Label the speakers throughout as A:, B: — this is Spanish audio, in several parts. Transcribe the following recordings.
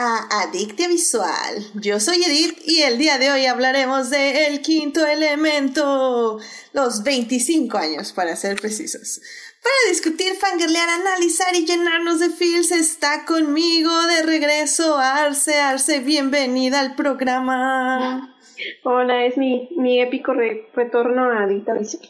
A: a Adictia Visual. Yo soy Edith y el día de hoy hablaremos de El Quinto Elemento, los 25 años para ser precisos. Para discutir, fangirlear, analizar y llenarnos de feels está conmigo de regreso Arce. Arce, bienvenida al programa.
B: Hola, es mi, mi épico retorno a Adictia Visual.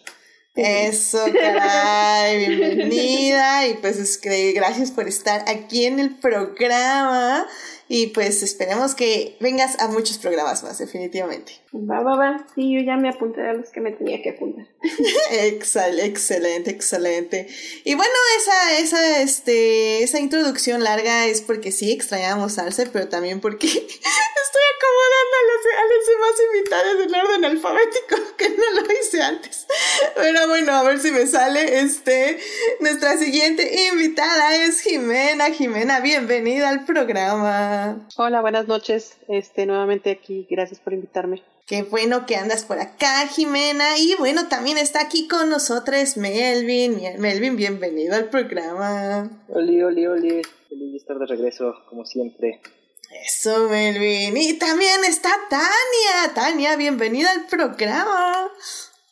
A: Eso, caray, bienvenida y pues es que gracias por estar aquí en el programa y pues esperemos que vengas a muchos programas más, definitivamente.
B: Va, va, va, sí, yo ya me apunté a los que me tenía que apuntar.
A: excelente, excelente, excelente. Y bueno, esa, esa, este, esa introducción larga es porque sí extrañamos Arce, pero también porque estoy acomodando a los, a los demás invitados en orden alfabético, que no lo hice antes. Pero bueno, a ver si me sale. Este, nuestra siguiente invitada es Jimena. Jimena, bienvenida al programa.
C: Hola, buenas noches. Este, nuevamente aquí. Gracias por invitarme.
A: Qué bueno que andas por acá, Jimena. Y bueno, también está aquí con nosotros Melvin. Melvin, bienvenido al programa.
D: Oli, oli, oli. Feliz de estar de regreso, como siempre.
A: Eso, Melvin. Y también está Tania. Tania, bienvenida al programa.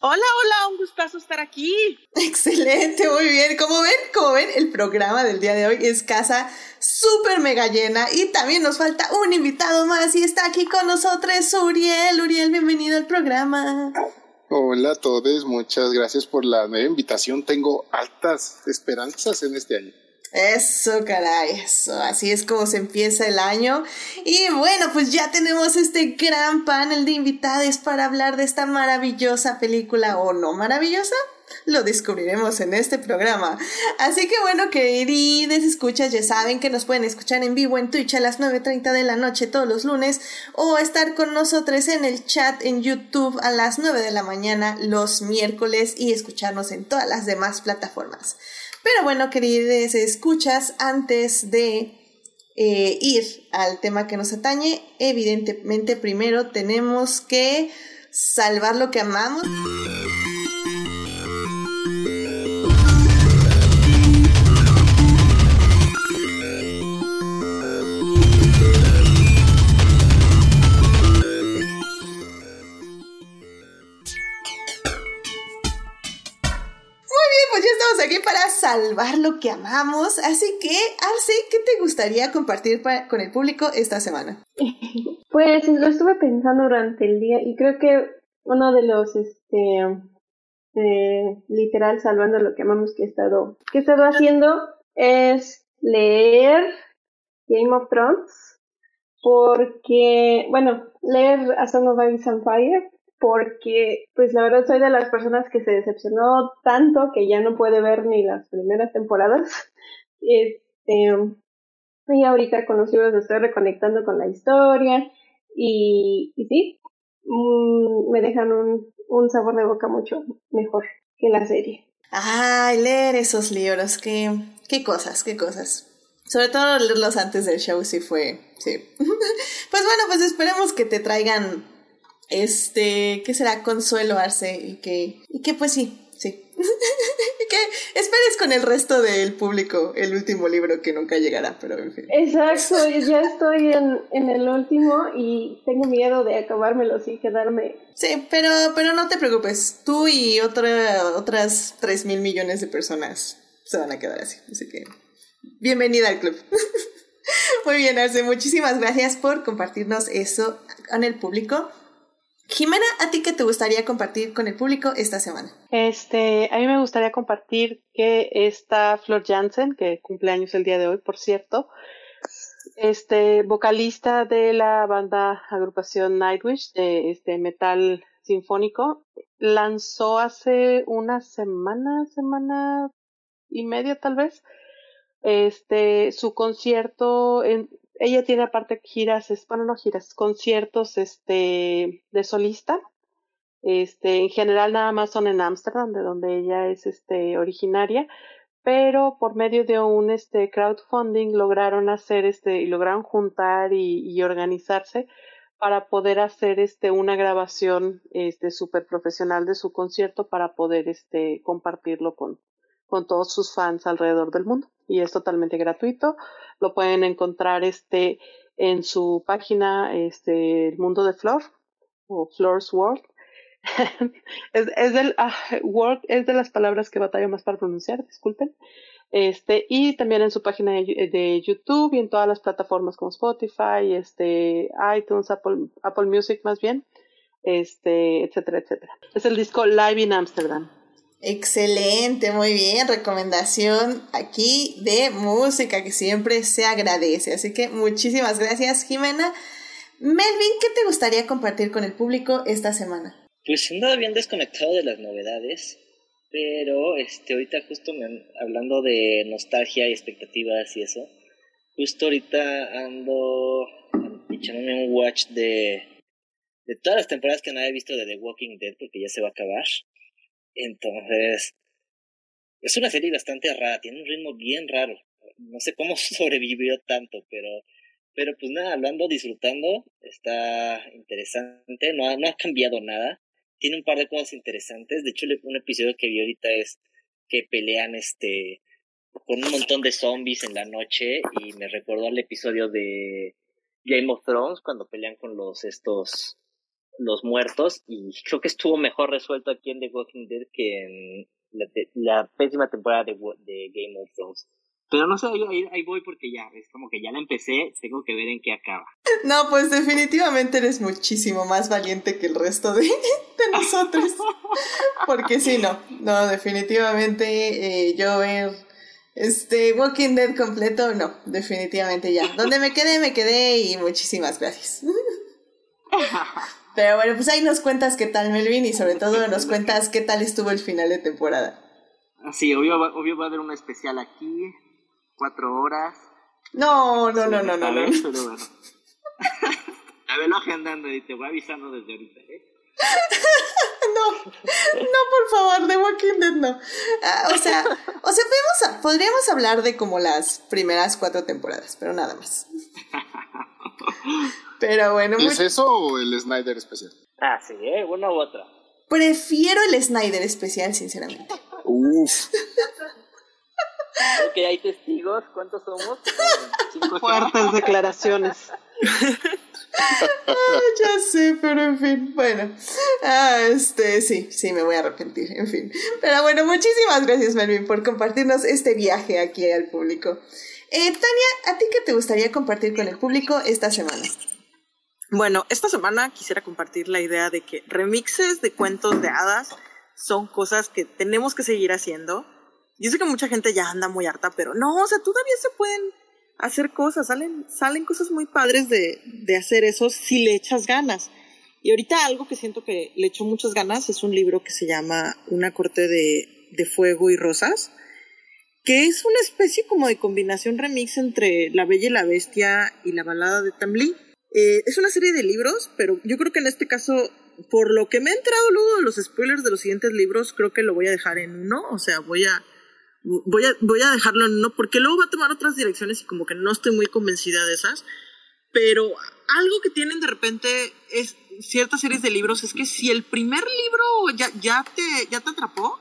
E: Hola, hola, un gustazo estar aquí.
A: Excelente, muy bien. Como ven, como ven, el programa del día de hoy es casa súper mega llena y también nos falta un invitado más y está aquí con nosotros Uriel. Uriel, bienvenido al programa.
F: Hola a todos, muchas gracias por la nueva invitación. Tengo altas esperanzas en este año.
A: Eso, caray, eso. Así es como se empieza el año. Y bueno, pues ya tenemos este gran panel de invitados para hablar de esta maravillosa película o no maravillosa. Lo descubriremos en este programa. Así que bueno, queridos escuchas, ya saben que nos pueden escuchar en vivo en Twitch a las 9.30 de la noche todos los lunes o estar con nosotros en el chat en YouTube a las 9 de la mañana los miércoles y escucharnos en todas las demás plataformas. Pero bueno, queridos escuchas, antes de eh, ir al tema que nos atañe, evidentemente primero tenemos que salvar lo que amamos. Salvar lo que amamos. Así que, Arce, ¿qué te gustaría compartir con el público esta semana?
B: Pues lo estuve pensando durante el día y creo que uno de los, este, eh, literal, salvando lo que amamos que he estado, que he estado haciendo es leer Game of Thrones porque, bueno, leer A Song of Ice and Fire porque pues la verdad soy de las personas que se decepcionó tanto que ya no puede ver ni las primeras temporadas. Este, y ahorita con los libros estoy reconectando con la historia y, y sí, mm, me dejan un, un sabor de boca mucho mejor que la serie.
A: Ay, leer esos libros, qué, qué cosas, qué cosas. Sobre todo leerlos antes del show sí fue, sí. pues bueno, pues esperemos que te traigan este, ¿qué será? Consuelo Arce y que, y que pues sí, sí. que esperes con el resto del público el último libro que nunca llegará, pero en fin.
B: Exacto, ya estoy en, en el último y tengo miedo de acabármelo y quedarme.
A: Sí, pero, pero no te preocupes, tú y otra, otras 3 mil millones de personas se van a quedar así, así que bienvenida al club. Muy bien, Arce, muchísimas gracias por compartirnos eso con el público. Jimena, ¿a ti qué te gustaría compartir con el público esta semana?
C: Este, a mí me gustaría compartir que está Flor Jansen, que cumple años el día de hoy, por cierto, este, vocalista de la banda agrupación Nightwish, de este metal sinfónico, lanzó hace una semana, semana y media tal vez, este, su concierto en, ella tiene aparte giras, bueno, no giras, conciertos este, de solista. Este, en general nada más son en Ámsterdam, de donde ella es este, originaria, pero por medio de un este, crowdfunding lograron hacer este, y lograron juntar y, y organizarse para poder hacer este, una grabación este, súper profesional de su concierto para poder este, compartirlo con, con todos sus fans alrededor del mundo. y es totalmente gratuito. Lo pueden encontrar este en su página este El Mundo de Flor o Flor's World. es, es, del ah, es de las palabras que batallo más para pronunciar, disculpen. Este, y también en su página de, de, YouTube y en todas las plataformas como Spotify, este, iTunes, Apple, Apple Music más bien, este, etcétera, etcétera. Es el disco Live in Amsterdam.
A: Excelente, muy bien. Recomendación aquí de música que siempre se agradece. Así que muchísimas gracias, Jimena. Melvin, ¿qué te gustaría compartir con el público esta semana?
D: Pues andaba bien desconectado de las novedades, pero este ahorita justo me, hablando de nostalgia y expectativas y eso, justo ahorita ando echándome un watch de, de todas las temporadas que no había visto de The Walking Dead porque ya se va a acabar. Entonces, es una serie bastante rara, tiene un ritmo bien raro. No sé cómo sobrevivió tanto, pero, pero pues nada, hablando, disfrutando, está interesante, no ha, no ha cambiado nada. Tiene un par de cosas interesantes. De hecho, un episodio que vi ahorita es que pelean este con un montón de zombies en la noche y me recordó al episodio de Game of Thrones cuando pelean con los estos los muertos y creo que estuvo mejor resuelto aquí en The Walking Dead que en la, la pésima temporada de, de, Game of Thrones. Pero no sé, ahí, ahí, voy porque ya, es como que ya la empecé, tengo que ver en qué acaba.
A: No, pues definitivamente eres muchísimo más valiente que el resto de, de nosotros. porque sí, no, no, definitivamente eh, yo ver este Walking Dead completo, no, definitivamente ya. Donde me quedé, me quedé y muchísimas gracias. Pero bueno, pues ahí nos cuentas qué tal Melvin y sobre todo nos cuentas qué tal estuvo el final de temporada.
D: Sí, obvio, obvio va a haber una especial aquí, cuatro horas.
A: No, no, no, no, no, no.
D: Pero bueno. a verlo agendando y te voy avisando desde ahorita, ¿eh?
A: no, no, por favor, de Walking Dead no. Ah, o sea, o sea podemos, podríamos hablar de como las primeras cuatro temporadas, pero nada más. Pero bueno.
F: ¿Es eso o el Snyder especial?
D: Ah, sí, ¿eh? Una u otra.
A: Prefiero el Snyder especial, sinceramente.
F: Uf.
D: ok, hay testigos. ¿Cuántos somos?
C: Fuertes declaraciones.
A: ah, ya sé, pero en fin, bueno. Ah, este, sí, sí, me voy a arrepentir, en fin. Pero bueno, muchísimas gracias, Melvin, por compartirnos este viaje aquí al público. Eh, Tania, ¿a ti qué te gustaría compartir con el público esta semana?
E: Bueno, esta semana quisiera compartir la idea de que remixes de cuentos de hadas son cosas que tenemos que seguir haciendo. Yo sé que mucha gente ya anda muy harta, pero no, o sea, todavía se pueden hacer cosas, salen, salen cosas muy padres de, de hacer eso si le echas ganas. Y ahorita algo que siento que le echo muchas ganas es un libro que se llama Una corte de, de fuego y rosas, que es una especie como de combinación remix entre La Bella y la Bestia y la balada de Tamlin eh, es una serie de libros, pero yo creo que en este caso, por lo que me he enterado luego de los spoilers de los siguientes libros, creo que lo voy a dejar en uno. O sea, voy a, voy a, voy a dejarlo en uno porque luego va a tomar otras direcciones y como que no estoy muy convencida de esas. Pero algo que tienen de repente es ciertas series de libros es que si el primer libro ya, ya, te, ya te atrapó,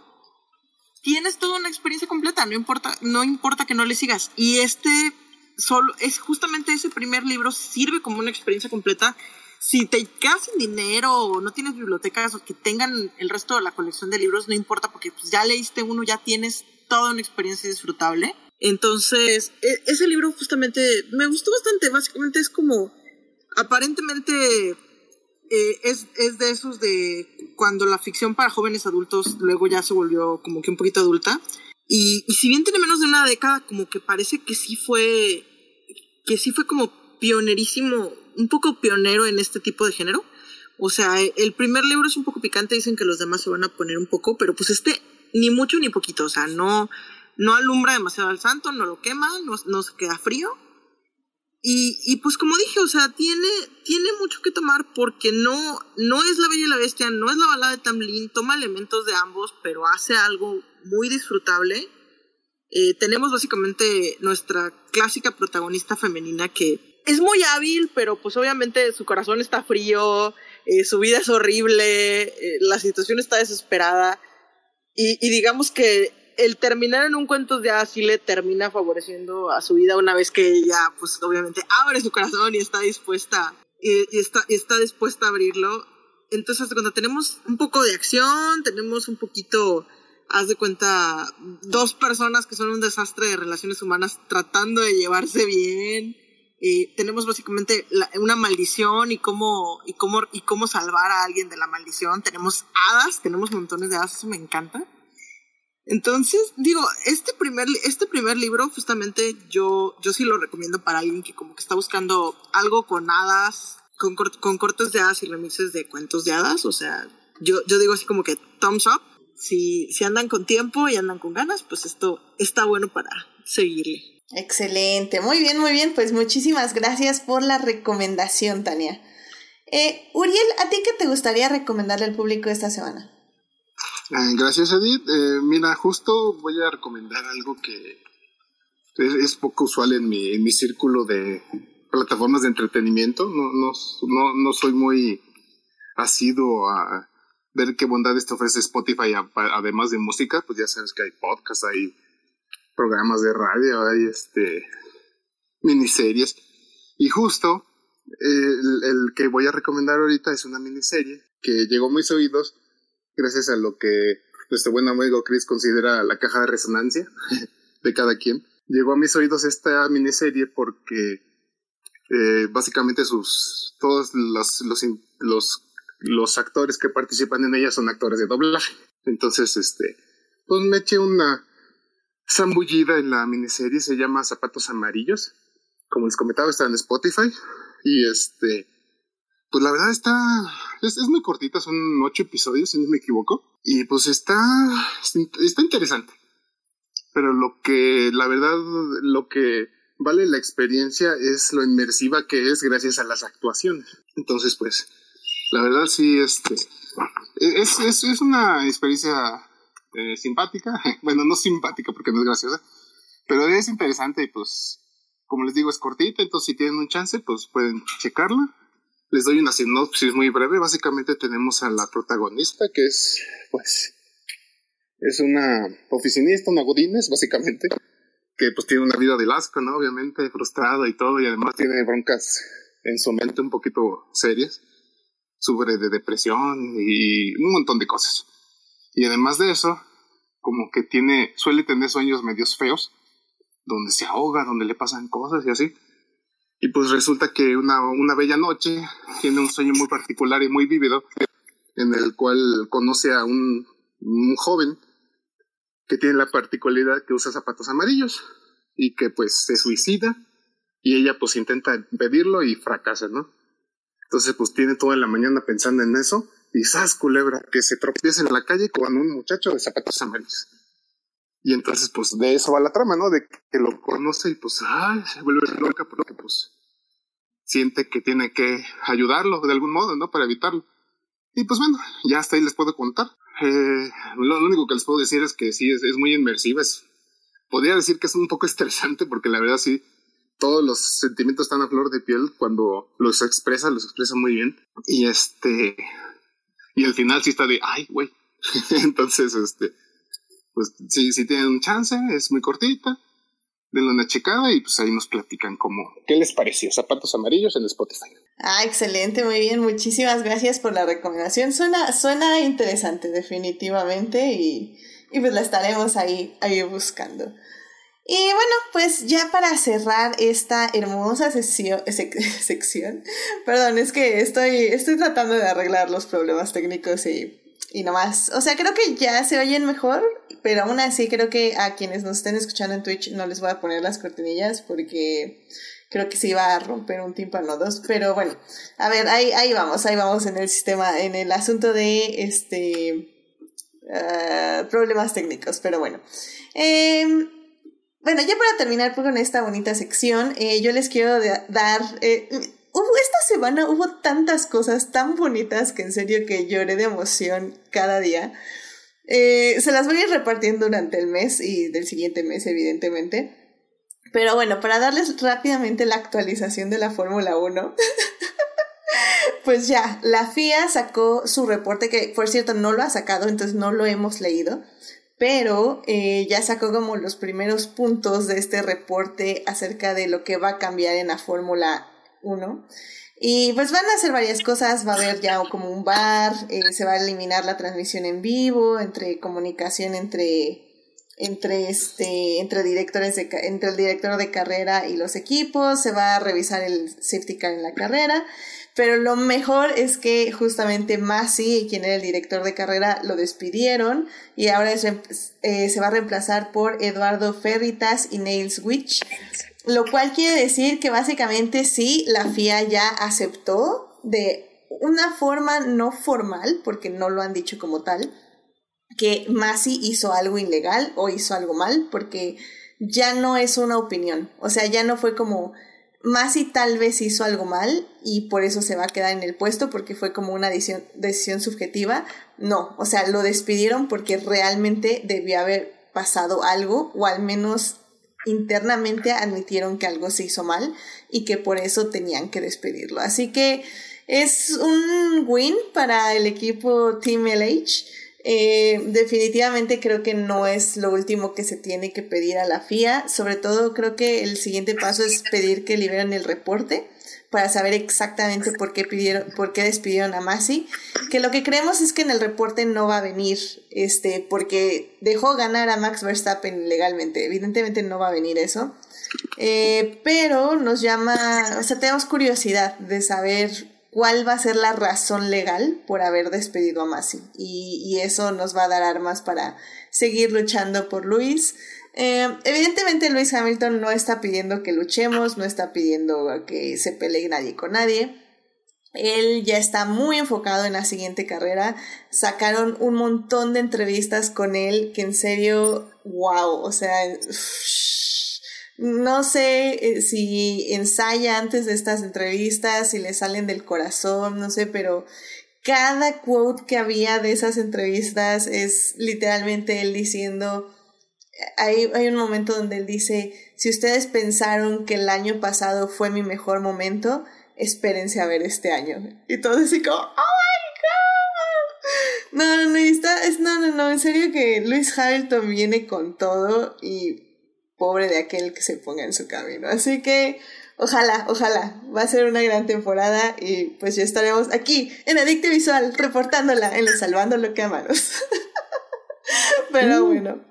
E: tienes toda una experiencia completa, no importa, no importa que no le sigas. Y este solo es justamente ese primer libro sirve como una experiencia completa. Si te quedas sin dinero o no tienes bibliotecas que tengan el resto de la colección de libros, no importa porque pues, ya leíste uno, ya tienes toda una experiencia disfrutable. Entonces, e, ese libro justamente me gustó bastante. Básicamente es como, aparentemente eh, es, es de esos de cuando la ficción para jóvenes adultos luego ya se volvió como que un poquito adulta. Y, si bien tiene menos de una década, como que parece que sí fue, que sí fue como pionerísimo, un poco pionero en este tipo de género. O sea, el primer libro es un poco picante, dicen que los demás se van a poner un poco, pero pues este ni mucho ni poquito, o sea, no, no alumbra demasiado al santo, no lo quema, no, no se queda frío. Y, pues como dije, o sea, tiene, tiene mucho que tomar porque no, no es La Bella y la Bestia, no es la balada de Tamlin, toma elementos de ambos, pero hace algo muy disfrutable. Eh, tenemos básicamente nuestra clásica protagonista femenina que es muy hábil, pero pues obviamente su corazón está frío, eh, su vida es horrible, eh, la situación está desesperada. Y digamos que el terminar en un cuento de hadas sí le termina favoreciendo a su vida una vez que ella, pues obviamente abre su corazón y está dispuesta, y, está, está dispuesta a abrirlo. Entonces, cuando tenemos un poco de acción, tenemos un poquito, haz de cuenta, dos personas que son un desastre de relaciones humanas tratando de llevarse bien. tenemos básicamente una maldición y cómo, y, cómo, y cómo salvar a alguien de la maldición. Tenemos hadas, tenemos montones de hadas, eso me encanta. Entonces, digo, este primer, este primer libro, justamente, yo, yo sí lo recomiendo para alguien que como que está buscando algo con hadas, con, con cortes de hadas y remixes de cuentos de hadas. O sea, yo, yo digo así como que thumbs up. Si, si andan con tiempo y andan con ganas, pues esto está bueno para seguirle.
A: Excelente, muy bien, muy bien. Pues muchísimas gracias por la recomendación, Tania. Eh, Uriel, ¿a ti qué te gustaría recomendarle al público esta semana?
F: Eh, gracias, Edith. Eh, mira, justo voy a recomendar algo que es, poco usual en mi, en mi círculo de plataformas de entretenimiento. No, no, no, no soy muy asiduo a ver qué bondades te ofrece Spotify además de música. Pues ya sabes que hay podcasts, hay programas de radio, hay este miniseries. Y justo el, el que voy a recomendar ahorita es una miniserie que llegó a mis oídos gracias a lo que nuestro buen amigo Chris considera la caja de resonancia de cada quien. Llegó a mis oídos esta miniserie porque eh, básicamente sus todos los, los, los, los, actores que participan en ella son actores de doblaje. Entonces, este, pues me eché una zambullida en la miniserie, se llama Zapatos Amarillos. Como les comentaba, está en Spotify. Y este, pues la verdad está, es, muy cortita, son ocho episodios, si no me equivoco. Y pues está, está interesante. Pero lo que, la verdad, lo que vale la experiencia es lo inmersiva que es gracias a las actuaciones. Entonces, pues, la verdad sí, este, es, es, es una experiencia eh, simpática. bueno, no simpática porque no es graciosa, pero es interesante y pues, como les digo, es cortita, entonces si tienen un chance, pues pueden checarla. Les doy una sinopsis muy breve. Básicamente tenemos a la protagonista, que es, pues, es una oficinista, una godines, básicamente, que pues tiene una vida de asco, ¿no? Obviamente, frustrada y todo, y además tiene broncas en su mente un poquito serias. Sufre de depresión y un montón de cosas. Y además de eso, como que tiene, suele tener sueños medios feos, donde se ahoga, donde le pasan cosas y así. Y pues resulta que una, una bella noche tiene un sueño muy particular y muy vívido en el cual conoce a un, un joven que tiene la particularidad que usa zapatos amarillos y que pues se suicida y ella pues intenta impedirlo y fracasa, ¿no? Entonces pues tiene toda la mañana pensando en eso y ¡zas, culebra! Que se tropieza en la calle con un muchacho de zapatos amarillos. Y entonces, pues, de eso va la trama, ¿no? De que lo conoce y pues, ay, se vuelve loca porque, pues, siente que tiene que ayudarlo de algún modo, ¿no? Para evitarlo. Y pues bueno, ya hasta ahí les puedo contar. Eh, lo, único que les puedo decir es que sí, es, muy inmersiva. Es, podría decir que es un poco estresante porque la verdad sí, todos los sentimientos están a flor de piel cuando los expresa, los expresa muy bien. Y este, y al final sí está de, ay, güey. Entonces, este, pues si, si tienen un chance, es muy cortita, denle una checada y pues ahí nos platican cómo, qué les pareció, zapatos amarillos en Spotify.
A: Ah, excelente, muy bien, muchísimas gracias por la recomendación, suena, suena interesante definitivamente y, y pues la estaremos ahí, ahí buscando. Y bueno, pues ya para cerrar esta hermosa sesión, sección, perdón, es que estoy, estoy tratando de arreglar los problemas técnicos y y nomás, o sea, creo que ya se oyen mejor, pero aún así creo que a quienes nos estén escuchando en Twitch no les voy a poner las cortinillas porque creo que se iba a romper un tímpano dos, pero bueno, a ver, ahí, ahí vamos, ahí vamos en el sistema, en el asunto de este ah, problemas técnicos, pero bueno. Em, bueno, ya para terminar con esta bonita sección, eh, yo les quiero dar... Eh, esta semana hubo tantas cosas tan bonitas que en serio que lloré de emoción cada día. Eh, se las voy a ir repartiendo durante el mes y del siguiente mes, evidentemente. Pero bueno, para darles rápidamente la actualización de la Fórmula 1, pues ya, la FIA sacó su reporte, que por cierto no lo ha sacado, entonces no lo hemos leído, pero eh, ya sacó como los primeros puntos de este reporte acerca de lo que va a cambiar en la Fórmula 1. Y pues van a hacer varias cosas, va a haber ya como un bar, eh, se va a eliminar la transmisión en vivo, entre comunicación entre entre este entre directores de, entre el director de carrera y los equipos, se va a revisar el safety car en la carrera, pero lo mejor es que justamente Masi, quien era el director de carrera, lo despidieron. Y ahora eh, se va a reemplazar por Eduardo Ferritas y Nails Witch, lo cual quiere decir que básicamente sí, la FIA ya aceptó de una forma no formal, porque no lo han dicho como tal, que Masi hizo algo ilegal o hizo algo mal, porque ya no es una opinión. O sea, ya no fue como Masi tal vez hizo algo mal y por eso se va a quedar en el puesto porque fue como una decisión, decisión subjetiva. No, o sea, lo despidieron porque realmente debió haber pasado algo o al menos internamente admitieron que algo se hizo mal y que por eso tenían que despedirlo. Así que es un win para el equipo Team LH eh, definitivamente creo que no es lo último que se tiene que pedir a la FIA. Sobre todo creo que el siguiente paso es pedir que liberen el reporte para saber exactamente por qué pidieron, por qué despidieron a Masi. Que lo que creemos es que en el reporte no va a venir, este, porque dejó ganar a Max Verstappen legalmente. Evidentemente no va a venir eso. Eh, pero nos llama, o sea, tenemos curiosidad de saber cuál va a ser la razón legal por haber despedido a Masi. Y, eso nos va a dar armas para seguir luchando por Luis. Eh, evidentemente Luis Hamilton no está pidiendo que luchemos, no está pidiendo que se pelee nadie con nadie. Él ya está muy enfocado en la siguiente carrera. Sacaron un montón de entrevistas con él que en serio, wow, o sea, no sé eh, si ensaya antes de estas entrevistas, si le salen del corazón, no sé, pero cada quote que había de esas entrevistas es literalmente él diciendo, hay, hay un momento donde él dice, si ustedes pensaron que el año pasado fue mi mejor momento, espérense a ver este año. Y todo así como, ¡Oh my God! No, no, no, está, es, no, no, no, en serio que Luis Hamilton viene con todo y pobre de aquel que se ponga en su camino. Así que ojalá, ojalá, va a ser una gran temporada y pues ya estaremos aquí en Adicte Visual reportándola en el Salvando lo que amamos. Pero uh. bueno.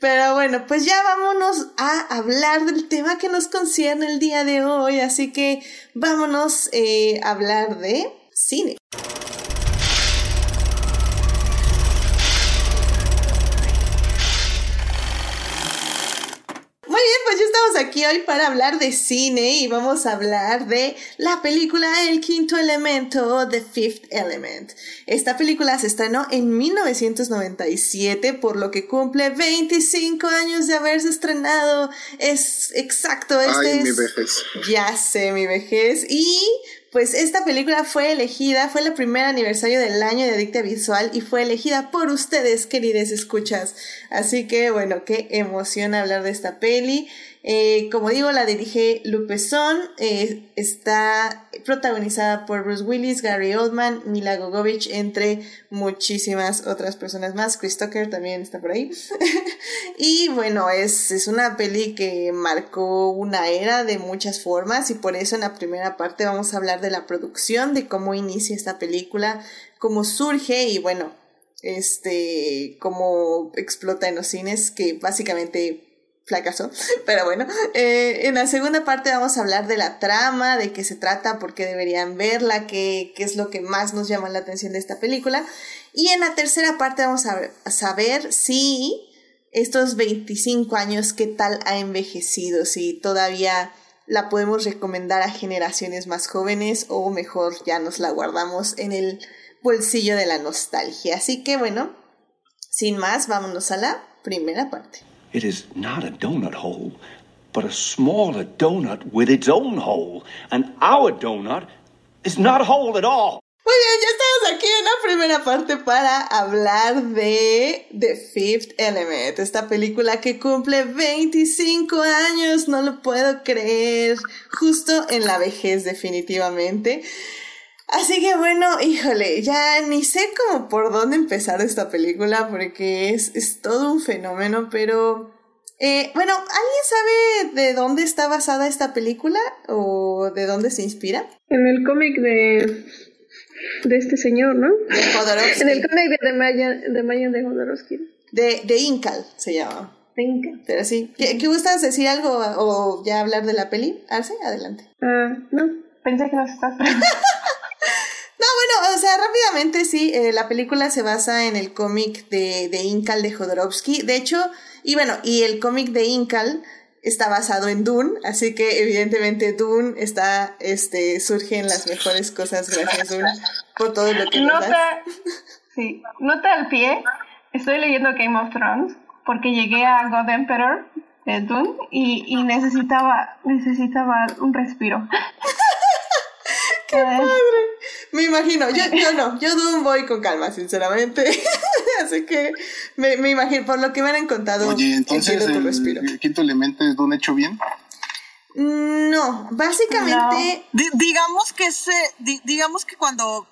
A: Pero bueno, pues ya vámonos a hablar del tema que nos concierne el día de hoy. Así que vámonos eh, a hablar de cine. Aquí hoy para hablar de cine y vamos a hablar de la película El quinto elemento, The Fifth Element. Esta película se estrenó en 1997, por lo que cumple 25 años de haberse estrenado. Es exacto, este
F: Ay, mi vejez.
A: Ya sé, mi vejez. Y pues esta película fue elegida, fue el primer aniversario del año de Adicta Visual y fue elegida por ustedes, queridos escuchas. Así que bueno, qué emoción hablar de esta peli. Eh, como digo, la dirige Luke Besson, eh, está protagonizada por Bruce Willis, Gary Oldman, Mila Gogovich, entre muchísimas otras personas más. Chris Tucker también está por ahí. y bueno, es, es una peli que marcó una era de muchas formas y por eso en la primera parte vamos a hablar de la producción, de cómo inicia esta película, cómo surge y bueno, este, cómo explota en los cines, que básicamente fracasó. Pero bueno, eh, en la segunda parte vamos a hablar de la trama, de qué se trata, por qué deberían verla, qué, qué es lo que más nos llama la atención de esta película. Y en la tercera parte vamos a saber si estos 25 años, qué tal ha envejecido, si todavía la podemos recomendar a generaciones más jóvenes o mejor ya nos la guardamos en el bolsillo de la nostalgia. Así que bueno, sin más, vámonos a la primera parte.
G: It is not a donut hole, but a smaller donut with its own hole. And our donut is not a hole at all.
A: Muy bien, ya estamos aquí en la primera parte para hablar de The Fifth Element, esta película que cumple 25 años, no lo puedo creer, justo en la vejez definitivamente. Así que bueno, híjole, ya ni sé cómo por dónde empezar esta película porque es, es todo un fenómeno, pero eh, bueno, ¿alguien sabe de dónde está basada esta película o de dónde se inspira?
H: En el cómic de de este señor, ¿no?
A: De Jodorowsky.
H: En el cómic de Mayan de, Mayan de Jodorowsky.
A: De, de Incal se llama.
H: De Incal.
A: Pero sí. ¿Qué, ¿Qué, gustas decir algo o ya hablar de la peli? Arce, adelante.
H: Ah, no. Pensé que nos estás
A: No, bueno, o sea, rápidamente sí, eh, la película se basa en el cómic de, de Incal de Jodorowsky. De hecho, y bueno, y el cómic de Incal está basado en Dune, así que evidentemente Dune está, este, surge en las mejores cosas gracias Dune por todo lo que
B: nota, nos Sí, nota al pie, estoy leyendo Game of Thrones porque llegué a God Emperor de Dune y, y necesitaba, necesitaba un respiro.
A: ¡Qué padre! Me imagino, yo, yo no, yo Dune voy con calma, sinceramente. Así que me, me, imagino, por lo que me han contado.
F: Oye, entonces el, el, quinto elemento es Dune hecho bien.
A: No, básicamente.
E: No. D digamos que se, di digamos que cuando,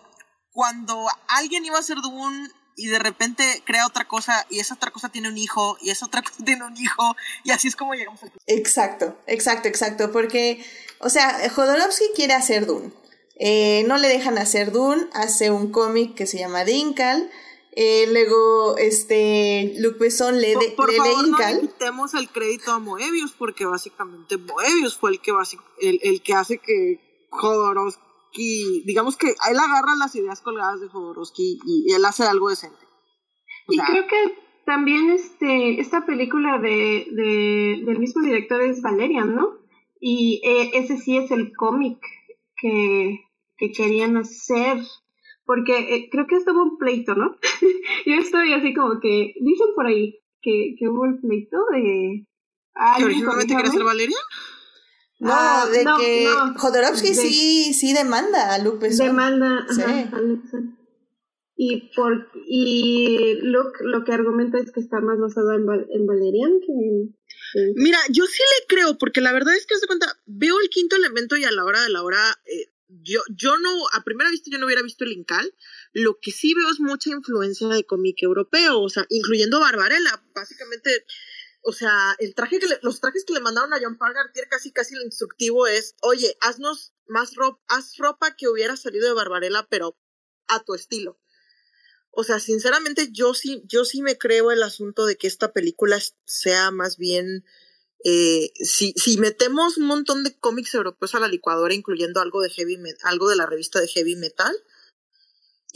E: cuando alguien iba a hacer Dune y de repente crea otra cosa y esa otra cosa tiene un hijo y esa otra cosa tiene un hijo y así es como llegamos al
A: Exacto, exacto, exacto, porque, o sea, Jodorowsky quiere hacer Dune. Eh, no le dejan hacer Dune, hace un cómic que se llama Dinkal. Eh, luego, este, Luc Besson le, de,
E: por, por
A: le
E: favor,
A: Incal.
E: No quitemos el crédito a Moebius, porque básicamente Moebius fue el que, el, el que hace que Jodorowsky, digamos que él agarra las ideas colgadas de Jodorowsky y, y él hace algo decente.
H: O y sea, creo que también este, esta película de, de, del mismo director es Valerian, ¿no? Y eh, ese sí es el cómic que, que querían hacer porque eh, creo que estuvo un pleito, ¿no? Yo estoy así como que, dicen por ahí que, que hubo el pleito de...
E: Ah, ¿Que originalmente quería ser Valeria?
A: No, ah, de no, que no, Jodorowsky de, sí, sí demanda a Besson.
H: Demanda
A: sí.
H: a Besson. Y, por, y Luke lo que argumenta es que está más basado en, en Valerian que en.
E: Mira, yo sí le creo, porque la verdad es que, se cuenta, veo el quinto elemento y a la hora de la hora... Eh, yo, yo no, a primera vista yo no hubiera visto el Incal, lo que sí veo es mucha influencia de cómic europeo, o sea, incluyendo Barbarella, básicamente, o sea, el traje que le, los trajes que le mandaron a John Pargartier casi casi lo instructivo es, oye, haznos más ropa, haz ropa que hubiera salido de Barbarella, pero a tu estilo. O sea, sinceramente yo sí, yo sí me creo el asunto de que esta película sea más bien eh, si, si metemos un montón de cómics europeos a la licuadora, incluyendo algo de heavy algo de la revista de heavy metal,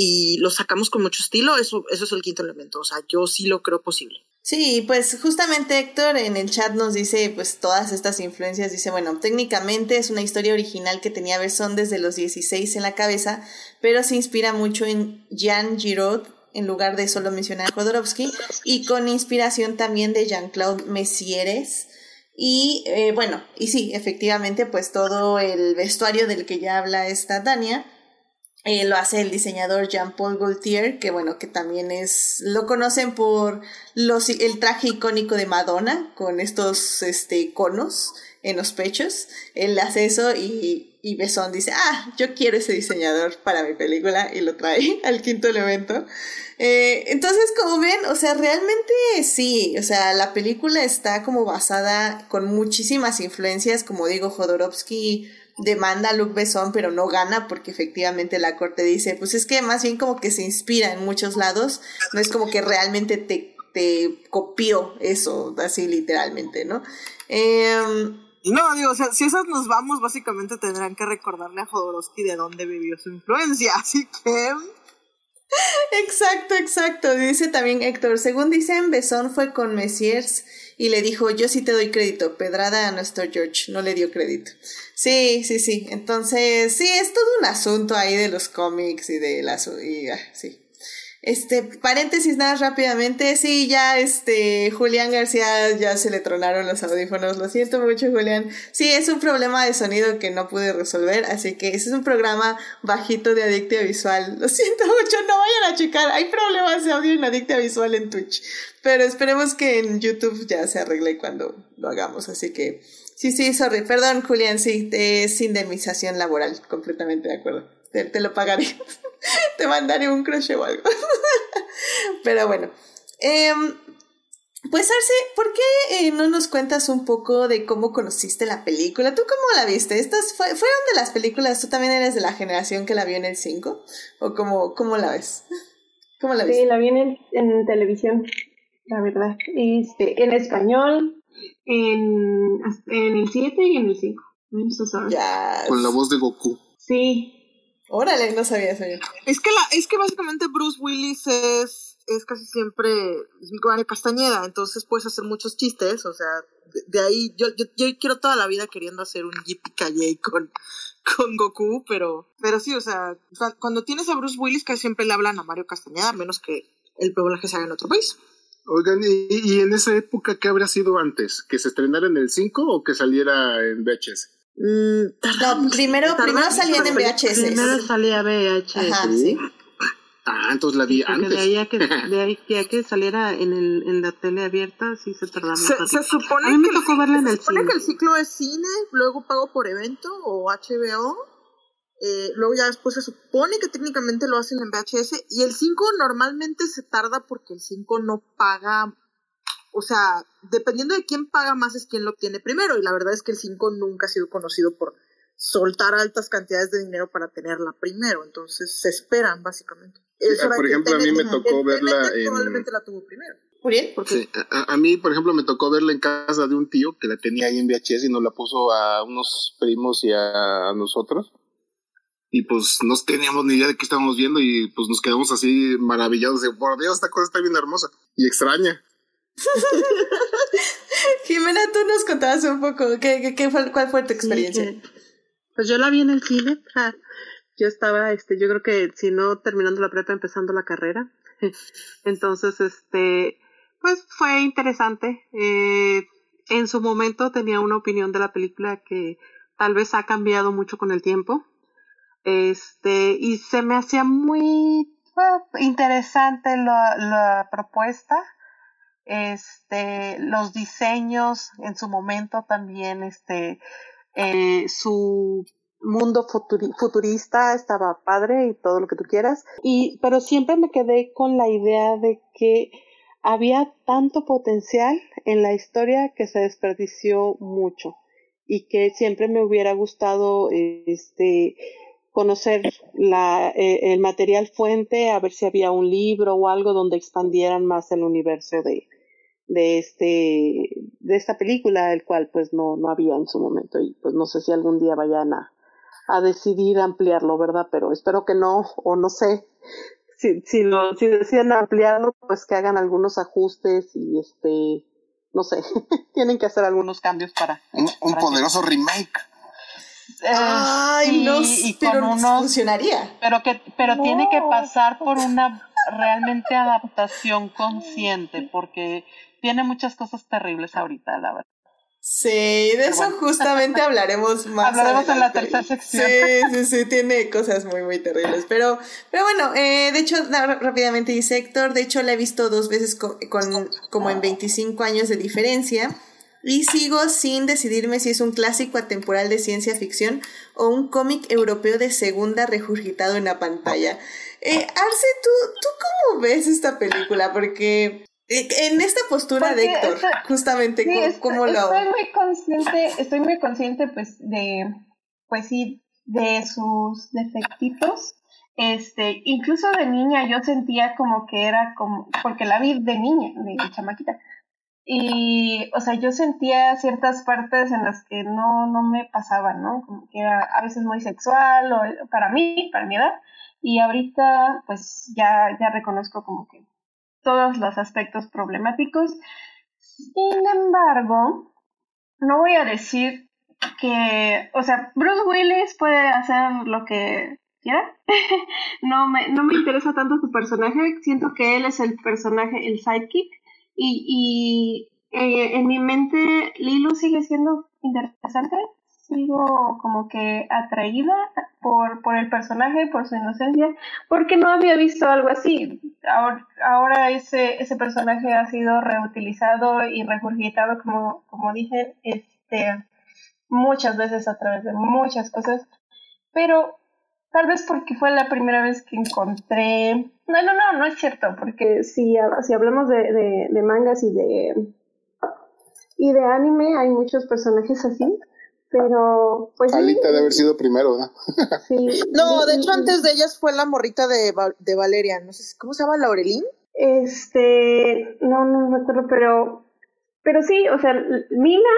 E: y lo sacamos con mucho estilo, eso, eso es el quinto elemento. O sea, yo sí lo creo posible.
A: Sí, pues justamente Héctor en el chat nos dice pues todas estas influencias, dice, bueno, técnicamente es una historia original que tenía Besson desde los 16 en la cabeza, pero se inspira mucho en Jean Giraud en lugar de solo mencionar a Jodorowsky y con inspiración también de Jean-Claude Messieres, y eh, bueno, y sí, efectivamente, pues todo el vestuario del que ya habla esta Tania eh, lo hace el diseñador Jean-Paul Gaultier, que bueno, que también es, lo conocen por los, el traje icónico de Madonna, con estos este, conos en los pechos. Él hace eso y, y Besson dice, ah, yo quiero ese diseñador para mi película y lo trae al quinto elemento. Eh, entonces, como ven, o sea, realmente sí, o sea, la película está como basada con muchísimas influencias, como digo, Jodorowsky demanda a Luc Besson, pero no gana porque efectivamente la corte dice, pues es que más bien como que se inspira en muchos lados, no es como que realmente te, te copió eso, así literalmente, ¿no? Eh,
E: no, digo, o sea, si esas nos vamos, básicamente tendrán que recordarle a Jodorowsky de dónde vivió su influencia, así que...
A: Exacto, exacto. Dice también Héctor, según dicen, Besón fue con Messiers y le dijo, yo sí te doy crédito, pedrada a nuestro George, no le dio crédito. Sí, sí, sí. Entonces, sí, es todo un asunto ahí de los cómics y de las... Y, ah, sí. Este, paréntesis nada rápidamente, sí, ya este, Julián García ya se le tronaron los audífonos, lo siento mucho Julián, sí, es un problema de sonido que no pude resolver, así que ese es un programa bajito de Adictia Visual, lo siento mucho, no vayan a checar, hay problemas de audio en Adictia Visual en Twitch, pero esperemos que en YouTube ya se arregle cuando lo hagamos, así que, sí, sí, sorry, perdón Julián, sí, es indemnización laboral, completamente de acuerdo. te, te lo pagaré. te mandaré un crochet o algo. Pero bueno. Em, pues Arce, ¿por qué eh, no nos cuentas un poco de cómo conociste la película? ¿Tú cómo la viste? ¿Estas fue- fueron de las películas? ¿Tú también eres de la generación que la vio en el 5? ¿O cómo, cómo la ves? ¿Cómo la
H: Sí,
A: viste?
H: la vi en, el- en televisión, la verdad. Este, en español, en, en el 7 y en el 5. I'm so sorry.
A: Ya.
F: Con la voz de Goku.
H: Sí,
A: Órale, no sabía eso.
E: Es que, la, es que básicamente Bruce Willis es, es casi siempre Mario Castañeda, entonces puedes hacer muchos chistes, o sea, de, de ahí yo, yo, yo quiero toda la vida queriendo hacer un yippee con, con Goku, pero, pero sí, o sea, cu- cuando tienes a Bruce Willis casi siempre le hablan a Mario Castañeda, a menos que el doblaje se haga en otro país.
F: Oigan, ¿y, y en esa época qué habría sido antes? ¿Que se estrenara en el 5 o que saliera en VHS?
E: Mm,
A: No,
E: tardamos-
A: primero,
E: tardamos
A: primero salían en VHS.
C: Primero salía VHS.
A: Ajá, sí.
F: Ah, entonces la vi
C: Porque
F: antes.
C: de ahí a que, de ahí que, a que saliera en, el, en la tele abierta, sí se tardaba
E: Se, se supone
C: A mí me
E: que el
C: tocó
E: ci-
C: verla en
E: se
C: el
E: supone
C: cine.
E: que el ciclo es cine, luego pago por evento o HBO. eh, luego ya después se supone que técnicamente lo hacen en VHS. Y el 5 normalmente se tarda porque el 5 no paga. O sea, dependiendo de quién paga más es quien lo obtiene primero. Y la verdad es que el 5 nunca ha sido conocido por soltar altas cantidades de dinero para tenerla primero. Entonces se esperan, básicamente. Es
F: Ah, por ejemplo, a mí me tocó verla en-
E: Probablemente la tuvo primero.
F: Sí, a, a mí, por ejemplo, me tocó verla en casa de un tío que la tenía ahí en VHS y nos la puso a unos primos y a, a nosotros. Y pues no teníamos ni idea de qué estábamos viendo y pues nos quedamos así maravillados de, por Dios, esta cosa está bien hermosa y extraña.
A: Jimena, tú nos contabas un poco qué, qué, qué fue, cuál fue tu experiencia.
C: Sí, que- pues yo la vi en el cine. ja. Yo estaba, este, yo creo que si no terminando la prepa, empezando la carrera. Entonces, este, pues fue interesante. Eh, en su momento tenía una opinión de la película que tal vez ha cambiado mucho con el tiempo. Este, y se me hacía muy eh, interesante la, la propuesta. Este, los diseños en su momento también, este, eh, su mundo futuri- futurista estaba padre y todo lo que tú quieras. Y, pero siempre me quedé con la idea de que había tanto potencial en la historia que se desperdició mucho y que siempre me hubiera gustado este conocer la, eh, el material fuente, a ver si había un libro o algo donde expandieran más el universo de, de este de esta película, el cual pues no, no había en su momento y pues no sé si algún día vayan a, a decidir ampliarlo, ¿verdad? Pero espero que no, o no sé, si, si, lo, si deciden ampliarlo, pues que hagan algunos ajustes y este, no sé, tienen que hacer algunos cambios para...
F: Un, un
C: para
F: poderoso remake.
C: Eh,
A: Ay,
C: sí,
A: no,
C: y
A: pero
C: con unos
A: funcionaría.
C: pero que pero
H: No.
C: tiene que pasar por una realmente adaptación consciente porque tiene muchas cosas terribles ahorita la verdad
A: Sí, de eso
C: bueno.
A: justamente hablaremos más.
C: Hablaremos en la tercera sección.
A: Sí, sí, sí, tiene cosas muy, muy terribles. Pero, pero bueno, eh, de hecho, rápidamente dice Héctor, de hecho la he visto dos veces co- con, como en 25 años de diferencia. Y sigo sin decidirme si es un clásico atemporal de ciencia ficción o un cómic europeo de segunda regurgitado en la pantalla. Eh, Arce, ¿tú, ¿tú cómo ves esta película? Porque en esta postura de
B: Porque
A: Héctor,
B: estoy-
A: justamente,
B: Sí,
A: ¿cómo,
B: est-
A: cómo lo...?
B: estoy muy consciente, estoy muy consciente pues de, pues sí, de sus defectitos. Este, incluso de niña yo sentía como que era como, porque la vi de niña, de chamaquita. Y, o sea, yo sentía ciertas partes en las que no, no me pasaban, ¿no? Como que era a veces muy sexual, o para mí, para mi edad. Y ahorita, pues ya, ya reconozco como que todos los aspectos problemáticos. Sin embargo, no voy a decir que, o sea, Bruce Willis puede hacer lo que quiera. no, me, no me interesa tanto su personaje, siento que él es el personaje, el sidekick. Y, y eh, en mi mente Lilo sigue siendo interesante, sigo como que atraída por, por el personaje, por su inocencia, porque no había visto algo así. Ahora, ahora ese, ese personaje ha sido reutilizado y regurgitado, como, como dije, este, muchas veces a través de muchas cosas, pero Tal vez porque fue la primera vez que encontré... No, no, no, no es cierto, porque si, si hablamos de, de, de mangas y de, y de anime hay muchos personajes así, pero pues...
F: Alita de haber sido primero, ¿no?
E: sí. No, de hecho antes de ellas fue la morrita de, de Valeria, no sé, ¿cómo se llama? ¿Laurelín?
B: Este, no, no recuerdo, pero, pero sí, o sea, Mina,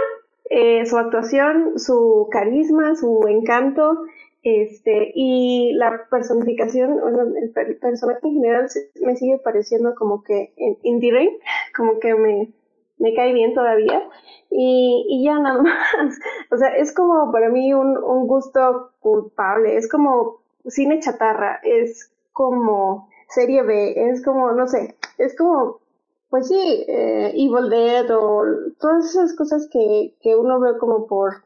B: eh, su actuación, su carisma, su encanto, este, y la personificación, el, personaje en general me sigue pareciendo como que en Indie Rain, como que me, me cae bien todavía. Y, y ya nada más. O sea, es como para mí un, un gusto culpable, es como cine chatarra, es como serie B, es como, no sé, es como, pues sí, eh, Evil Dead o todas esas cosas que, que uno ve como por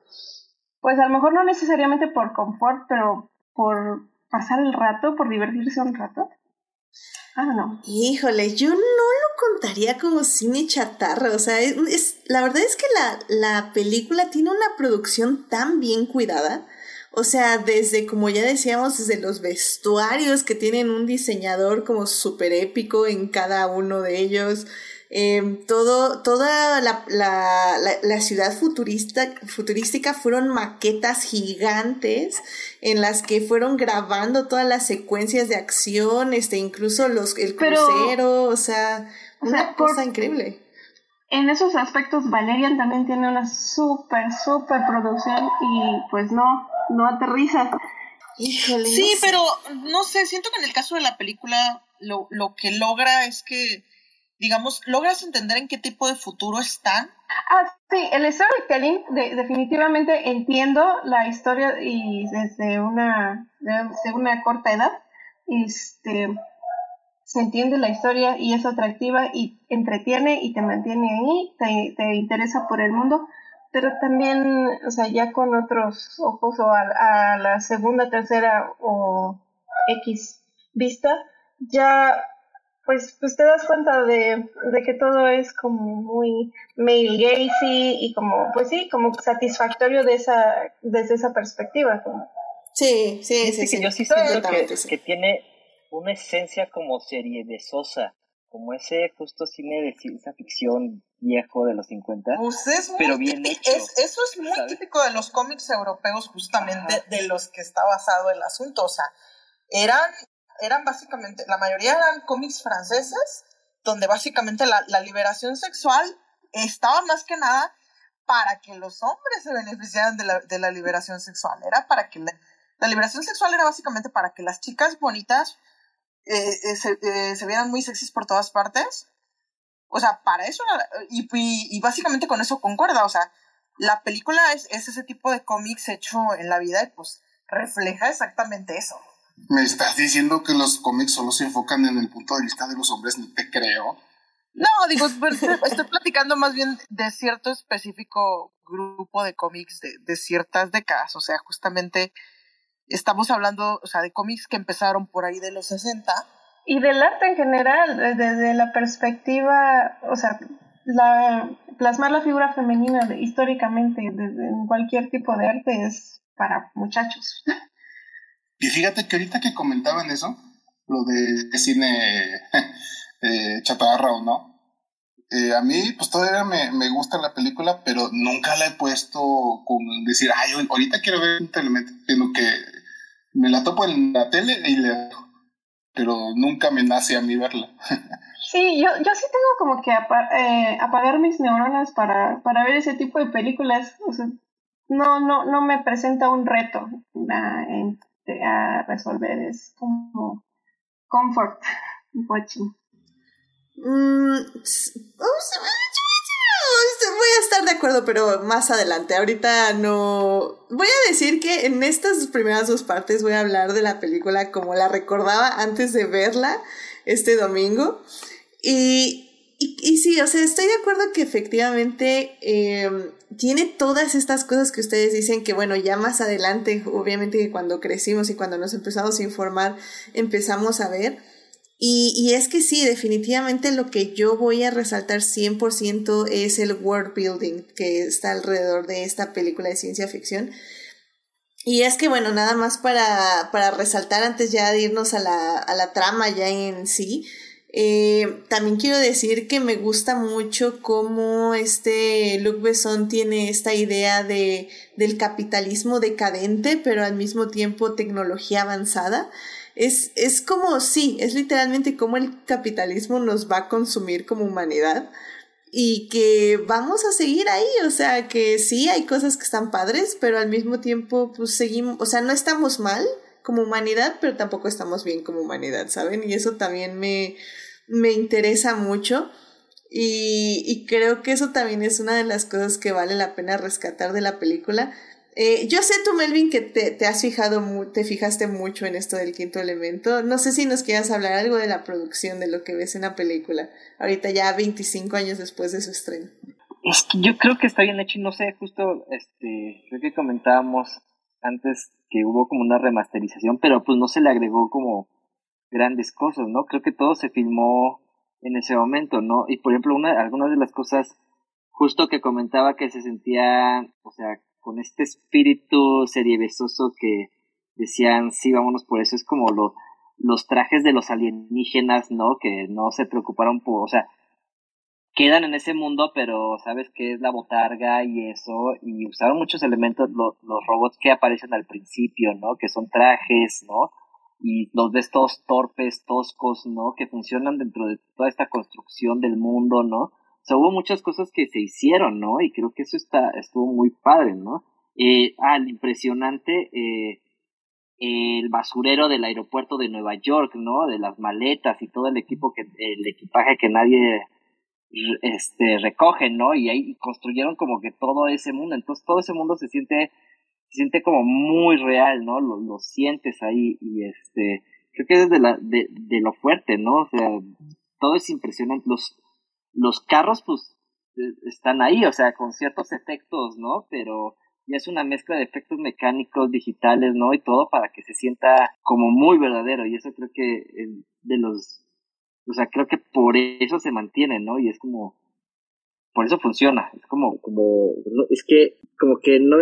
B: pues a lo mejor no necesariamente por confort, pero por pasar el rato, por divertirse un rato. Ah, no.
A: Híjole, yo no lo contaría como cine chatarra. O sea, es, la verdad es que la, la película tiene una producción tan bien cuidada. O sea, desde, como ya decíamos, desde los vestuarios que tienen un diseñador como súper épico en cada uno de ellos. Em, todo, toda la, la, la, ciudad futurista, futurística fueron maquetas gigantes en las que fueron grabando todas las secuencias de acción, este, incluso los, el crucero, o sea, una cosa increíble.
B: En esos aspectos, Valerian también tiene una súper, súper producción y pues no, no aterriza.
E: Híjole. Sí, pero no sé, siento que en el caso de la película lo, lo que logra es que digamos, logras entender en qué tipo de futuro están.
B: Ah, sí, el storytelling, de, definitivamente entiendo la historia y desde una, desde una corta edad, este, se entiende la historia y es atractiva y entretiene y te mantiene ahí, te, te interesa por el mundo, pero también, o sea, ya con otros ojos o a, a la segunda, tercera o X vista, ya pues, pues te das cuenta de, de que todo es como muy male gazy y como, pues sí, como satisfactorio de esa, desde esa perspectiva.
A: Sí, sí, sí,
D: sí. yo sí siento que, que, tiene una esencia como serie de Sosa, como ese justo cine de ciencia ficción viejo de los 50,
E: pues es pero bien hecho. eso es muy típico de los cómics europeos justamente, de los que está basado el asunto, o sea, eran eran básicamente, la mayoría eran cómics franceses, donde básicamente la, la liberación sexual estaba más que nada para que los hombres se beneficiaran de la, de la liberación sexual. Era para que la, liberación sexual era básicamente para que las chicas bonitas eh, eh, se, eh, se, vieran muy sexys por todas partes. O sea, para eso, y, y, y, básicamente con eso concuerda. O sea, la película es, es ese tipo de cómics hecho en la vida y pues refleja exactamente eso.
F: ¿Me estás diciendo que los cómics solo se enfocan en el punto de vista de los hombres? Ni te creo.
E: No, digo, pues, estoy platicando más bien de cierto específico grupo de cómics de, de ciertas décadas. O sea, justamente estamos hablando, o sea, de cómics que empezaron por ahí de los 60.
B: Y del arte en general, desde la perspectiva, o sea, la, plasmar la figura femenina históricamente en cualquier tipo de arte es para muchachos.
F: Y fíjate que ahorita que comentaban eso, lo de cine eh, chatarra o no, eh, a mí pues todavía me, me, gusta la película, pero nunca la he puesto como decir, ay, ahorita quiero ver un elemento, sino que me la topo en la tele y le pero nunca me nace a mí verla.
B: sí, yo, yo sí tengo como que eh, apagar mis neuronas para, para ver ese tipo de películas, o sea, no, no, no me presenta un reto a resolver, es como comfort watching.
A: Mm, voy a estar de acuerdo, pero más adelante. Ahorita no. Voy a decir que en estas primeras dos partes voy a hablar de la película como la recordaba antes de verla este domingo. Y y, y, sí, o sea, estoy de acuerdo que efectivamente eh, tiene todas estas cosas que ustedes dicen que, bueno, ya más adelante, obviamente que cuando crecimos y cuando nos empezamos a informar, empezamos a ver. Y, y es que sí, definitivamente lo que yo voy a resaltar 100% es el world building que está alrededor de esta película de ciencia ficción. Y es que, bueno, nada más para, para resaltar antes ya de irnos a la, a la trama ya en sí, eh, también quiero decir que me gusta mucho cómo este Luc Besson tiene esta idea de, del capitalismo decadente, pero al mismo tiempo tecnología avanzada. Es, es como, sí, es literalmente como el capitalismo nos va a consumir como humanidad y que vamos a seguir ahí, o sea, que sí hay cosas que están padres, pero al mismo tiempo pues seguimos, o sea, no estamos mal como humanidad, pero tampoco estamos bien como humanidad, ¿saben? Y eso también me, me interesa mucho. Y, y, creo que eso también es una de las cosas que vale la pena rescatar de la película. Eh, yo sé tú, Melvin, que te, te has fijado, te fijaste mucho en esto del quinto elemento. No sé si nos quieras hablar algo de la producción, de lo que ves en la película, ahorita ya 25 años después de su estreno.
D: Es que yo creo que está bien hecho no sé, justo, este, creo que comentábamos antes que hubo como una remasterización, pero pues no se le agregó como grandes cosas, ¿no? Creo que todo se filmó en ese momento, ¿no? Y por ejemplo, una, algunas de las cosas justo que comentaba que se sentía, o sea, con este espíritu seriebesoso que decían, sí, vámonos por eso, es como lo, los trajes de los alienígenas, ¿no? Que no se preocuparon por, o sea, quedan en ese mundo, pero sabes que es la botarga y eso, y usaron muchos elementos, los robots que aparecen al principio, ¿no? Que son trajes, ¿no? Y los ves todos torpes, toscos, ¿no? Que funcionan dentro de toda esta construcción del mundo, ¿no? O sea, hubo muchas cosas que se hicieron, ¿no? Y creo que eso está, estuvo muy padre, ¿no? Eh, ah, el impresionante, eh, el basurero del aeropuerto de Nueva York, ¿no? De las maletas y todo el equipo que, el equipaje que nadie este recoge, ¿no? Y ahí construyeron como que todo ese mundo, entonces todo ese mundo se siente se siente como muy real, ¿no? Lo, lo sientes ahí y este, creo que es de, la, de, de lo fuerte, ¿no? O sea, todo es impresionante. Los, los carros, pues, eh, están ahí, o sea, con ciertos efectos, ¿no? Pero ya es una mezcla de efectos mecánicos, digitales, ¿no? Y todo para que se sienta como muy verdadero. Y eso creo que de los, o sea, creo que por eso se mantiene, ¿no? Y es como, por eso funciona. Es como, como, es que, como que no,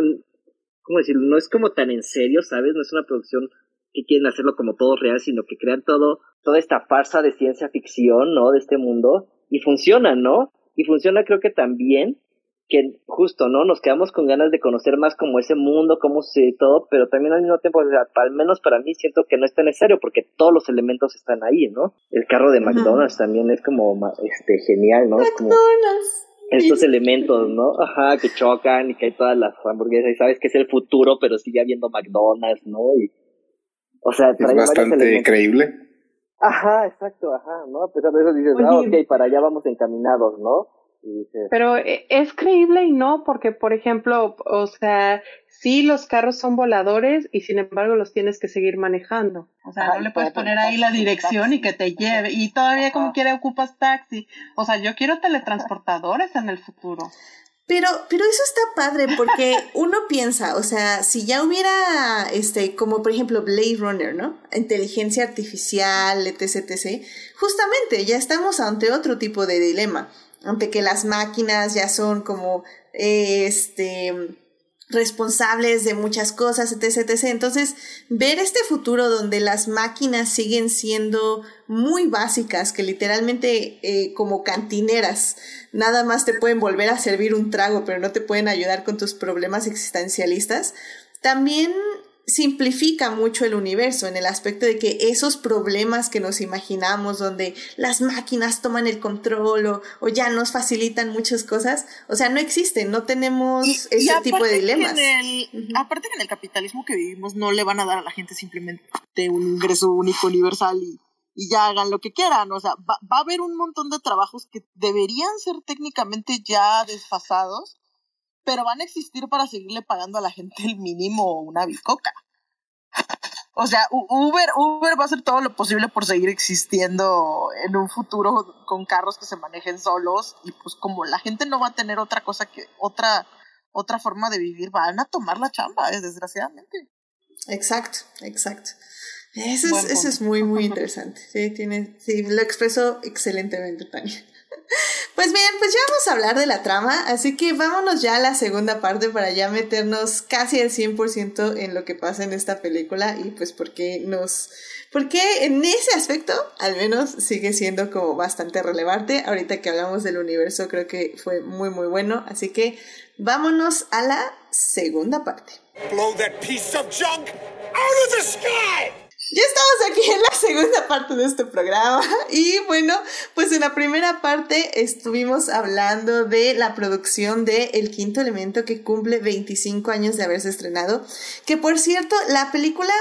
D: ¿cómo decirlo? No es como tan en serio, ¿sabes? No es una producción que quieren hacerlo como todo real, sino que crean todo, toda esta farsa de ciencia ficción, ¿no? De este mundo, y funciona, ¿no? Y funciona creo que también que justo, ¿no? Nos quedamos con ganas de conocer más como ese mundo, cómo se todo, pero también al mismo tiempo, o sea, al menos para mí siento que no es tan necesario porque todos los elementos están ahí, ¿no? El carro de McDonald's también es como este genial, ¿no?
A: McDonald's
D: estos elementos, ¿no? Ajá, que chocan y que hay todas las hamburguesas y sabes que es el futuro, pero sigue habiendo McDonald's, ¿no? Y, o sea,
F: es bastante creíble.
D: Ajá, exacto, ajá, ¿no? A pesar de eso dices, ah, ok, para allá vamos encaminados, ¿no?
C: Pero eh, es creíble y no, porque por ejemplo, o sea, sí los carros son voladores y sin embargo los tienes que seguir manejando.
B: O sea, no le puedes poner ahí la dirección y que te lleve. Y todavía como quiere ocupas taxi. O sea, yo quiero teletransportadores en el futuro.
A: Pero, pero eso está padre porque uno piensa, o sea, si ya hubiera, este, como por ejemplo Blade Runner, ¿no? Inteligencia artificial, etc, etc. Justamente, ya estamos ante otro tipo de dilema ante que las máquinas ya son como este responsables de muchas cosas, etc, etc. Entonces, ver este futuro donde las máquinas siguen siendo muy básicas, que literalmente eh, como cantineras, nada más te pueden volver a servir un trago, pero no te pueden ayudar con tus problemas existencialistas, también simplifica mucho el universo en el aspecto de que esos problemas que nos imaginamos donde las máquinas toman el control o, ya nos facilitan muchas cosas, o sea, no existen, no tenemos ese tipo de dilemas.
E: Aparte que en el capitalismo que vivimos no le van a dar a la gente simplemente un ingreso único universal y, y ya hagan lo que quieran, o sea, va, va a haber un montón de trabajos que deberían ser técnicamente ya desfasados pero van a existir para seguirle pagando a la gente el mínimo o una bicoca. O sea, Uber, Uber va a hacer todo lo posible por seguir existiendo en un futuro con carros que se manejen solos y pues como la gente no va a tener otra cosa que otra otra forma de vivir, van a tomar la chamba, eh, desgraciadamente.
A: Exacto, exacto. Eso es, eso es muy, muy interesante. Sí, tiene, sí, lo expreso excelentemente, Tania. Pues bien, pues ya vamos a hablar de la trama, así que vámonos ya a la segunda parte para ya meternos casi al 100% en lo que pasa en esta película y pues porque nos... Porque en ese aspecto, al menos, sigue siendo como bastante relevante. Ahorita que hablamos del universo, creo que fue muy, muy bueno. Así que vámonos a la segunda parte.
I: Blow that piece of junk out of the sky!
A: Ya estamos aquí en la segunda parte de este programa y bueno, pues en la primera parte estuvimos hablando de la producción de El Quinto Elemento que cumple 25 años de haberse estrenado, que por cierto, la película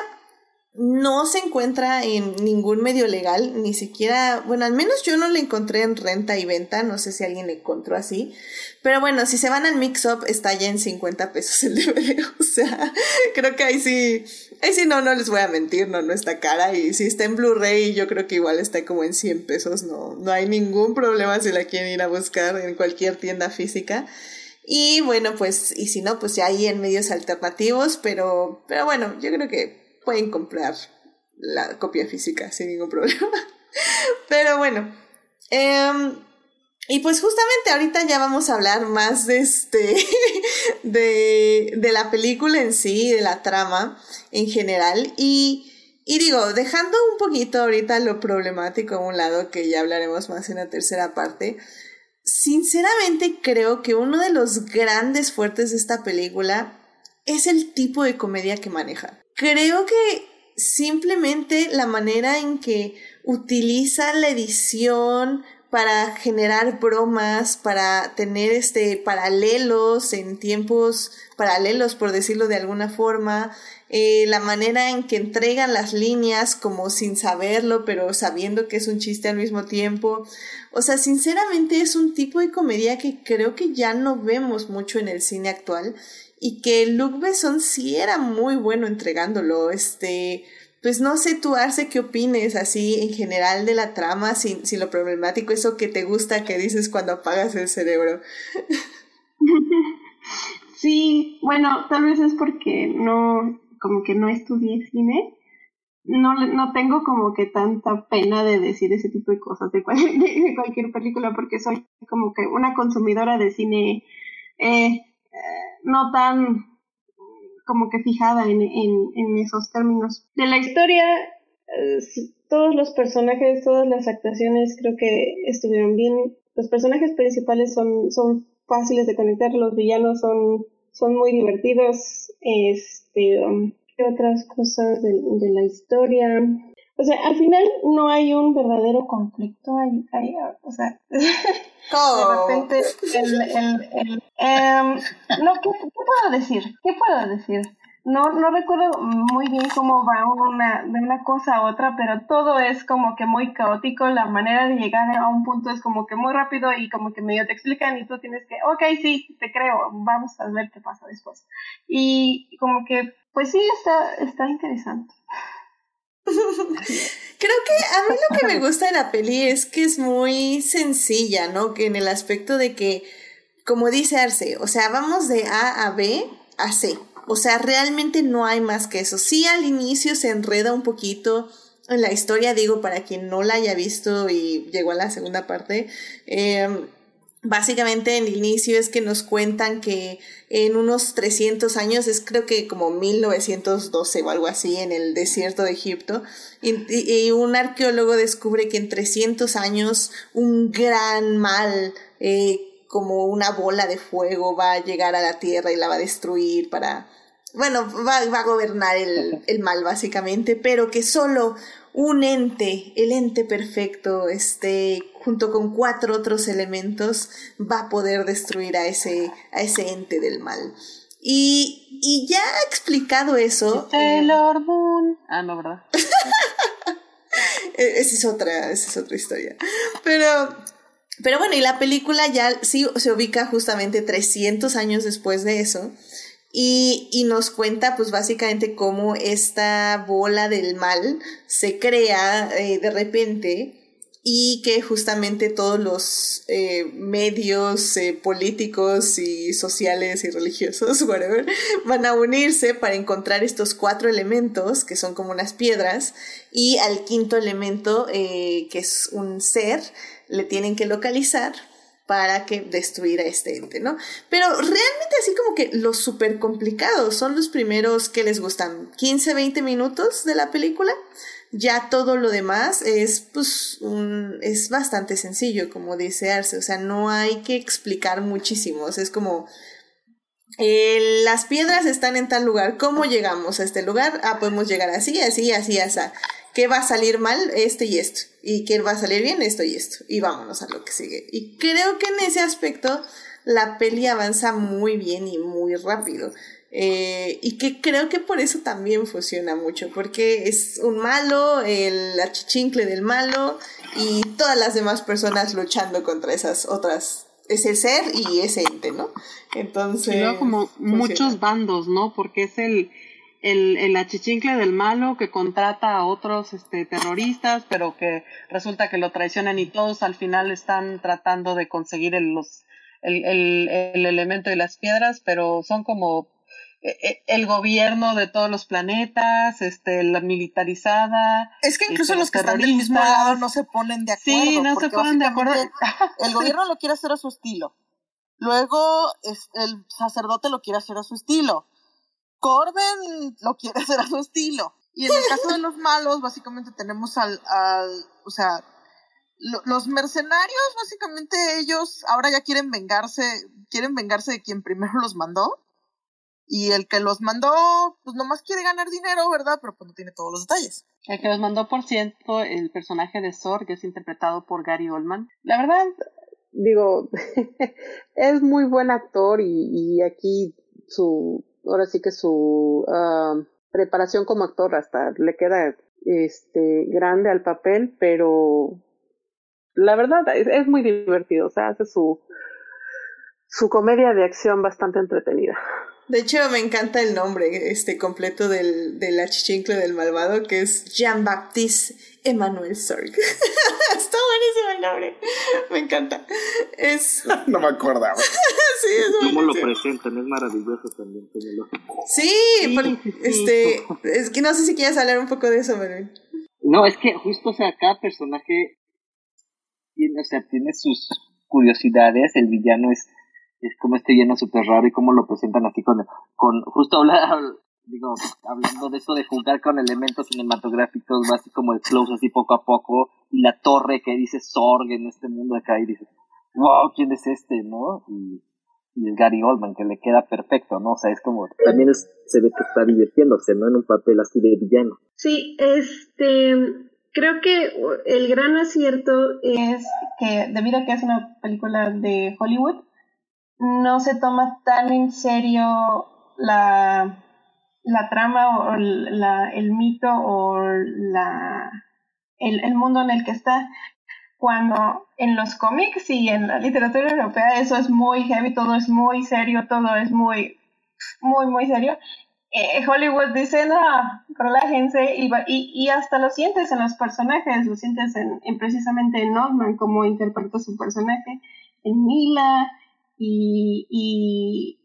A: no se encuentra en ningún medio legal, ni siquiera, bueno, al menos yo no la encontré en renta y venta, no sé si alguien la encontró así, pero bueno, si se van al Mix Up está ya en 50 pesos el DVD, o sea, creo que ahí sí, ahí sí no, no les voy a mentir, no, no está cara, y si está en Blu-ray yo creo que igual está como en 100 pesos, no, no hay ningún problema si la quieren ir a buscar en cualquier tienda física. Y bueno, pues, y si no, pues ya hay en medios alternativos, pero, pero bueno, yo creo que pueden comprar la copia física sin ningún problema. Pero bueno. Em, y pues justamente ahorita ya vamos a hablar más de este. de, de la película en sí, de la trama en general. Y, y digo, dejando un poquito ahorita lo problemático a un lado, que ya hablaremos más en la tercera parte. Sinceramente creo que uno de los grandes fuertes de esta película es el tipo de comedia que maneja. Creo que simplemente la manera en que utiliza la edición para generar bromas, para tener este paralelos en tiempos paralelos, por decirlo de alguna forma, eh, la manera en que entregan las líneas como sin saberlo, pero sabiendo que es un chiste al mismo tiempo. O sea, sinceramente es un tipo de comedia que creo que ya no vemos mucho en el cine actual y que Luc Besson sí era muy bueno entregándolo. Este, pues no sé tú, Arce, qué opines así en general de la trama, sin, sin lo problemático, eso que te gusta que dices cuando apagas el cerebro.
B: Sí, bueno, tal vez es porque no, como que no estudié cine. No, no tengo como que tanta pena de decir ese tipo de cosas de, de cualquier película porque soy como que una consumidora de cine eh, no tan como que fijada en, en, esos términos. De la historia, todos los personajes, todas las actuaciones creo que estuvieron bien. Los personajes principales son, son fáciles de conectar, los villanos son, son muy divertidos. Este, um, ¿Qué otras cosas de, de la historia? O sea, al final no hay un verdadero conflicto, hay, hay o sea, de repente el, el, el em, no, ¿qué, puedo decir? ¿Qué puedo decir? No, no recuerdo muy bien cómo va una, de una cosa a otra, pero todo es como que muy caótico, la manera de llegar a un punto es como que muy rápido y como que medio te explican y tú tienes que, ok, sí, te creo, vamos a ver qué pasa después. Y como que, pues sí, está, está interesante.
A: Creo que a mí lo que me gusta de la peli es que es muy sencilla, ¿no? Que en el aspecto de que, como dice Arce, o sea, vamos de A a B a C. O sea, realmente no hay más que eso. Sí, al inicio se enreda un poquito en la historia, digo, para quien no la haya visto y llegó a la segunda parte. Eh, Básicamente en el inicio es que nos cuentan que en unos 300 años, es creo que como 1912 o algo así, en el desierto de Egipto, y, un arqueólogo descubre que en 300 años un gran mal, eh, como una bola de fuego, va a llegar a la tierra y la va a destruir para... Bueno, va, va a gobernar el, el mal básicamente, pero que solo un ente, el ente perfecto, este, junto con cuatro otros elementos, va a poder destruir a ese, a ese ente del mal. Y, y ya explicado eso.
C: Taylor Moon. Ah, no, ¿verdad?
A: E, esa es otra, esa es otra historia. Pero, pero bueno, y la película ya sí se ubica justamente 300 años después de eso. Y, y, nos cuenta pues básicamente cómo esta bola del mal se crea eh, de repente y que justamente todos los eh, medios eh, políticos y sociales y religiosos, whatever, van a unirse para encontrar estos cuatro elementos que son como unas piedras y al quinto elemento que es un ser le tienen que localizar para que destruir a este ente, ¿no? Pero realmente así como que los súper complicados son los primeros que les gustan 15, 20 minutos de la película. Ya todo lo demás es, pues, es bastante sencillo, como dice Arce. O sea, no hay que explicar muchísimo. es como, eh, las piedras están en tal lugar. ¿Cómo llegamos a este lugar? Ah, podemos llegar así, así, así, así. ¿Qué va a salir mal? Este y esto. ¿Y qué va a salir bien? Esto y esto. Y vámonos a lo que sigue. Y creo que en ese aspecto la peli avanza muy bien y muy rápido. Eh, y que creo que por eso también funciona mucho, porque es un malo, el achichincle del malo y todas las demás personas luchando contra esas otras, ese ser y ese ente, ¿no? Entonces...
C: Y luego como muchos bandos, ¿no? Porque es el, el, el achichincle del malo que contrata a otros este, terroristas, pero que resulta que lo traicionan y todos al final están tratando de conseguir el, los, el, el, el elemento de las piedras, pero son como e, e, el gobierno de todos los planetas, este, la militarizada.
E: Es que incluso este, los que están del mismo lado no se ponen de acuerdo.
C: Sí, no se ponen de acuerdo.
E: El gobierno lo quiere hacer a su estilo. Luego es, el sacerdote lo quiere hacer a su estilo. Corbin lo quiere hacer a su estilo. Y en el caso de los malos, básicamente tenemos al, al o sea, los mercenarios, básicamente ellos ahora ya quieren vengarse, quieren vengarse de quien primero los mandó. Y el que los mandó, pues nomás quiere ganar dinero, ¿verdad? Pero pues no tiene todos los detalles.
C: El que los mandó, por cierto, el personaje de Sor, que es interpretado por Gary Oldman. La verdad, digo, es muy buen actor y, y aquí su ahora sí que su uh, preparación como actor hasta le queda este grande al papel, pero la verdad es, es muy divertido, o sea, hace su su comedia de acción bastante entretenida.
A: De hecho, me encanta el nombre este completo del, del achichincle del malvado, que es Jean-Baptiste Emmanuel Sorg. Está buenísimo el nombre. Me encanta. Es...
F: no me acordaba.
A: sí, es
D: ¿Cómo lo presentan? Es maravilloso también.
A: Sí, este, es que no sé si quieres hablar un poco de eso, Manuel.
D: No, es que justo, o sea, cada personaje tiene, o sea, tiene sus curiosidades. El villano es es como este lleno súper raro y cómo lo presentan así con, con justo hablar, digo, hablando de eso de jugar con elementos cinematográficos, así como el close así poco a poco, y la torre que dice Sorg en este mundo acá y dices, wow, ¿quién es este? ¿no? Y, y es Gary Oldman, que le queda perfecto, ¿no? O sea, es como, también se ve que está divirtiéndose, ¿no? En un papel así de villano.
B: Sí, este, creo que el gran acierto es que, debido a que es una película de Hollywood, no se toma tan en serio la, la trama o la, el mito o la, el, el mundo en el que está. Cuando en los cómics y en la literatura europea eso es muy heavy, todo es muy serio, todo es muy, muy, muy serio. Eh, Hollywood dice, no, relájense y, y, y hasta lo sientes en los personajes, lo sientes en, en precisamente en Norman, como interpreta su personaje, en Mila, y, y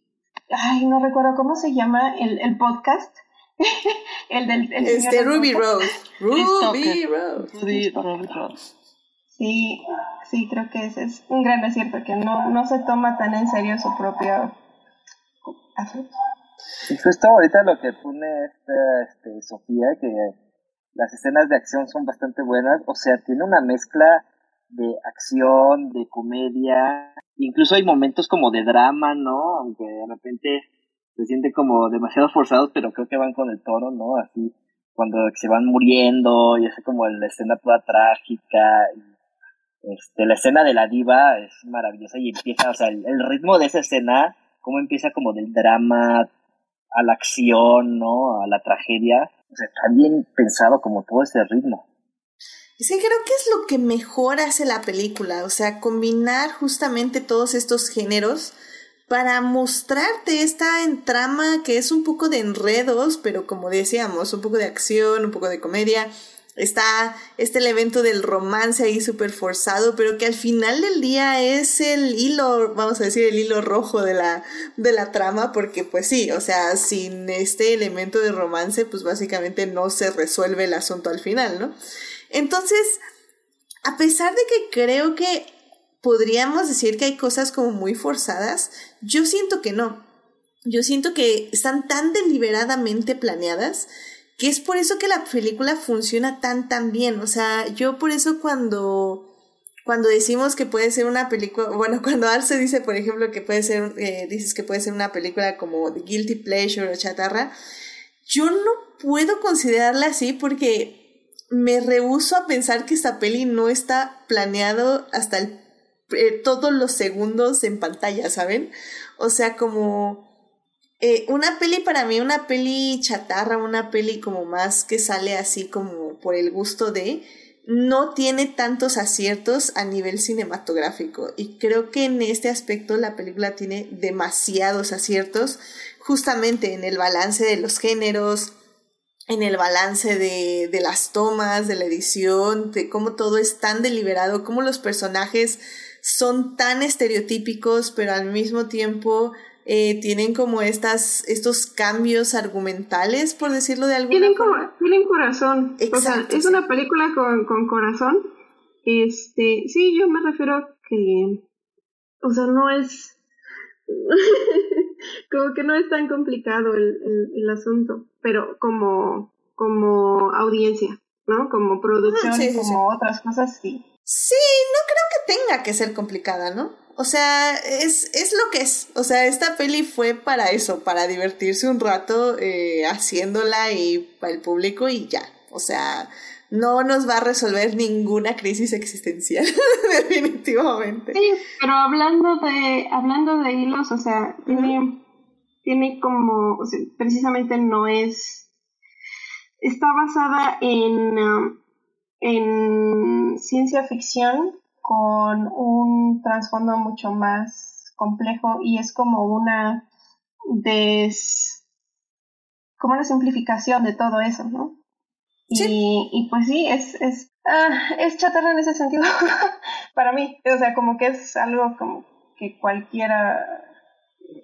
B: ay, no recuerdo cómo se llama el, el podcast. el del el
A: este Ruby Rose. Ruby Rose.
C: Ruby Rose.
B: Sí, sí, creo que ese es un gran acierto, que no, no se toma tan en serio su propio asunto.
D: Y justo ahorita lo que pone esta, este, Sofía, que las escenas de acción son bastante buenas, o sea, tiene una mezcla de acción, de comedia, incluso hay momentos como de drama, ¿no? Aunque de repente se siente como demasiado forzados, pero creo que van con el toro, ¿no? Así, cuando se van muriendo y hace como la escena toda trágica. Este, la escena de la diva es maravillosa y empieza, o sea, el, el ritmo de esa escena, cómo empieza como del drama a la acción, ¿no? A la tragedia. O sea, está bien pensado como todo ese ritmo.
A: Sí, creo que es lo que mejor hace la película, o sea, combinar justamente todos estos géneros para mostrarte esta trama que es un poco de enredos, pero como decíamos, un poco de acción, un poco de comedia. Está este elemento del romance ahí súper forzado, pero que al final del día es el hilo, vamos a decir, el hilo rojo de la, de la trama, porque pues sí, o sea, sin este elemento de romance, pues básicamente no se resuelve el asunto al final, ¿no? Entonces, a pesar de que creo que podríamos decir que hay cosas como muy forzadas, yo siento que no. Yo siento que están tan deliberadamente planeadas que es por eso que la película funciona tan tan bien. O sea, yo por eso cuando cuando decimos que puede ser una película, bueno, cuando Arce dice, por ejemplo, que puede ser, eh, dices que puede ser una película como Guilty Pleasure o Chatarra, yo no puedo considerarla así porque me rehuso a pensar que esta peli no está planeado hasta el, eh, todos los segundos en pantalla, ¿saben? O sea, como eh, una peli para mí, una peli chatarra, una peli como más que sale así como por el gusto de, no tiene tantos aciertos a nivel cinematográfico y creo que en este aspecto la película tiene demasiados aciertos justamente en el balance de los géneros, en el balance de, de las tomas, de la edición, de cómo todo es tan deliberado, cómo los personajes son tan estereotípicos, pero al mismo tiempo eh, tienen como estas, estos cambios argumentales, por decirlo de alguna
H: tienen
A: forma.
H: tienen corazón. o sea, es una película con, con corazón. Este, sí, yo me refiero a que, o sea, no es, como que no es tan complicado el, el, el, asunto, pero como, como audiencia, ¿no? Como producción
B: sí, sí, como sí. otras cosas, sí.
A: Sí, no creo que tenga que ser complicada, ¿no? O sea, es, es lo que es. O sea, esta peli fue para eso, para divertirse un rato eh, haciéndola y para el público y ya. O sea, no nos va a resolver ninguna crisis existencial, definitivamente.
H: Sí, pero hablando de, hablando de hilos, o sea, tiene, tiene como, o sea, precisamente no es, está basada en, um, en ciencia ficción con un trasfondo mucho más complejo y es como una des como una simplificación de todo eso, ¿no? Sí. Y, y pues sí, es, es, ah, es chatarra en ese sentido para mí. O sea, como que es algo como que cualquiera,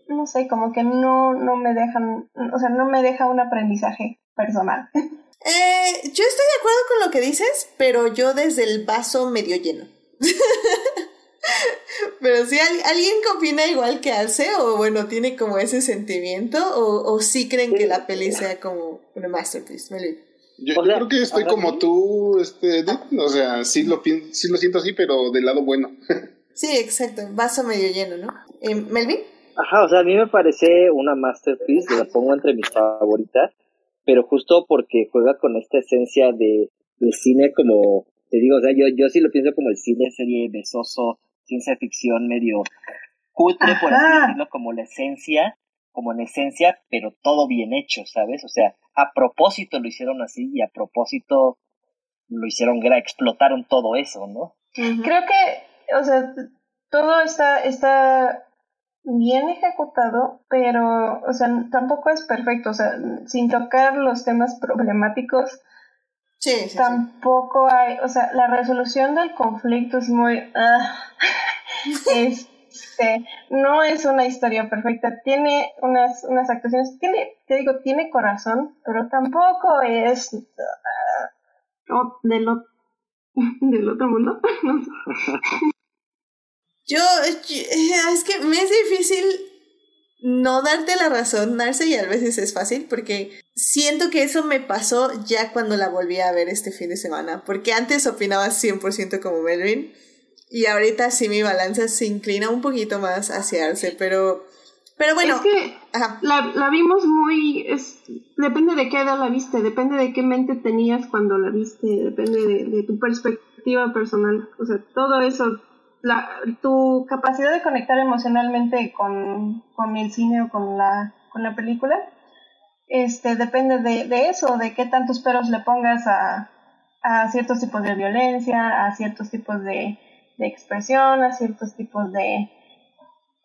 H: no sé, como que no, no me dejan, o sea, no me deja un aprendizaje personal.
A: Eh, yo estoy de acuerdo con lo que dices, pero yo desde el vaso medio lleno. Pero si ¿sí, alguien que opina igual que hace o bueno, tiene como ese sentimiento o, o sí creen que la peli sea como una masterpiece.
F: Yo, yo creo que estoy como tú, este, o sea, sí lo, sí lo siento así, pero del lado bueno.
A: Sí, exacto, vaso medio lleno, ¿no? Eh, ¿Melvin?
D: Ajá, o sea, a mí me parece una masterpiece, la pongo entre mis favoritas, pero justo porque juega con esta esencia de, de cine como te digo, o sea, yo, yo sí lo pienso como el cine serie besoso, ciencia ficción medio cutre, por así decirlo, como la esencia, como en esencia, pero todo bien hecho, ¿sabes? O sea, a propósito lo hicieron así y a propósito lo hicieron, explotaron todo eso, ¿no?
B: Creo que, o sea, todo está, está bien ejecutado, pero, o sea, tampoco es perfecto, o sea, sin tocar los temas problemáticos,
A: Sí, sí,
B: tampoco sí. hay, o sea, la resolución del conflicto es muy, uh, este, no es una historia perfecta, tiene unas, unas actuaciones, tiene, te digo, tiene corazón, pero tampoco es uh,
H: del, del otro mundo.
A: yo, es que me es difícil no darte la razón, Narce, y a veces es fácil porque siento que eso me pasó ya cuando la volví a ver este fin de semana, porque antes opinaba 100% como Melvin y ahorita sí mi balanza se inclina un poquito más hacia Arce, pero pero bueno,
H: es que la, la, vimos muy es depende de qué edad la viste, depende de qué mente tenías cuando la viste, depende de, de tu perspectiva personal, o sea, todo eso la,
B: tu capacidad de conectar emocionalmente con, con el cine o con la, con la película este, depende de, de eso, de qué tantos peros le pongas a, a ciertos tipos de violencia, a ciertos tipos de, de expresión, a ciertos tipos de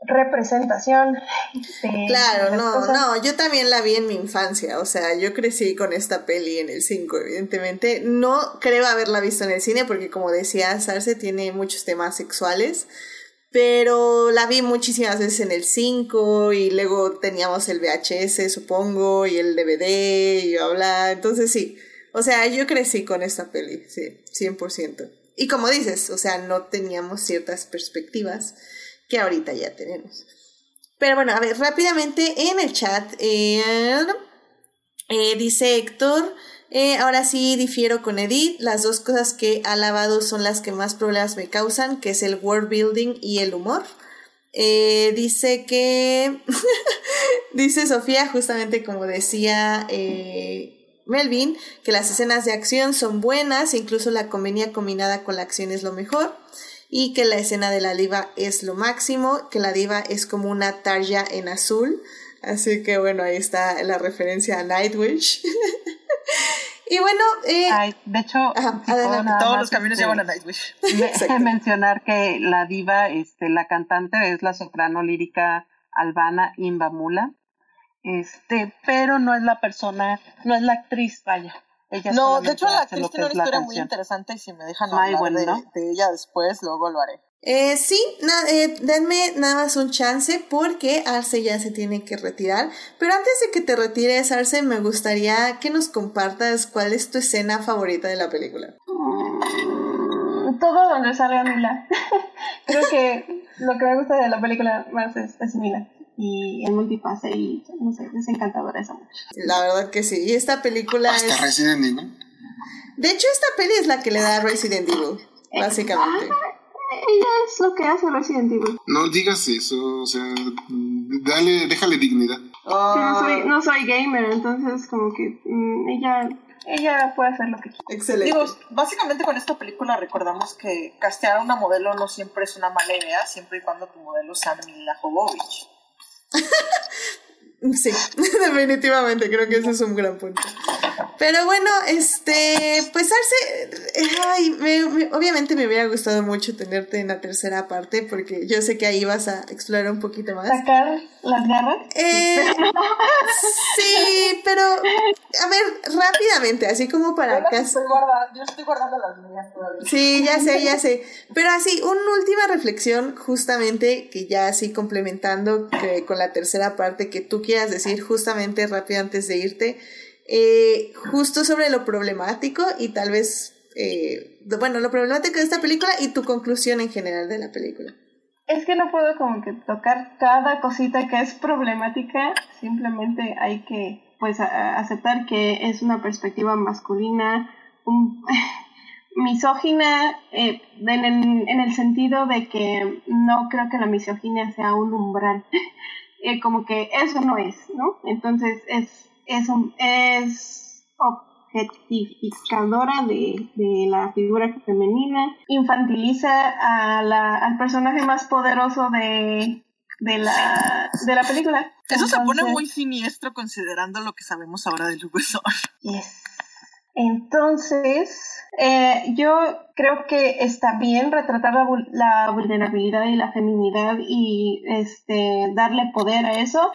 B: representación. De,
A: claro, de no, cosas. no, yo también la vi en mi infancia, o sea, yo crecí con esta peli en el 5, evidentemente. No creo haberla visto en el cine porque como decía Sarce, tiene muchos temas sexuales pero la vi muchísimas veces en el 5 y luego teníamos el VHS, supongo, y el DVD y bla, bla. Entonces sí, o sea, yo crecí con esta peli, sí, 100%. y como dices, o sea, no teníamos ciertas perspectivas que ahorita ya tenemos. Pero bueno, a ver, rápidamente en el chat eh, dice Héctor, eh, ahora sí difiero con Edith, las dos cosas que ha lavado son las que más problemas me causan, que es el world building y el humor. Eh, dice que, dice Sofía, justamente como decía Melvin, que las escenas de acción son buenas, incluso la comedia combinada con la acción es lo mejor, y que la escena de la diva es lo máximo, que la diva es como una tarja en azul, así que bueno, ahí está la referencia a Nightwish. y bueno, eh,
C: Ay, de hecho,
A: Ajá,
C: si puedo
A: adelante.
C: nada
E: Todos los caminos
C: este,
E: llevan a Nightwish.
C: me- mencionar que la diva, este, la cantante es la soprano lírica albana Imbamula, este, pero no es la persona, no es la actriz, vaya. Ella
E: No, de hecho la actriz tiene
C: que
E: una historia muy interesante y si me dejan hablar
C: bueno,
E: de,
C: ¿no?
E: de ella después, luego lo haré.
A: Eh, sí, na- eh, denme nada más un chance porque Arce ya se tiene que retirar. Pero antes de que te retires, Arce, me gustaría que nos compartas cuál es tu escena favorita de la película.
B: Mm, Todo donde salga Mila. Creo que lo que me gusta de la película más es, es Mila. Y el multipase y no sé, es encantadora esa mujer.
A: La verdad que sí. Y esta película
F: Hasta
A: es...
F: Resident Evil.
A: De hecho, esta peli es la que le da a Resident Evil, básicamente.
H: Ella es lo que hace Resident Evil.
F: No digas eso, o sea, dale, déjale dignidad.
H: Sí, no, soy, no soy gamer, entonces como que mm, ella...
B: Ella puede hacer lo que quiera.
A: excelente.
E: Digo, básicamente con esta película recordamos que castear a una modelo no siempre es una mala idea, siempre y cuando tu modelo sea Mila Jovovich.
A: 啊哈哈 Sí, definitivamente, creo que ese es un gran punto. Pero bueno, este, pues Arce, ay, me- me- obviamente me hubiera gustado mucho tenerte en la tercera parte porque yo sé que ahí vas a explorar un poquito más.
B: Sacar las garras.
A: Eh, sí, pero a ver, rápidamente, así como para acá.
E: estoy guarda- yo estoy guardando las mías todavía.
A: Sí, ya sé, ya sé. Pero así, una última reflexión, justamente, que ya así complementando que con la tercera parte que tú quieras decir justamente rápido antes de irte, eh, justo sobre lo problemático y tal vez, eh, bueno, lo problemático de esta película y tu conclusión en general de la película.
B: Es que no puedo como que tocar cada cosita que es problemática, simplemente hay que pues aceptar que es una perspectiva masculina, misógina eh, en el sentido de que no creo que la misoginia sea un umbral, Eh, como que eso no es, ¿no? Entonces es, es, un- es objetificadora de, de la figura femenina, infantiliza a la, al personaje más poderoso de, de, la, de la película.
E: Eso se pone muy siniestro considerando lo que sabemos ahora del Ubisoft.
B: Yes. Entonces, eh, yo creo que está bien retratar la, la vulnerabilidad y la feminidad y este darle poder a eso,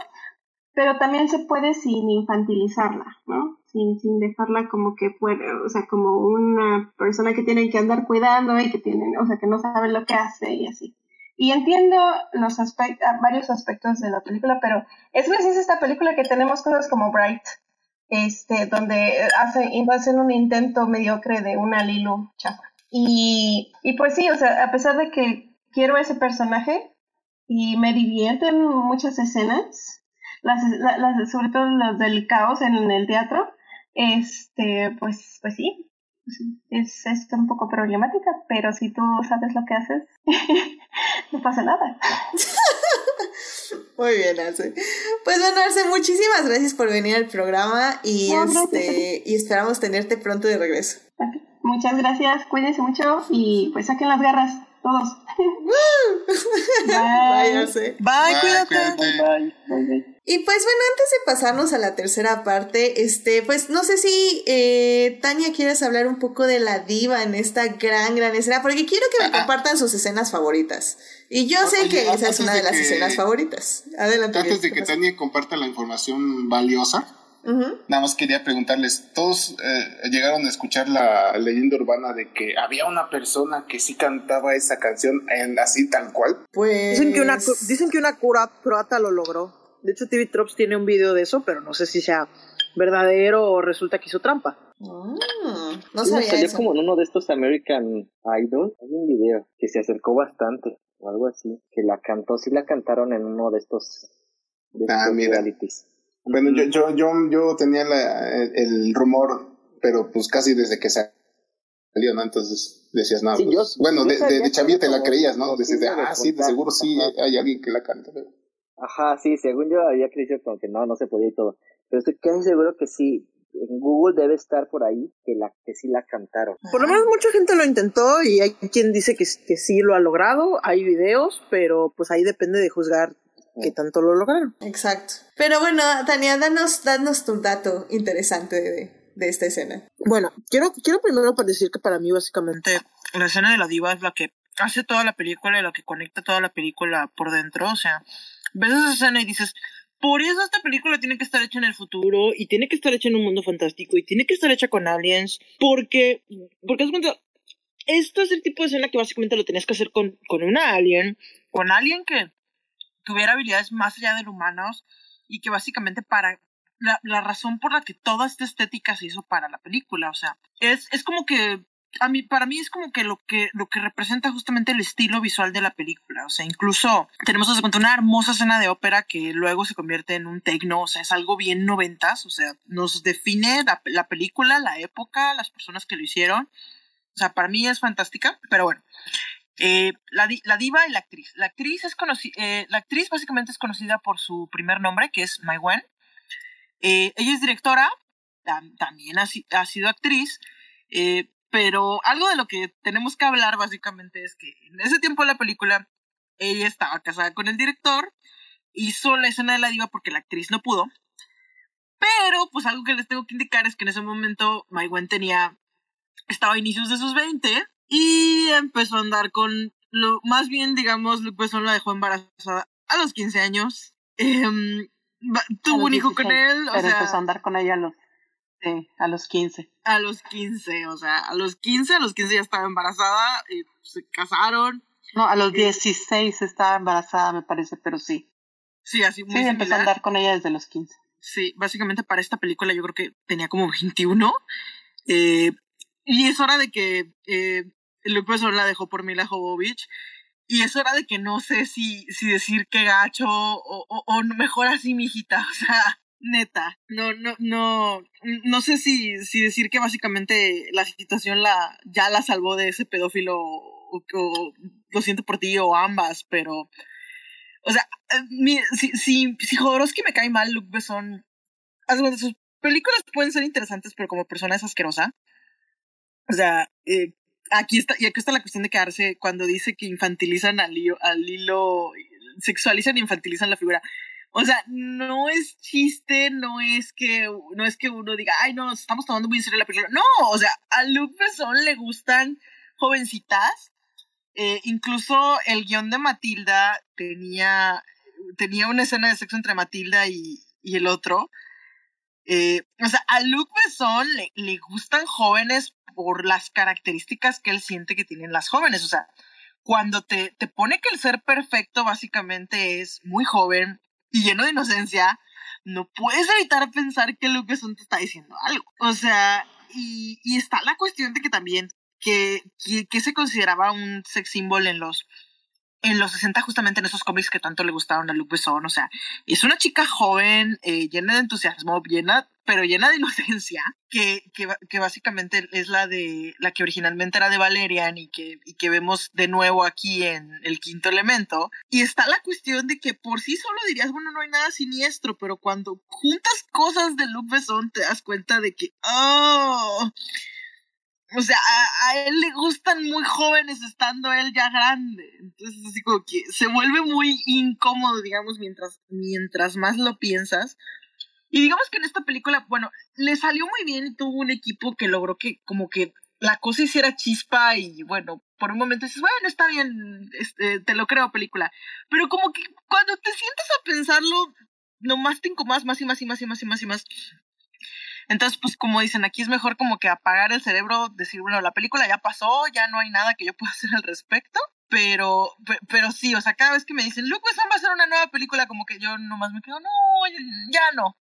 B: pero también se puede sin infantilizarla, ¿no? Sin, sin dejarla como que puede, o sea, como una persona que tienen que andar cuidando y que tienen, o sea, que no sabe lo que hace y así. Y entiendo los aspectos, varios aspectos de la película, pero es gracias a esta película que tenemos cosas como Bright, este, donde hace, hacen un intento mediocre de una Lilu chafa. Y, y pues sí, o sea, a pesar de que quiero ese personaje y me divierten muchas escenas, las, la- las- sobre todo las del caos en, el teatro, este, pues, pues sí, es, es un poco problemática, pero si tú sabes lo que haces, no pasa nada.
A: Muy bien, Arce. Pues bueno, Arce, muchísimas gracias por venir al programa y,
B: No,
A: este, y esperamos tenerte pronto de regreso.
B: Muchas gracias, cuídense mucho y pues saquen las garras, todos.
A: Bye, Arce.
E: Bye,
F: Bye,
E: cuídate.
F: cuídate.
A: Y pues bueno, antes de pasarnos a la tercera parte, este, pues no sé si eh, Tania quieres hablar un poco de la diva en esta gran, gran escena, porque quiero que me
F: Ah,
A: compartan sus escenas favoritas. Y yo sé
F: oye,
A: que esa es una de,
F: de
A: las
F: que-
A: escenas favoritas. Adelante.
F: Antes de
A: ¿qué
F: que
A: pasa?
F: Tania comparta la información valiosa, nada más quería preguntarles, ¿todos eh, llegaron a escuchar la leyenda urbana de que había una persona que sí cantaba esa canción en, así tal cual?
A: Pues...
E: Dicen que una, dicen que una cura croata lo logró. De hecho, TV Trops tiene un video de eso, pero no sé si sea verdadero o resulta que hizo trampa.
A: Mm. No sabía
D: salió
A: eso.
D: como en uno de estos American Idol. Hay un video que se acercó bastante o algo así. Que la cantó, sí la cantaron en uno de estos, de
F: Ah,
D: estos
F: mira.
D: realities.
F: Bueno, yo, yo, yo, yo tenía la- el, el rumor, pero pues casi desde que salió, ¿no? Entonces decías, no,
D: Sí,
F: pues,
D: yo-
F: bueno,
D: yo
F: de, de, de chavilla te la creías, ¿no? Decías, ah, sí, de seguro sí hay alguien que la canta. pero-
D: Ajá, sí, según yo había creído como que no, no se podía y todo. Pero estoy casi seguro que sí. En Google debe estar por ahí que la que sí la cantaron.
E: Por lo menos mucha gente lo intentó y hay quien dice que, que sí lo ha logrado, hay videos, pero pues ahí depende de juzgar qué tanto lo lograron.
A: Exacto. Pero bueno, Tania, danos, danos tu dato interesante de, de esta escena.
E: Bueno, quiero, quiero primero para decir que para mí básicamente la escena de la diva es la que hace toda la película y la que conecta toda la película por dentro. O sea, ves esa escena y dices, por eso esta película tiene que estar hecha en el futuro y tiene que estar hecha en un mundo fantástico y tiene que estar hecha con aliens porque, porque haz cuenta, esto es el tipo de escena que básicamente lo tenías que hacer con, con una alien, con alguien que tuviera habilidades más allá de lo humanos y que básicamente para la, la razón por la que toda esta estética se hizo para la película, o sea, es, es como que a mí, para mí es como que lo que lo que representa justamente el estilo visual de la película, o sea, incluso tenemos de cuenta, una hermosa escena de ópera que luego se convierte en un tecno, o sea, es algo bien noventas, o sea, nos define la, la película, la época, las personas que lo hicieron, o sea, para mí es fantástica, pero bueno, eh, la, di- la diva y la actriz. La actriz es conocida, la actriz básicamente es conocida por su primer nombre, que es Mai Wen. Eh, ella es directora, tam- también ha, si- ha sido actriz, eh, pero algo de lo que tenemos que hablar básicamente es que en ese tiempo de la película ella estaba casada con el director, hizo la escena de la diva porque la actriz no pudo, pero pues algo que les tengo que indicar es que en ese momento Mai Wen tenía, estaba a inicios de sus 20 y empezó a andar con, lo más bien digamos, Luke la dejó embarazada a los 15 años. Em, tuvo un hijo con
C: 16,
E: él, o
C: pero
E: sea,
C: empezó a andar con ella a los, sí, a los 15.
E: a los 15, o sea, a los 15, a los 15 ya estaba embarazada, y se casaron.
C: No, a los
E: Sí.
C: 16 estaba embarazada, me parece, pero sí.
E: Sí, así muy
C: Sí, empezó a
E: similar.
C: andar con ella desde los 15.
E: Sí, básicamente para esta película yo creo que tenía como 21. eh, y es hora de que eh, Luke Besson la dejó por Mila Jovovich. Y es hora de que no sé si, si decir que gacho o, o, o mejor así, mijita. O sea, neta. No, no, no. No sé si, si decir que básicamente la situación la, ya la salvó de ese pedófilo o, lo siento por ti o ambas, pero. O sea, eh, mira, si, si, si Jodorowsky me cae mal, Luke Besson. sus películas pueden ser interesantes, pero como persona es asquerosa. O sea, eh, aquí está, y aquí está la cuestión de quedarse cuando dice que infantilizan al hilo, al hilo, sexualizan e infantilizan la figura. O sea, no es chiste, no es que, no es que uno diga, ay, no, estamos tomando muy en serio la película. No, o sea, a Luke Besson le gustan jovencitas. Eh, incluso el guion de Matilda tenía, tenía una escena de sexo entre Matilda y, y el otro. Eh, o sea, a Luc Besson le, le gustan jóvenes por las características que él siente que tienen las jóvenes. O sea, cuando te, te pone que el ser perfecto básicamente es muy joven y lleno de inocencia, no puedes evitar pensar que Luc Besson te está diciendo algo. O sea, y, y está la cuestión de que también, que, que, que se consideraba un sex symbol en los en los 60 justamente en esos cómics que tanto le gustaron a Luc Besson, o sea, es una chica joven, eh, llena de entusiasmo, llena, pero llena de inocencia, que, que, básicamente es la de, la que originalmente era de Valerian y que, y que vemos de nuevo aquí en El Quinto Elemento. Y está la cuestión de que por sí solo dirías, bueno, no hay nada siniestro, pero cuando juntas cosas de Luc Besson te das cuenta de que, oh, o sea, a, él le gustan muy jóvenes estando él ya grande. Entonces, así como que se vuelve muy incómodo, digamos, mientras, mientras más lo piensas. Y digamos que en esta película, bueno, le salió muy bien y tuvo un equipo que logró que como que la cosa hiciera chispa y bueno, por un momento dices, bueno, está bien, este, te lo creo película. Pero como que cuando te sientas a pensarlo, nomás te incomodas más y más y más y más y más y más. Entonces, pues como dicen, aquí es mejor como que apagar el cerebro, decir, bueno, la película ya pasó, ya no hay nada que yo pueda hacer al respecto. Pero, pero sí, o sea, cada vez que me dicen, Luke Besson va a hacer una nueva película, como que yo nomás me quedo, no, ya no.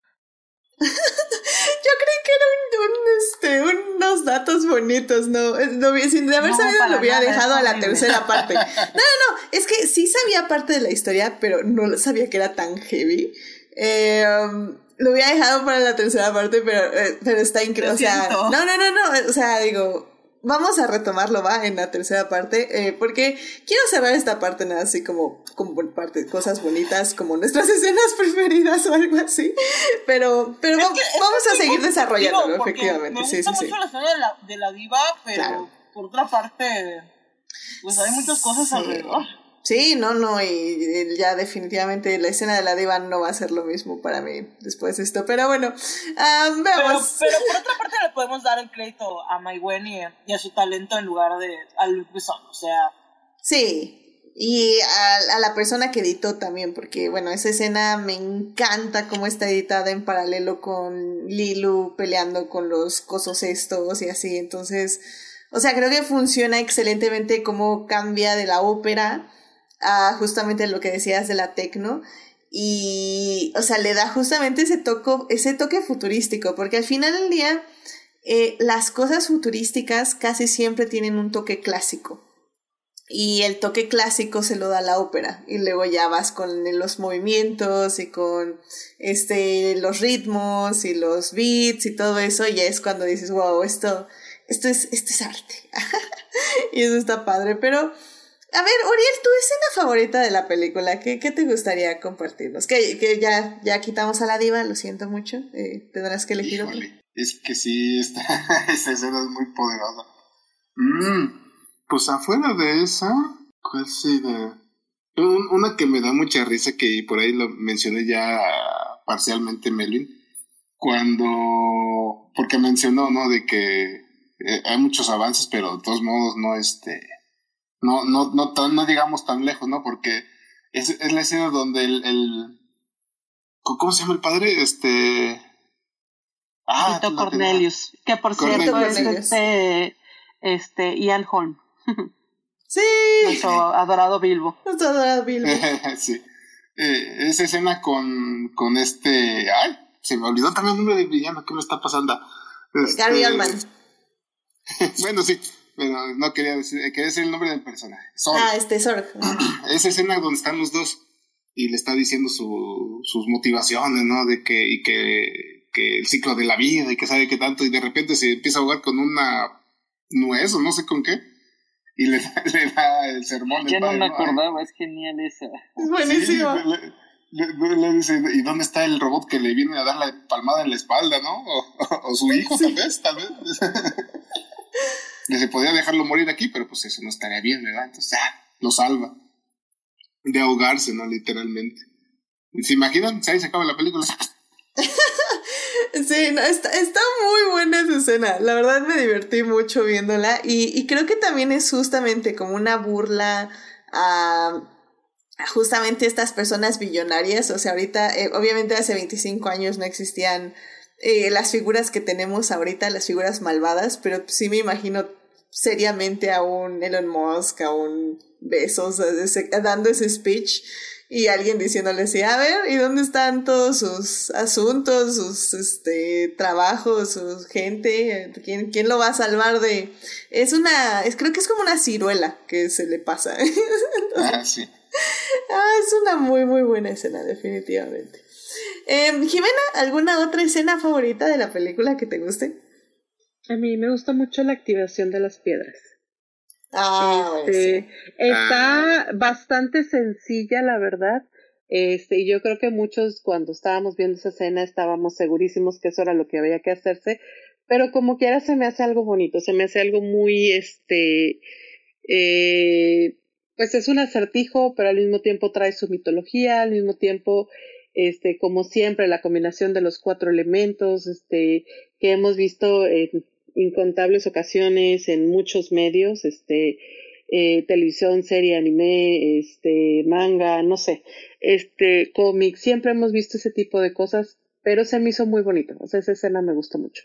A: yo creí que era un, un, este, unos datos bonitos, ¿no? no sin de haber
B: No,
A: sabido lo hubiera
B: nada,
A: dejado a la
B: horrible.
A: tercera parte. No, no, no, es que sí sabía parte de la historia, pero no sabía que era tan heavy. Eh, um, lo hubiera dejado para la tercera parte, pero, eh, pero está increíble. O sea, no, no, no, no, o sea, digo, vamos a retomarlo, va, en la tercera parte, eh, porque quiero cerrar esta parte nada así como, como por parte, cosas bonitas, como nuestras escenas preferidas o algo así, pero, pero
J: Es que-
A: vamos a
J: sí,
A: seguir desarrollándolo, efectivamente,
J: Me
A: sí,
J: gusta
A: sí, sí.
J: mucho la historia de la, de la diva, pero
A: Claro.
J: por otra parte, pues hay muchas cosas
A: Sí.
J: alrededor.
A: Sí, no, no, y, ya definitivamente la escena de la diva no va a ser lo mismo para mí después de esto, pero bueno, ah,
J: Pero,
A: veamos.
J: pero por otra parte le podemos dar el crédito a Mai Wen y, y a su talento en lugar de a Luke Besson. O sea,
A: Sí, y a, a la persona que editó también, porque bueno, esa escena me encanta cómo está editada en paralelo con Lilu peleando con los cosos estos y así, entonces, o sea, creo que funciona excelentemente cómo cambia de la ópera justamente lo que decías de la tecno. Y, o sea, le da justamente ese, toco, ese toque futurístico, porque al final del día, eh, las cosas futurísticas casi siempre tienen un toque clásico. Y el toque clásico se lo da la ópera. Y luego ya vas con los movimientos y con este, los ritmos y los beats y todo eso. Y ya es cuando dices, wow, esto, esto, es, esto es arte. y eso está padre. Pero, a ver, Uriel, tu escena favorita de la película, ¿qué, qué te gustaría compartirnos? Que, que ya, ya quitamos a la diva, lo siento mucho. eh, tendrás que elegir otra.
F: Es que sí, esta, esta escena es muy poderosa. Mm, pues afuera de esa, ¿cuál sería? Un- una que me da mucha risa, que por ahí lo mencioné ya parcialmente Melvin, cuando, porque mencionó, ¿no? De que eh, hay muchos avances, pero de todos modos no, este, no, no, no, tan- no llegamos tan lejos, ¿no? Porque es, es la escena donde el, el, ¿cómo se llama el padre? Este, ah,
C: Tito. Cornelius, que por
F: Cornelius.
C: cierto es este, este Ian Holm,
A: Sí,
C: nuestro adorado Bilbo.
A: nuestro adorado Bilbo.
F: sí. Eh, esa escena con, con este. Ay, se me olvidó también el nombre del villano. ¿Qué me está pasando? Este,
A: Gary Oldman.
F: bueno, sí, pero no quería decir, eh, quería decir el nombre del personaje. Zorg.
A: Ah, este Sorg.
F: Esa escena donde están los dos y le está diciendo su, sus motivaciones, ¿no? De que, y que, que el ciclo de la vida y que sabe qué tanto, y de repente se empieza a jugar con una nuez o no sé con qué, y le, da- le da el sermón.
K: Ya no
F: padre,
K: me
F: ¿no?
K: acordaba, es genial esa.
A: Es buenísimo.
F: Sí, le, le- le- le dice, ¿y dónde está el robot que le viene a dar la palmada en la espalda, no? O, o su hijo, tal vez, tal vez. Se podría dejarlo morir aquí, pero pues eso no estaría bien, ¿verdad? Entonces, ah, lo salva. De ahogarse, ¿no? Literalmente. ¿Y ¿Se imaginan? Ahí se acaba la película.
A: Sí, no, está, está muy buena esa escena. La verdad me divertí mucho viéndola y, y creo que también es justamente como una burla a, a justamente estas personas billonarias. O sea, ahorita, eh, obviamente hace 25 años no existían eh, las figuras que tenemos ahorita, las figuras malvadas, pero sí me imagino seriamente a un Elon Musk, a un Besos, dando ese speech y alguien diciéndole así, a ver, ¿y dónde están todos sus asuntos, sus este trabajos, su gente? ¿Quién, quién lo va a salvar de...? Es una, es, creo que es como una ciruela que se le pasa.
F: ah, sí.
A: ah, es una muy, muy buena escena, definitivamente. Em, Jimena, ¿alguna otra escena favorita de la película que te guste?
C: A mí me gusta mucho la activación de las piedras.
A: Ah,
C: Este,
A: sí.
C: Está bastante sencilla, la verdad. Este, y yo creo que muchos cuando estábamos viendo esa escena estábamos segurísimos que eso era lo que había que hacerse, pero como quiera se me hace algo bonito, se me hace algo muy, este, eh, pues es un acertijo, pero al mismo tiempo trae su mitología, al mismo tiempo, este, como siempre, la combinación de los cuatro elementos, este, que hemos visto en incontables ocasiones en muchos medios, este, eh, televisión, serie, anime, este, manga, no sé, este, cómic, siempre hemos visto ese tipo de cosas, pero se me hizo muy bonito, o sea, esa escena me gustó mucho.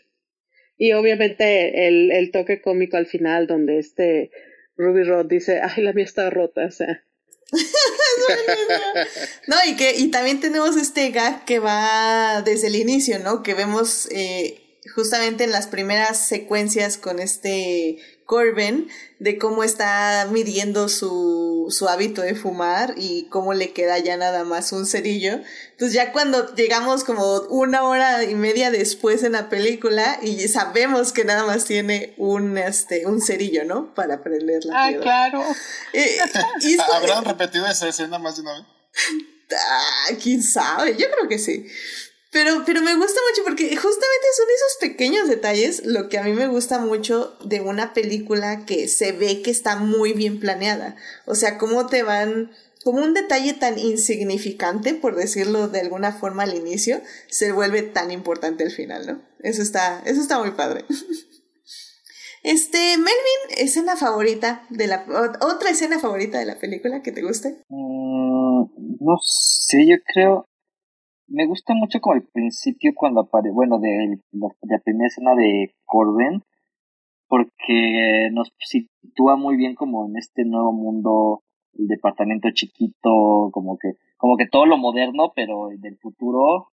C: Y obviamente el, el toque cómico al final, donde este Ruby Rod dice, ay, la mía está rota, o sea.
A: No, y que y también tenemos este gag que va desde el inicio, ¿no? Que vemos eh, justamente en las primeras secuencias con este Corbin de cómo está midiendo su, su hábito de fumar y cómo le queda ya nada más un cerillo. Entonces ya cuando llegamos como una hora y media después en la película y sabemos que nada más tiene un, este, un cerillo, ¿no? Para prender la
C: Ah,
A: piedra.
C: claro.
A: Eh, y esto-
F: ¿Habrán repetido esa escena más de una vez?
A: Ah, quién sabe, yo creo que sí. Pero, pero me gusta mucho porque justamente son esos pequeños detalles lo que a mí me gusta mucho de una película que se ve que está muy bien planeada. O sea, cómo te van, como un detalle tan insignificante, por decirlo de alguna forma al inicio, se vuelve tan importante al final, ¿no? Eso está, eso está muy padre. Este, Melvin, escena favorita de la, otra escena favorita de la película que te guste.
D: Mm, no sé, yo creo. Me gusta mucho como el principio cuando aparece, bueno, de, la, primera escena de Corben, porque nos sitúa muy bien como en este nuevo mundo, el departamento chiquito, como que, como que todo lo moderno, pero del futuro,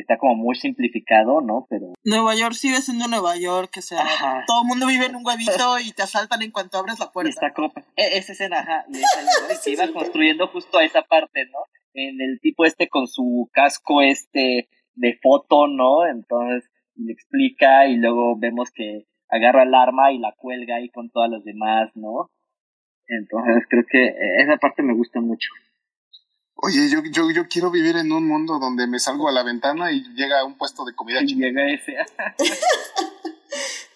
D: está como muy simplificado, ¿no? Pero
E: Nueva York sigue siendo Nueva York, o sea,
D: Ajá.
E: todo el mundo vive en un huevito y te asaltan en cuanto abres la
D: Y
E: puerta.
D: está como, e- esa escena, ajá, y esa y se iba construyendo justo a esa parte, ¿no? En el tipo este con su casco este de foto, ¿no? Entonces le explica y luego vemos que agarra el arma y la cuelga ahí con todas las demás, ¿no? Entonces creo que eh, esa parte me gusta mucho.
F: Oye, yo, yo, yo quiero vivir en un mundo donde me salgo a la ventana y llega un puesto de comida
D: Y
F: china.
D: llega ese,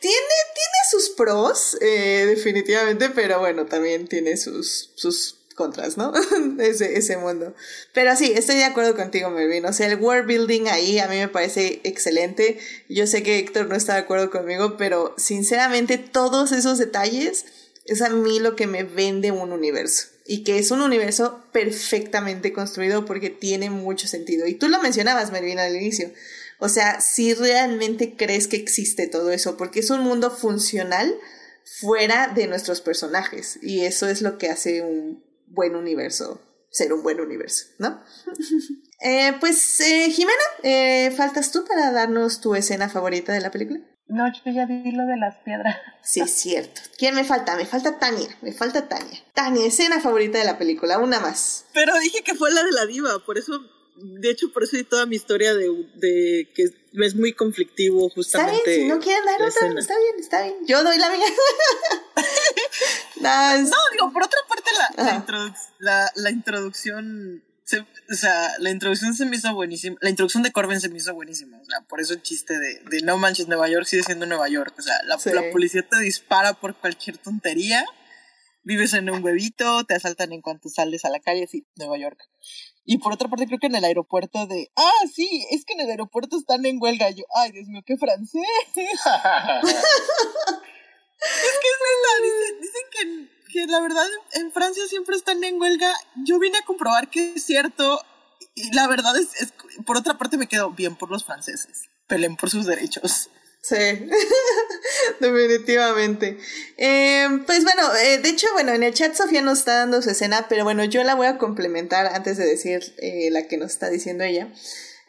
A: Tiene, tiene sus pros, eh, definitivamente, pero bueno, también tiene sus, sus contras, ¿no? ese, ese mundo. Pero sí, estoy de acuerdo contigo, Melvin. O sea, el world building ahí a mí me parece excelente. Yo sé que Héctor no está de acuerdo conmigo, pero sinceramente todos esos detalles es a mí lo que me vende un universo. Y que es un universo perfectamente construido porque tiene mucho sentido. Y tú lo mencionabas, Melvin, al inicio. O sea, si realmente crees que existe todo eso, porque es un mundo funcional fuera de nuestros personajes. Y eso es lo que hace un buen universo, ser un buen universo, ¿no? Eh, pues, eh, Jimena, eh, ¿faltas tú para darnos tu escena favorita de la película?
C: No, yo ya di lo de las piedras.
A: Sí, es cierto. ¿Quién me falta? Me falta Tania, me falta Tania. Tania, escena favorita de la película, una más.
L: Pero dije que fue la de la diva, por eso, de hecho, por eso di toda mi historia de, de que es muy conflictivo
A: Está
L: justamente.
A: bien, si no quieren dar otra, está bien, está bien. Yo doy la mía. Es-
E: No, digo, por otra parte, la, la, introduc- la, la introducción. Se- o sea, la introducción se me hizo buenísima. La introducción de Corbin se me hizo buenísima. O sea, por eso el chiste de, de no manches, Nueva York sigue siendo Nueva York. O sea, la,
A: Sí.
E: la policía te dispara por cualquier tontería. Vives en un huevito, te asaltan en cuanto sales a la calle, sí, Nueva York. Y por otra parte, creo que en el aeropuerto de. Ah, sí, es que en el aeropuerto están en huelga. Yo, ay, Dios mío, qué francés. Es que es verdad, dicen, dicen que, que la verdad en, Francia siempre están en huelga. Yo vine a comprobar que es cierto y la verdad es, es- por otra parte me quedo bien por los franceses. Peleen por sus derechos.
A: Sí, definitivamente. Eh, pues bueno, eh, de hecho, bueno, en el chat Sofía nos está dando su escena, pero bueno, yo la voy a complementar antes de decir eh, la que nos está diciendo ella.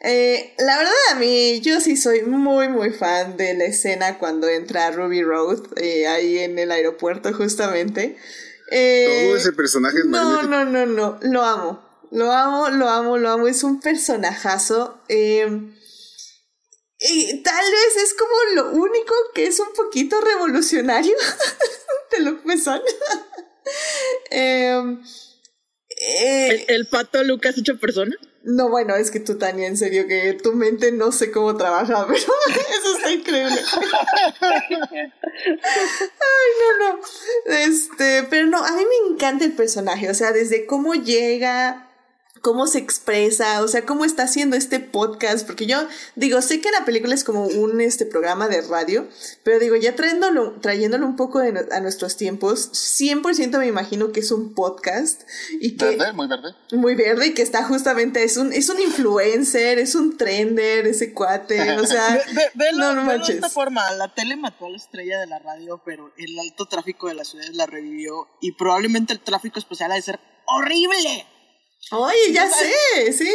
A: Eh, la verdad a mí, yo sí soy muy, muy fan de la escena cuando entra Ruby Road eh, ahí en el aeropuerto justamente. Eh,
F: Todo ese personaje es
A: no,
F: magnífico.
A: no, no, no, lo amo. Lo amo, lo amo, lo amo. Es un personajazo. Eh, y tal vez es como lo único que es un poquito revolucionario de lo que son.
L: ¿El, el pato Lucas hecho persona?
A: No, bueno, es que tú, Tania, en serio, que tu mente no sé cómo trabaja, pero eso está increíble. Ay, no, no. Este, pero no, a mí me encanta el personaje, o sea, desde cómo llega, cómo se expresa, o sea, cómo está haciendo este podcast, porque yo digo, sé que la película es como un este programa de radio, pero digo, ya trayéndolo, trayéndolo un poco de no- a nuestros tiempos, 100% me imagino que es un podcast y que
F: Verde, muy verde.
A: muy verde y que está justamente, es un, es un influencer, es un trender, ese cuate, o sea,
E: Ve- ve- velo,
A: no, no
E: velo de esta forma, la tele mató a la estrella de la radio, pero el alto tráfico de las ciudades la revivió y probablemente el tráfico especial ha de ser horrible.
A: Oye, ya sé, sí.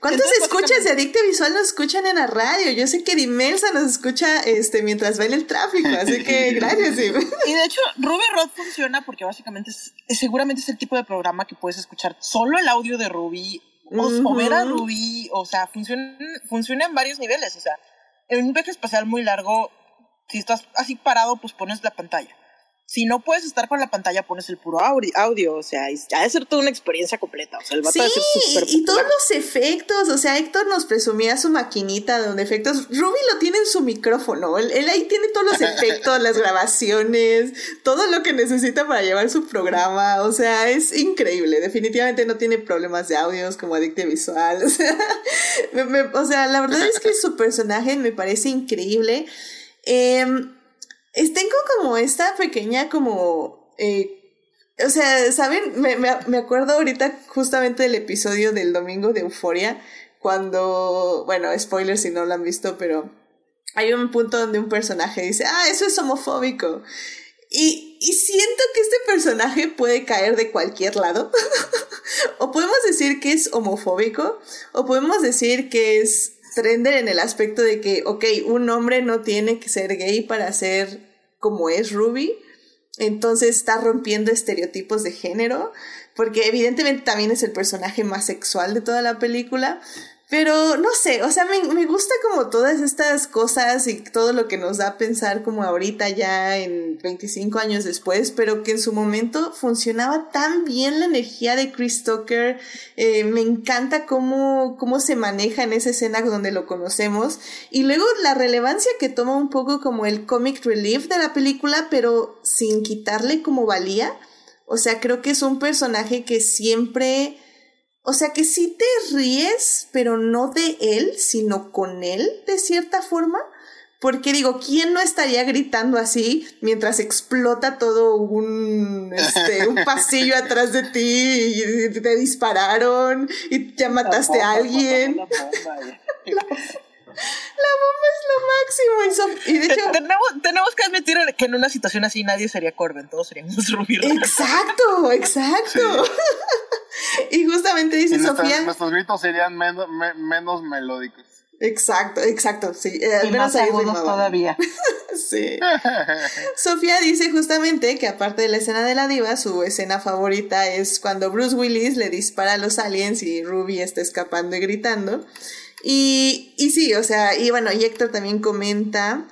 A: ¿Cuántos
E: Entonces,
A: escuchas de Adicte Visual nos escuchan en la radio? Yo sé que Dimelsa nos escucha este, mientras va en el tráfico, así que gracias, Dim.
E: Y de hecho, Ruby Rod funciona porque básicamente es, seguramente es el tipo de programa que puedes escuchar solo el audio de Ruby o, o ver a. Ruby, o sea, funciona, funciona en varios niveles, o sea, en un viaje espacial muy largo, si estás así parado, pues pones la pantalla. Si no puedes estar con la pantalla, pones el puro audi- audio, o sea, y ha de ser toda una experiencia completa, o sea, el vato
A: Sí,
E: ha de ser súper
A: y todos los efectos, o sea, Héctor nos presumía su maquinita donde efectos, Ruby lo tiene en su micrófono, él, él ahí tiene todos los efectos, las grabaciones, todo lo que necesita para llevar su programa, o sea, es increíble, definitivamente no tiene problemas de audios como Adicte Visual, o sea, me- me- o sea, la verdad es que su personaje me parece increíble. Es- tengo como esta pequeña como... eh, o sea, ¿saben? Me, me, me acuerdo ahorita justamente del episodio del domingo de Euforia, cuando, bueno, spoilers si no lo han visto, pero hay un punto donde un personaje dice, ah, eso es homofóbico. Y, y siento que este personaje puede caer de cualquier lado. o podemos decir que es homofóbico, o podemos decir que es trender en el aspecto de que, ok, un hombre no tiene que ser gay para ser como es Ruby. Entonces está rompiendo estereotipos de género, porque evidentemente también es el personaje más sexual de toda la película. Pero no sé, o sea, me, me gusta como todas estas cosas y todo lo que nos da a pensar como ahorita ya en 25 años después, pero que en su momento funcionaba tan bien la energía de Chris Tucker. Eh, me encanta cómo, cómo se maneja en esa escena donde lo conocemos. Y luego la relevancia que toma un poco como el comic relief de la película, pero sin quitarle como valía. O sea, creo que es un personaje que siempre... O sea que sí te ríes, pero no de él, sino con él, de cierta forma. Porque digo, ¿quién no estaría gritando así mientras explota todo un, este, un pasillo atrás de ti y te dispararon y ya mataste a alguien? La bomba es lo máximo. Y, so- y de hecho,
E: tenemos, tenemos que admitir que en una situación así nadie sería Corbin, todos seríamos Rod.
A: exacto, exacto. Y justamente dice
F: nuestras-
A: Sofía.
F: nuestros gritos serían menos, me- menos melódicos.
A: Exacto, exacto, sí. eh, al
C: Y
A: menos
C: más agudos todavía.
A: Sí. Sofía dice justamente que aparte de la escena de la diva, su escena favorita es cuando Bruce Willis le dispara a los aliens y Ruby está escapando y gritando. Y, y sí, o sea, y bueno, y Héctor también comenta,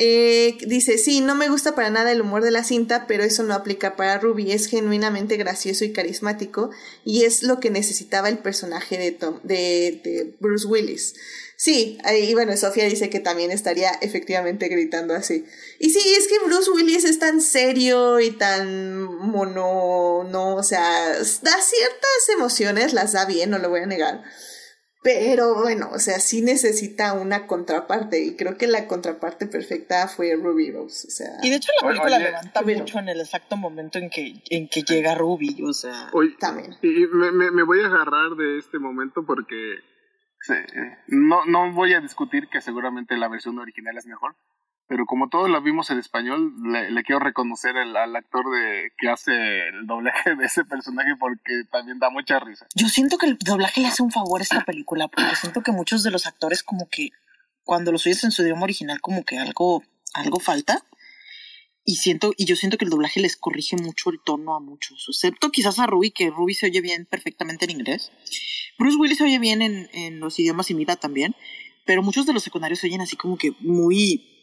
A: eh, dice, sí, no me gusta para nada el humor de la cinta, pero eso no aplica para Ruby, es genuinamente gracioso y carismático y es lo que necesitaba el personaje de, Tom, de, Bruce Willis. Sí, y bueno, Sofía dice que también estaría efectivamente gritando así. Y sí, es que Bruce Willis es tan serio y tan mono, no, o sea, da ciertas emociones, las da bien, no lo voy a negar. Pero bueno, o sea, sí necesita una contraparte y creo que la contraparte perfecta fue Ruby Rose, o sea.
E: Y de hecho la película
F: oye,
E: levanta
A: Ruby
E: mucho en el exacto momento en que, en que llega Ruby, o sea...
F: Oye,
A: También.
F: y me, me, me voy a agarrar de este momento porque sí, no, no voy a discutir que seguramente la versión original es mejor, pero como todos la vimos en español, le, quiero reconocer al actor de que hace el doblaje de ese personaje porque también da mucha risa.
E: Yo siento que el doblaje le hace un favor a esta película, porque siento que muchos de los actores como que cuando los oyes en su idioma original como que algo, algo falta. Y siento, y yo siento que el doblaje les corrige mucho el tono a muchos, excepto quizás a Ruby, que Ruby se oye bien perfectamente en inglés. Bruce Willis se oye bien en, en los idiomas y Mira también, pero muchos de los secundarios se oyen así como que muy,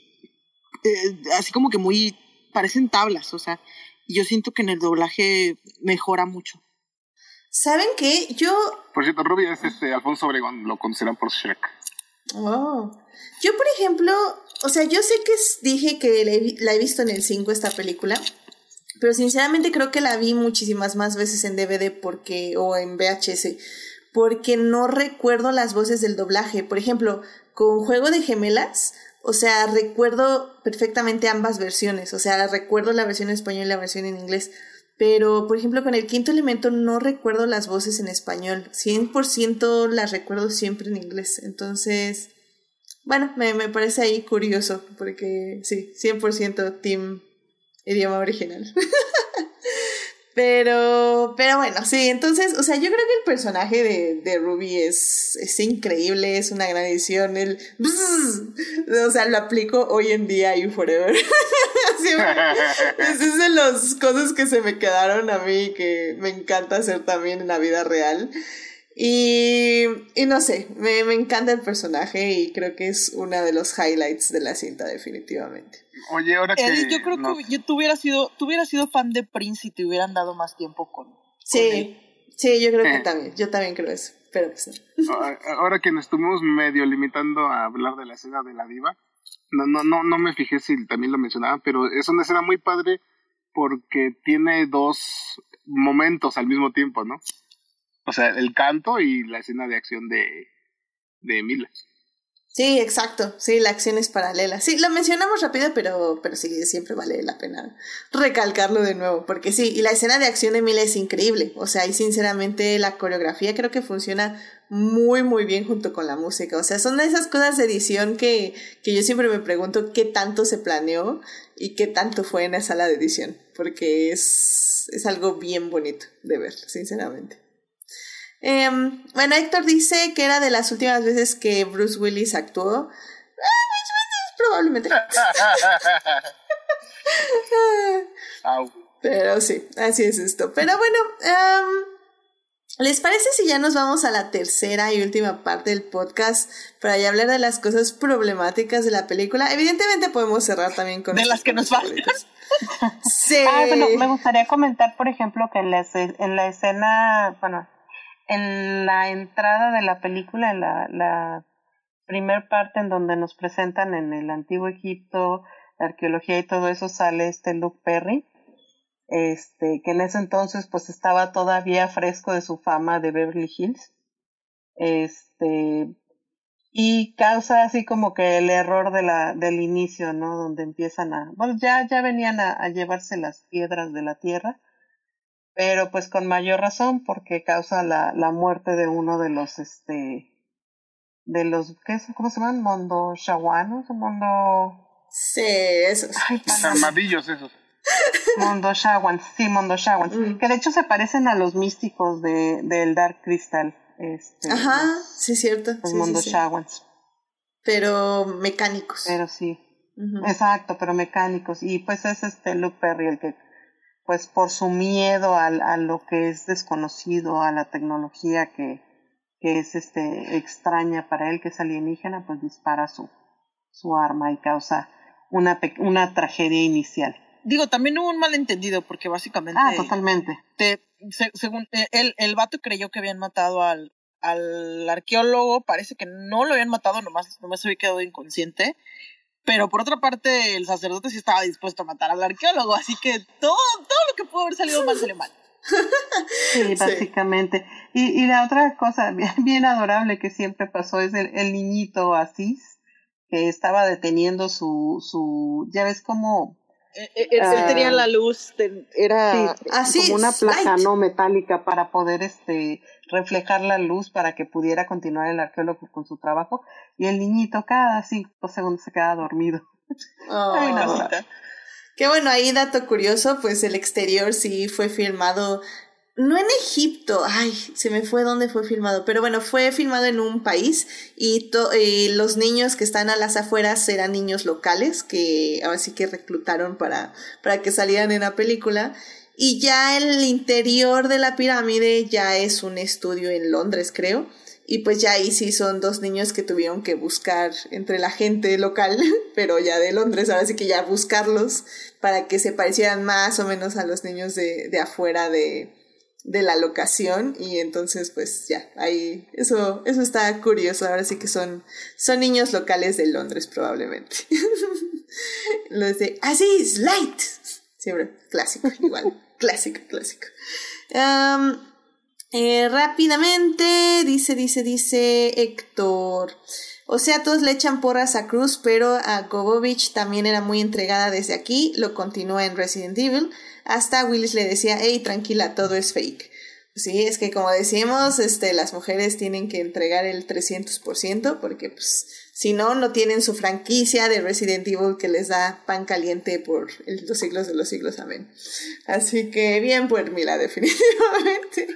E: eh, así como que muy, parecen tablas, o sea, y yo siento que en el doblaje mejora mucho.
A: ¿Saben qué? Yo
F: Por cierto, Ruby es este Alfonso Obregón, lo consideran por Shrek.
A: Oh. Yo, por ejemplo, o sea, yo sé que dije que la he, la he visto en el 5 esta película, pero sinceramente creo que la vi muchísimas más veces en DVD porque, o en VHS, porque no recuerdo las voces del doblaje. Por ejemplo, con Juego de Gemelas, o sea, recuerdo perfectamente ambas versiones, o sea, recuerdo la versión en español y la versión en inglés. Pero, por ejemplo, con el quinto elemento no recuerdo las voces en español. 100% las recuerdo siempre en inglés. Entonces, bueno, me, me parece ahí curioso, porque sí, 100% team idioma original. Pero, pero bueno, sí, entonces, o sea, yo creo que el personaje de, de Ruby es, es increíble, es una gran edición. El, o sea, lo aplico hoy en día y forever. es, es de las cosas que se me quedaron a mí que me encanta hacer también en la vida real. Y, y no sé, me, me encanta el personaje y creo que es uno de los highlights de la cinta, definitivamente.
F: Oye, ahora que.
E: Edith, yo creo que yo, tú, hubieras sido, tú hubieras sido fan de Prince y te hubieran dado más tiempo con.
A: Sí,
E: con él.
A: sí, yo creo que
F: Eh.
A: también, yo también creo eso. Pero pues
F: Ahora que nos estuvimos medio limitando a hablar de la escena de la diva, no, no, no, no me fijé si también lo mencionaban, pero es una escena muy padre porque tiene dos momentos al mismo tiempo, ¿no? O sea, el canto y la escena de acción de, de Mila.
A: Sí, exacto. Sí, la acción es paralela. Sí, lo mencionamos rápido, pero, pero sí, siempre vale la pena recalcarlo de nuevo. Porque sí, y la escena de acción de Mila es increíble. O sea, y sinceramente la coreografía creo que funciona muy, muy bien junto con la música. O sea, son de esas cosas de edición que, que yo siempre me pregunto qué tanto se planeó y qué tanto fue en la sala de edición. Porque es, es algo bien bonito de ver, sinceramente. Em, bueno, Héctor dice que era de las últimas veces que Bruce Willis actuó. Ah, Probablemente. Pero sí, así es esto. Pero bueno, em, ¿les parece si ya nos vamos a la tercera y última parte del podcast para ya hablar de las cosas problemáticas de la película? Evidentemente podemos cerrar también con...
E: De las que nos faltan.
A: Sí.
C: Ah, bueno, me gustaría comentar, por ejemplo, que en la, en la escena, bueno, en la entrada de la película, en la, la primer parte en donde nos presentan en el antiguo Egipto, la arqueología y todo eso, sale este Luke Perry, este, que en ese entonces pues estaba todavía fresco de su fama de Beverly Hills. Este, y causa así como que el error de la, del inicio, ¿no? Donde empiezan a, bueno, ya, ya venían a, a llevarse las piedras de la tierra, pero pues con mayor razón porque causa la, la muerte de uno de los, este, de los, ¿qué es? ¿Cómo se llaman? Mondo shawanos o mondo,
A: Sí, eso.
C: ay,
F: armadillos esos.
C: Mondo Shawans, sí, Mondo Shawans,
A: Mm.
C: que de hecho se parecen a los místicos de, del Dark Crystal, este,
A: Ajá,
C: los,
A: sí es cierto.
C: los
A: sí, sí,
C: Mondo
A: sí.
C: Shawans,
A: Pero mecánicos.
C: pero sí. Exacto, pero mecánicos. Y pues es este Luke Perry el que, pues por su miedo al, a lo que es desconocido, a la tecnología que, que es este extraña para él, que es alienígena, pues dispara su, su arma y causa una, una tragedia inicial.
E: Digo, también hubo un malentendido porque básicamente.
C: Ah, totalmente.
E: te- se- según eh, el, el vato creyó que habían matado al, al arqueólogo, parece que no lo habían matado, nomás, nomás se había quedado inconsciente. Pero por otra parte, el sacerdote sí estaba dispuesto a matar al arqueólogo, así que todo, todo lo que pudo haber salido mal salió mal.
C: Sí, básicamente. Y, y la otra cosa bien, bien adorable que siempre pasó es el, el niñito Asís, que estaba deteniendo su, su, ya ves como
M: él, él
C: Ah.
M: tenía la luz, era
C: Sí,
A: Así
C: como una placa no metálica para poder este reflejar la luz para que pudiera continuar el arqueólogo con su trabajo y el niñito cada cinco segundos se queda dormido. Ay,
A: Oh.
C: no.
E: Cosita.
A: Que bueno, ahí dato curioso, pues el exterior sí fue filmado, no en Egipto, ay, se me fue dónde fue filmado, pero bueno, fue filmado en un país y, los niños que están a las afueras eran niños locales que ahora sí que reclutaron para, para que salieran en la película. Y ya el interior de la pirámide ya es un estudio en Londres, creo. Y pues ya ahí sí son dos niños que tuvieron que buscar entre la gente local, pero ya de Londres, ahora sí que ya buscarlos para que se parecieran más o menos a los niños de, de afuera de, de la locación. Y entonces pues ya, ahí, eso, eso está curioso, ahora sí que son, son niños locales de Londres probablemente. Los de Aziz Light. Siempre, clásico, igual, clásico, clásico. Eh, rápidamente, dice, dice, dice Héctor. O sea, todos le echan porras a Cruz, pero a Gobovich también era muy entregada desde aquí. Lo continúa en Resident Evil. Hasta Willis le decía, hey, tranquila, todo es fake. Sí, es que como decimos, este, las mujeres tienen que entregar el 300% porque pues Si no, no tienen su franquicia de Resident Evil que les da pan caliente por los siglos de los siglos. Amén. Así que bien por Mila, definitivamente.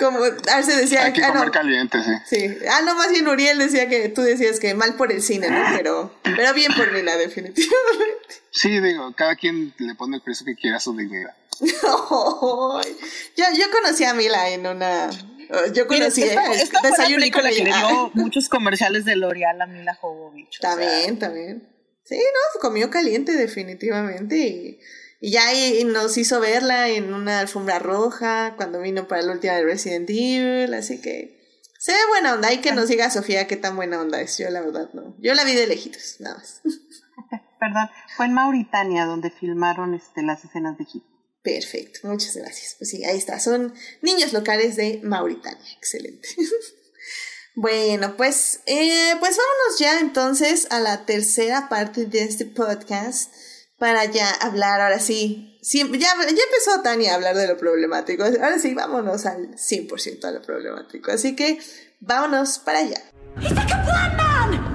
A: Como Arce decía,
F: Hay que
A: ah, no,
F: comer caliente, sí.
A: Sí. Ah, no, más bien Uriel decía que tú decías que mal por el cine, ¿no? Pero, pero bien por Mila, definitivamente.
F: Sí, digo, cada quien le pone el precio que quiera a su dignidad.
A: Yo, yo conocí a Mila en una. Yo
J: Mira,
A: conocí
J: esta,
A: el
J: esta fue la
A: y
J: película que le
A: ella.
J: dio muchos comerciales de L'Oreal a Mila Jovovich. o sea,
A: También, también. Sí, no, comió caliente definitivamente y, y ya y- y nos hizo verla en una alfombra roja cuando vino para la última de Resident Evil, así que se ve buena onda. Hay que nos diga Sofía qué tan buena onda es. Yo la verdad no. Yo la vi de lejitos, nada más.
C: Perdón, fue en Mauritania donde filmaron este, las escenas de Hit.
A: Perfecto, muchas gracias. Pues sí, ahí está. Son niños locales de Mauritania. Excelente. bueno, pues, eh, pues vámonos ya entonces a la tercera parte de este podcast para ya hablar, ahora sí. Ya, ya empezó Tania a hablar de lo problemático. Ahora sí, vámonos al 100% a lo problemático. Así que vámonos para allá.
I: He's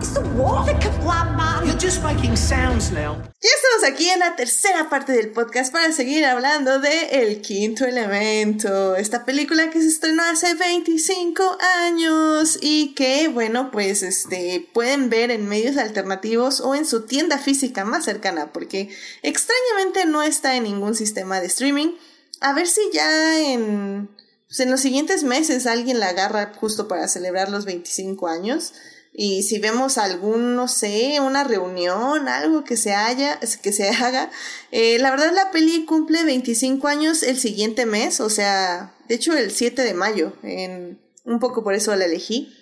A: Ya estamos aquí en la tercera parte del podcast para seguir hablando de El Quinto Elemento, esta película que se estrenó hace 25 años y que, bueno, pues este pueden ver en medios alternativos o en su tienda física más cercana, porque extrañamente no está en ningún sistema de streaming. A ver si ya en, pues, en los siguientes meses alguien la agarra justo para celebrar los 25 años. Y si vemos algún, no sé, una reunión, algo que se haya, que se haga, eh, la verdad la peli cumple 25 años el siguiente mes, o sea, de hecho el 7 de mayo, en, un poco por eso la elegí.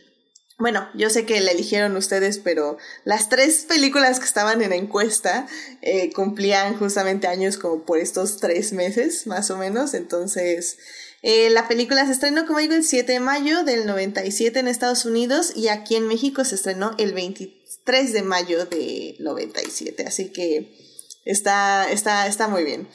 A: Bueno, yo sé que la eligieron ustedes, pero las tres películas que estaban en encuesta eh, cumplían justamente años como por estos tres meses, más o menos. Entonces, eh, la película se estrenó, como digo, el 7 de mayo del 97 en Estados Unidos y aquí en México se estrenó el 23 de mayo de 97. Así que está, está, está muy bien.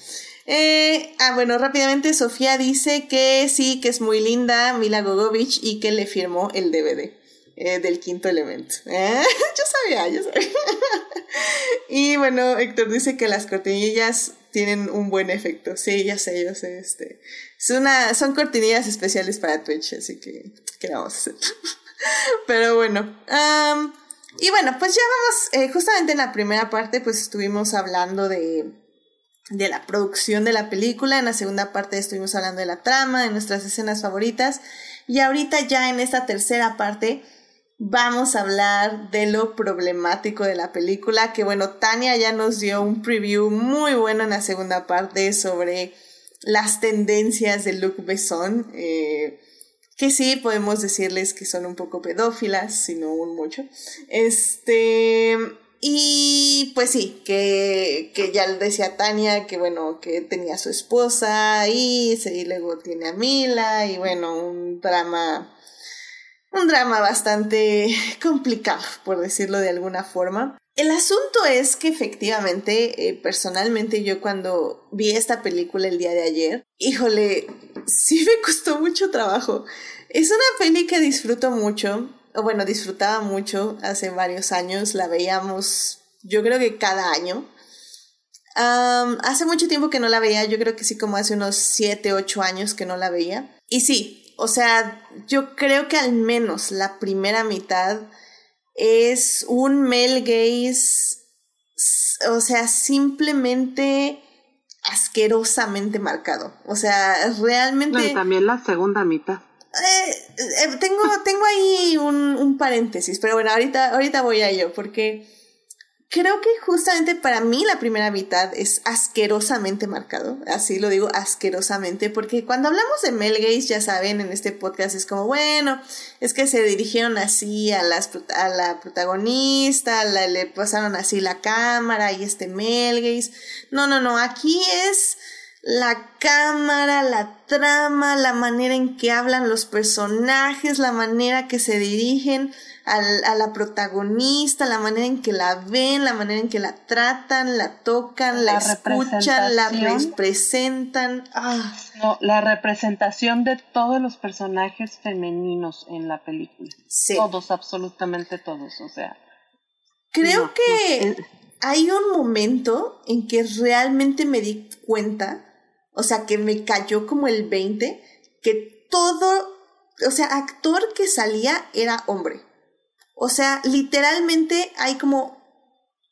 A: Eh, ah, bueno, rápidamente Sofía dice que sí, que es muy linda Mila Gogovich y que le firmó el DVD eh, del quinto elemento. Yo sabía, yo sabía. y bueno, Héctor dice que las cortinillas tienen un buen efecto. Sí, ya sé, yo sé. Este. Es una, son cortinillas especiales para Twitch, así que, ¿qué vamos a hacer? Pero bueno. y bueno, pues ya vamos, eh, justamente en la primera parte, pues estuvimos hablando de, de la producción de la película. En la segunda parte estuvimos hablando de la trama, de nuestras escenas favoritas. Y ahorita ya en esta tercera parte vamos a hablar de lo problemático de la película. Que bueno, Tania ya nos dio un preview muy bueno en la segunda parte sobre las tendencias de Luc Besson. eh, que sí, podemos decirles que son un poco pedófilas, si no un mucho. Este. Y pues sí, que, que ya decía Tania que bueno, que tenía a su esposa y, y luego tiene a Mila y bueno, un drama, un drama bastante complicado, por decirlo de alguna forma. El asunto es que efectivamente, eh, personalmente yo cuando vi esta película el día de ayer, híjole, sí me costó mucho trabajo. Es una peli que disfruto mucho, o bueno, disfrutaba mucho hace varios años, la veíamos yo creo que cada año. Hace mucho tiempo que no la veía, yo creo que sí como hace unos 7, 8 años que no la veía. Y sí, o sea, yo creo que al menos la primera mitad es un male gaze, o sea, simplemente asquerosamente marcado. O sea, realmente...
C: No, y también la segunda mitad.
A: Eh, eh, tengo, tengo ahí un, un paréntesis, pero bueno, ahorita, ahorita voy a ello, porque creo que justamente para mí la primera mitad es asquerosamente marcado, así lo digo asquerosamente, porque cuando hablamos de Mel Gaze, ya saben, en este podcast es como, bueno, es que se dirigieron así a, las, a la protagonista, le pasaron así la cámara y este Mel Gaze. No, no, no, aquí es la cámara, la trama, la manera en que hablan los personajes, la manera que se dirigen al, a la protagonista, la manera en que la ven, la manera en que la tratan, la tocan, la, escuchan, la representan. Ah.
C: No, la representación de todos los personajes femeninos en la película.
A: Sí.
C: Todos, absolutamente todos, o sea.
A: Creo
C: no,
A: que
C: no,
A: hay un momento en que realmente me di cuenta, o sea, que me cayó como el 20, que todo, o sea, actor que salía era hombre. O sea, literalmente hay como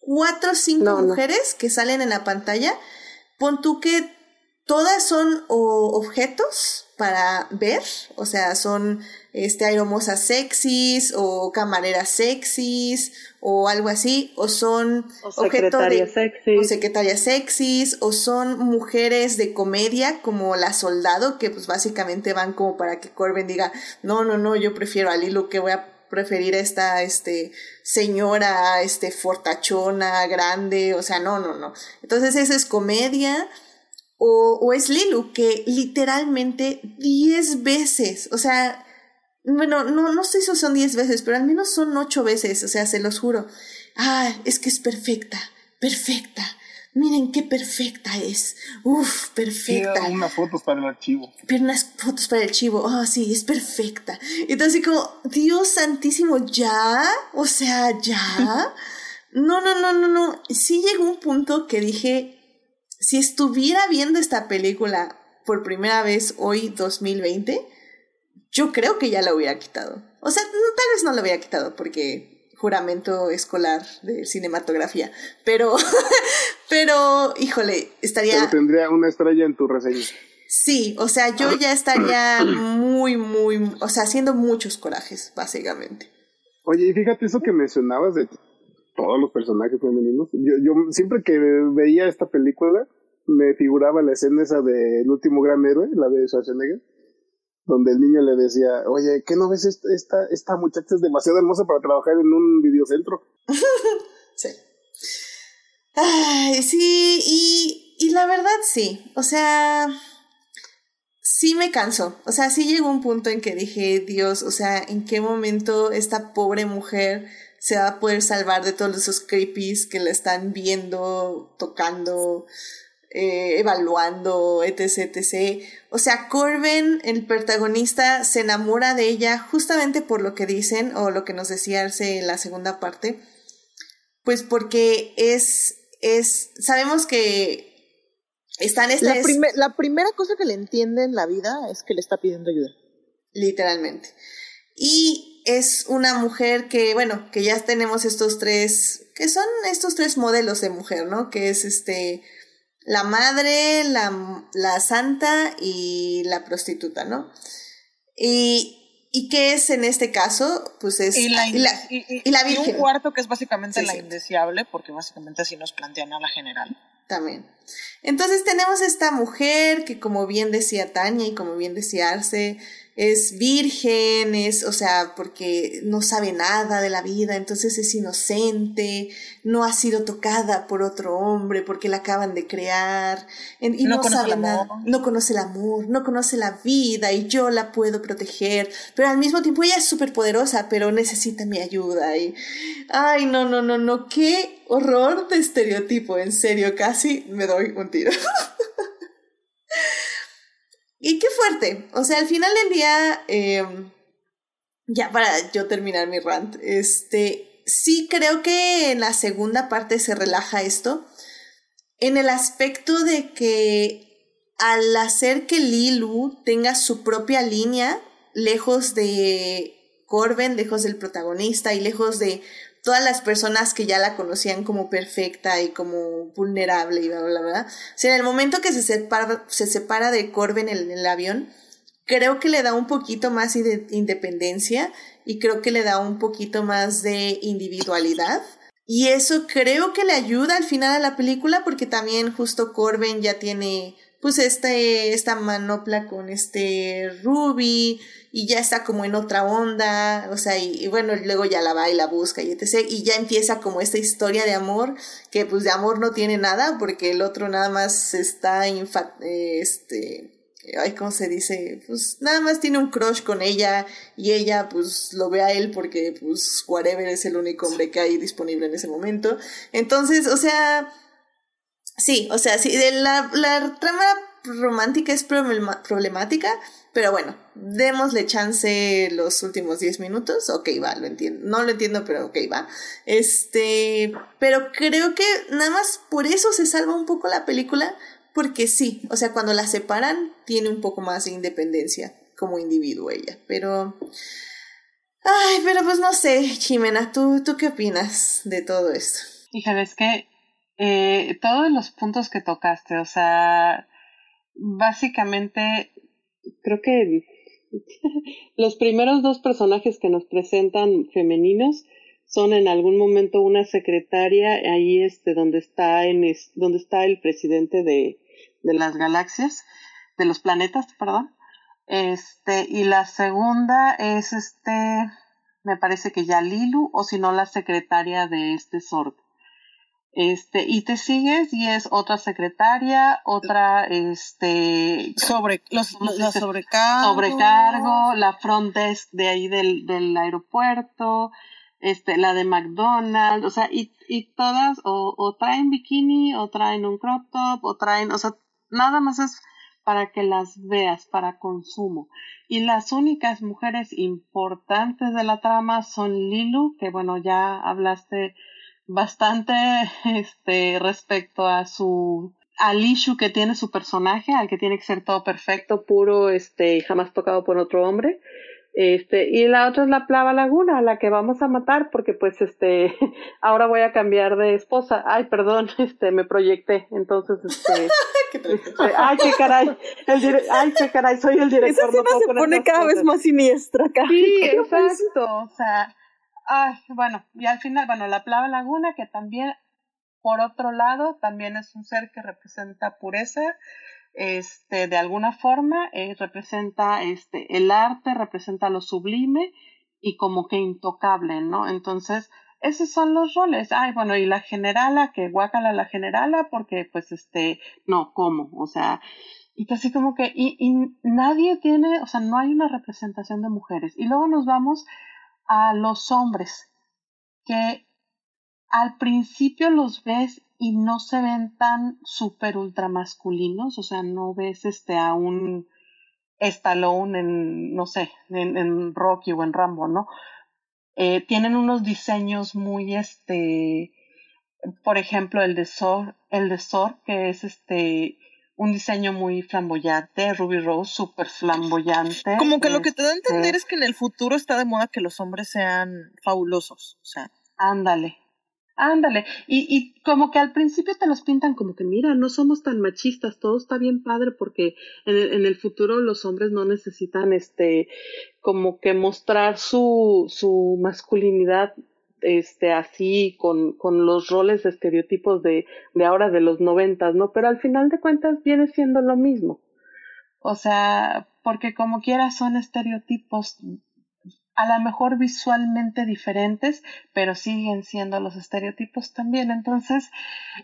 A: cuatro o cinco
H: No, no.
A: mujeres que salen en la pantalla. Pon tú que todas son o, objetos para ver, o sea, son este aeromosas sexys o camareras sexys o algo así, o son
C: O secretarias sexys.
A: o secretarias sexys, o son mujeres de comedia como la soldado, que pues básicamente van como para que Corbin diga, no, no, no, yo prefiero a Lilo, que voy a preferir a esta este, señora este, fortachona, grande, o sea, no, no, no. Entonces esa es comedia. O, o es Lilu, que literalmente 10 veces, o sea, bueno, no, no sé si son 10 veces, pero al menos son 8 veces, o sea, se los juro. Ah, es que es perfecta, perfecta. Miren qué perfecta es. Uf, perfecta.
F: Quiero unas fotos para el archivo.
A: Pero unas fotos para el chivo. Ah, sí, es perfecta. Entonces, así como, Dios santísimo, ¿ya? O sea, ¿ya? No, no, no, no, no. Sí llegó un punto que dije, si estuviera viendo esta película por primera vez hoy, 2020, yo creo que ya la hubiera quitado. O sea, tal vez no la hubiera quitado porque juramento escolar de cinematografía. Pero, pero, híjole, estaría...
F: Pero tendría una estrella en tu reseña.
A: Sí, o sea, yo ya estaría muy, muy, o sea, haciendo muchos corajes, básicamente.
F: Oye, y fíjate eso que mencionabas de todos los personajes femeninos. Yo, yo siempre que veía esta película, me figuraba la escena esa de El último gran héroe, la de Schwarzenegger, donde el niño le decía, oye, ¿qué no ves esta, esta, esta muchacha es demasiado hermosa para trabajar en un videocentro?
A: Sí. Ay, sí, y, y la verdad sí, o sea, sí me cansó, o sea, sí llegó un punto en que dije, Dios, o sea, ¿en qué momento esta pobre mujer se va a poder salvar de todos esos creepies que la están viendo, tocando, eh, evaluando, etc, etc. O sea, Corbin, el protagonista, se enamora de ella justamente por lo que dicen o lo que nos decía Arce en la segunda parte, pues porque es, es, sabemos que esta
E: La, prime- la primera cosa que le entiende en la vida es que le está pidiendo ayuda.
A: literalmente. Y es una mujer que, bueno, que ya tenemos estos tres, que son estos tres modelos de mujer, ¿no? Que es este, la madre, la, la santa y la prostituta, ¿no? Y, ¿y qué es en este caso? Pues es
J: Y la,
A: y la,
J: y-
A: virgen.
J: un cuarto que es básicamente
A: Sí,
J: la
A: sí.
J: indeseable, porque básicamente así nos plantean a la general.
A: también. Entonces tenemos esta mujer que como bien decía Tania y como bien decía Arce, es virgen, es, o sea, porque no sabe nada de la vida, entonces es inocente, no ha sido tocada por otro hombre porque la acaban de crear, y
J: No
A: sabe nada, no conoce el amor, no conoce la vida y yo la puedo proteger, pero al mismo tiempo ella es súper poderosa, pero necesita mi ayuda y, ay, no, no, no, no, qué horror de estereotipo, en serio, casi me doy un tiro. y qué fuerte, o sea, al final del día, eh, ya para yo terminar mi rant, este, sí creo que en la segunda parte se relaja esto, en el aspecto de que al hacer que Lilu tenga su propia línea, lejos de Corben, lejos del protagonista y lejos de todas las personas que ya la conocían como perfecta y como vulnerable y bla, bla, bla. O sea, en el momento que se separa, se separa de Corben en el avión, creo que le da un poquito más de independencia y creo que le da un poquito más de individualidad. Y eso creo que le ayuda al final a la película porque también justo Corben ya tiene pues este, esta manopla con este Ruby y ya está como en otra onda, o sea, y, bueno, luego ya la va y la busca y etc. Y ya empieza como esta historia de amor, que pues de amor no tiene nada, porque el otro nada más está, este, ay, ¿cómo se dice? Pues nada más tiene un crush con ella y ella pues lo ve a él porque pues whatever es el único hombre que hay disponible en ese momento. Entonces, o sea, sí, o sea, sí, la, la trama romántica es problemática, pero bueno, démosle chance los últimos 10 minutos. Ok, va, lo entiendo. No lo entiendo, pero ok, va. Este, pero creo que nada más por eso se salva un poco la película, porque sí, o sea, cuando la separan, tiene un poco más de independencia como individuo ella, pero... Ay, pero pues no sé, Jimena, ¿tú, tú qué opinas de todo esto?
C: Híjole, es que eh, todos los puntos que tocaste, o sea, básicamente creo que los primeros dos personajes que nos presentan femeninos son en algún momento una secretaria ahí este donde está en donde está el presidente de de las galaxias, de los planetas, perdón. Este, y la segunda es este, me parece que ya Lilu, o si no, la secretaria de este Zorg. Este, y te sigues y es otra secretaria, otra, este,
J: sobre, los, sobrecargo.
C: sobrecargo, la front desk de ahí del, del aeropuerto, este, la de McDonald's, o sea, y, y todas o, o traen bikini, o traen un crop top, o traen, o sea, nada más es para que las veas, para consumo. Y las únicas mujeres importantes de la trama son Lilu, que bueno, ya hablaste bastante este respecto a su al issue que tiene su personaje, al que tiene que ser todo perfecto, puro, este, y jamás tocado por otro hombre. Este, y la otra es la plava laguna, la que vamos a matar, porque pues este, ahora voy a cambiar de esposa. Ay, perdón, este, me proyecté. Entonces, este, este ay, qué caray, ay, qué caray, soy el director.
J: Esa escena se pone cada vez más siniestra, acá.
C: Sí, exacto, o sea, ay, bueno, y al final, bueno, la plava laguna, que también, por otro lado, también es un ser que representa pureza, este, de alguna forma, eh, representa este, el arte, representa lo sublime y como que intocable, ¿no? Entonces, esos son los roles. Ay, bueno, y la generala, que guácala la generala, porque pues este, no, ¿cómo? O sea, y así como que, y, y nadie tiene, o sea, no hay una representación de mujeres. Y luego nos vamos a los hombres, que al principio los ves y no se ven tan super ultra masculinos, o sea, no ves este a un Stallone en, no sé, en, Rocky o en Rambo, ¿no? Eh, tienen unos diseños muy, este, por ejemplo, el de Sor, el de Sor, que es este, un diseño muy flamboyante, Ruby Rose, súper flamboyante.
J: Como que lo que te da a entender este es que en el futuro está de moda que los hombres sean fabulosos, o sea.
C: Ándale, Ándale, y, y como que al principio te los pintan como que, mira, no somos tan machistas, todo está bien padre porque en el, en el futuro los hombres no necesitan, este, como que mostrar su, su masculinidad, este, así, con, con los roles estereotipos de, de ahora, de los noventas, ¿no? Pero al final de cuentas viene siendo lo mismo. O sea, porque como quiera son estereotipos a lo mejor visualmente diferentes, pero siguen siendo los estereotipos también. Entonces,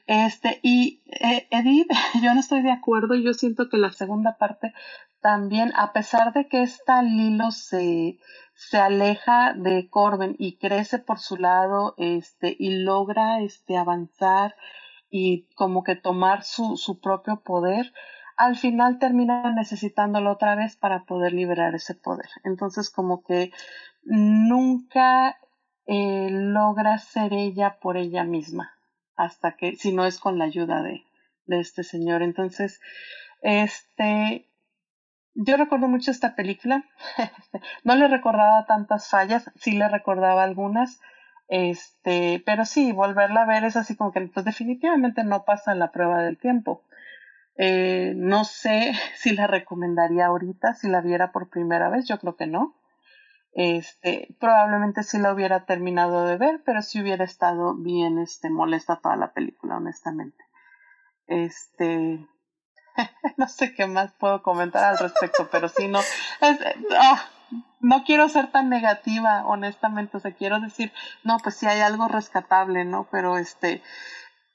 C: este, y eh, Edith, yo no estoy de acuerdo, yo siento que la segunda parte también, a pesar de que esta Lilo se, se aleja de Corben y crece por su lado, este, y logra este avanzar y como que tomar su, su propio poder, al final termina necesitándolo otra vez para poder liberar ese poder. Entonces como que nunca eh, logra ser ella por ella misma, hasta que, si no es con la ayuda de, de este señor. Entonces, este, yo recuerdo mucho esta película, no le recordaba tantas fallas, sí le recordaba algunas, este, pero sí, volverla a ver es así como que pues definitivamente no pasa la prueba del tiempo. Eh, no sé si la recomendaría ahorita, si la viera por primera vez, yo creo que no. Este, probablemente sí la hubiera terminado de ver, pero sí hubiera estado bien, este, molesta toda la película, honestamente. Este, no sé qué más puedo comentar al respecto, pero sí, no. Ah, no quiero ser tan negativa, honestamente. O sea, quiero decir, no, pues sí hay algo rescatable, ¿no? Pero este.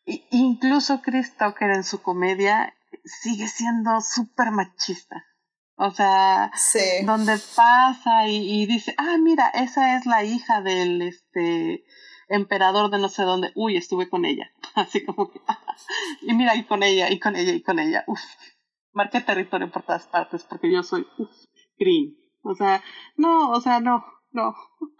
C: Incluso Chris Tucker en su comedia sigue siendo súper machista. O sea, donde pasa y, y, dice, ah, mira, esa es la hija del este emperador de no sé dónde. Uy, estuve con ella. Así como que, y mira, y con ella, y con ella, y con ella. Uf, marqué territorio por todas partes porque yo soy, uf, green. O sea, no, o sea, no, no.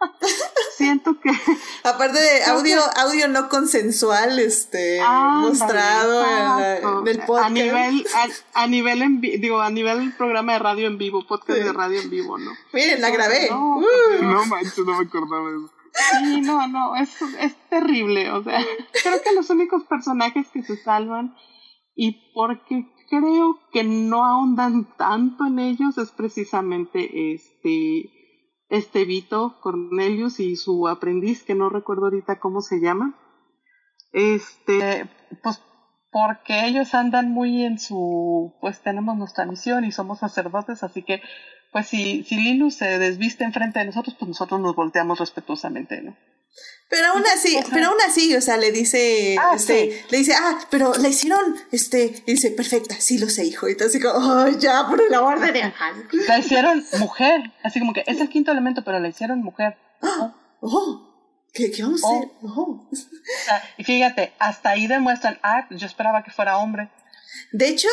C: Siento que.
A: Aparte de audio, audio no consensual, este, mostrado en, el podcast.
C: A nivel, a, nivel en digo, a nivel programa de radio en vivo, podcast de radio en vivo, ¿no?
A: Miren, la grabé.
F: No, no manches, no me acordaba de eso.
C: Sí, no, no, es, es terrible. O sea, creo que los únicos personajes que se salvan y porque creo que no ahondan tanto en ellos es precisamente este este Vito Cornelius y su aprendiz, que no recuerdo ahorita cómo se llama. Este, pues porque ellos andan muy en su, pues tenemos nuestra misión y somos sacerdotes, así que, pues si, si Linus se desviste enfrente de nosotros, pues nosotros nos volteamos respetuosamente, ¿no?
A: Pero aún así, pero aún así, o sea, le dice, ah, este, le dice, ah, pero la hicieron, este, y dice, perfecta, sí lo sé, hijo. Y está así como, oh, ya, por el amor de Dios.
C: La hicieron mujer, así como que es el quinto elemento, pero la hicieron mujer.
A: Oh, oh. ¿Qué, ¿Qué, vamos a hacer? Oh.
C: y fíjate, hasta ahí demuestran, ah, yo esperaba que fuera hombre.
A: De hecho,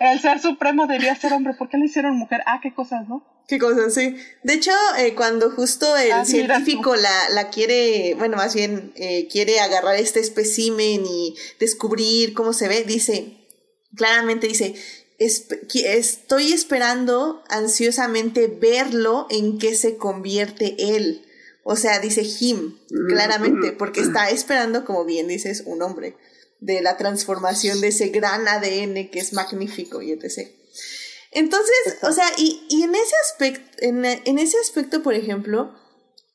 C: el ser supremo debía ser hombre. ¿Por qué le hicieron mujer? Ah, qué cosas, ¿no?
A: Qué cosas, sí. De hecho, eh, cuando justo el ah, científico la, la, quiere, bueno, más bien eh, quiere agarrar este espécimen y descubrir cómo se ve, dice, claramente dice, estoy esperando ansiosamente verlo en qué se convierte él. O sea, dice him, claramente, porque está esperando, como bien dices, un hombre de la transformación de ese gran ADN que es magnífico y etc. Entonces, o sea, y, y en ese aspecto, en, en, ese aspecto, por ejemplo,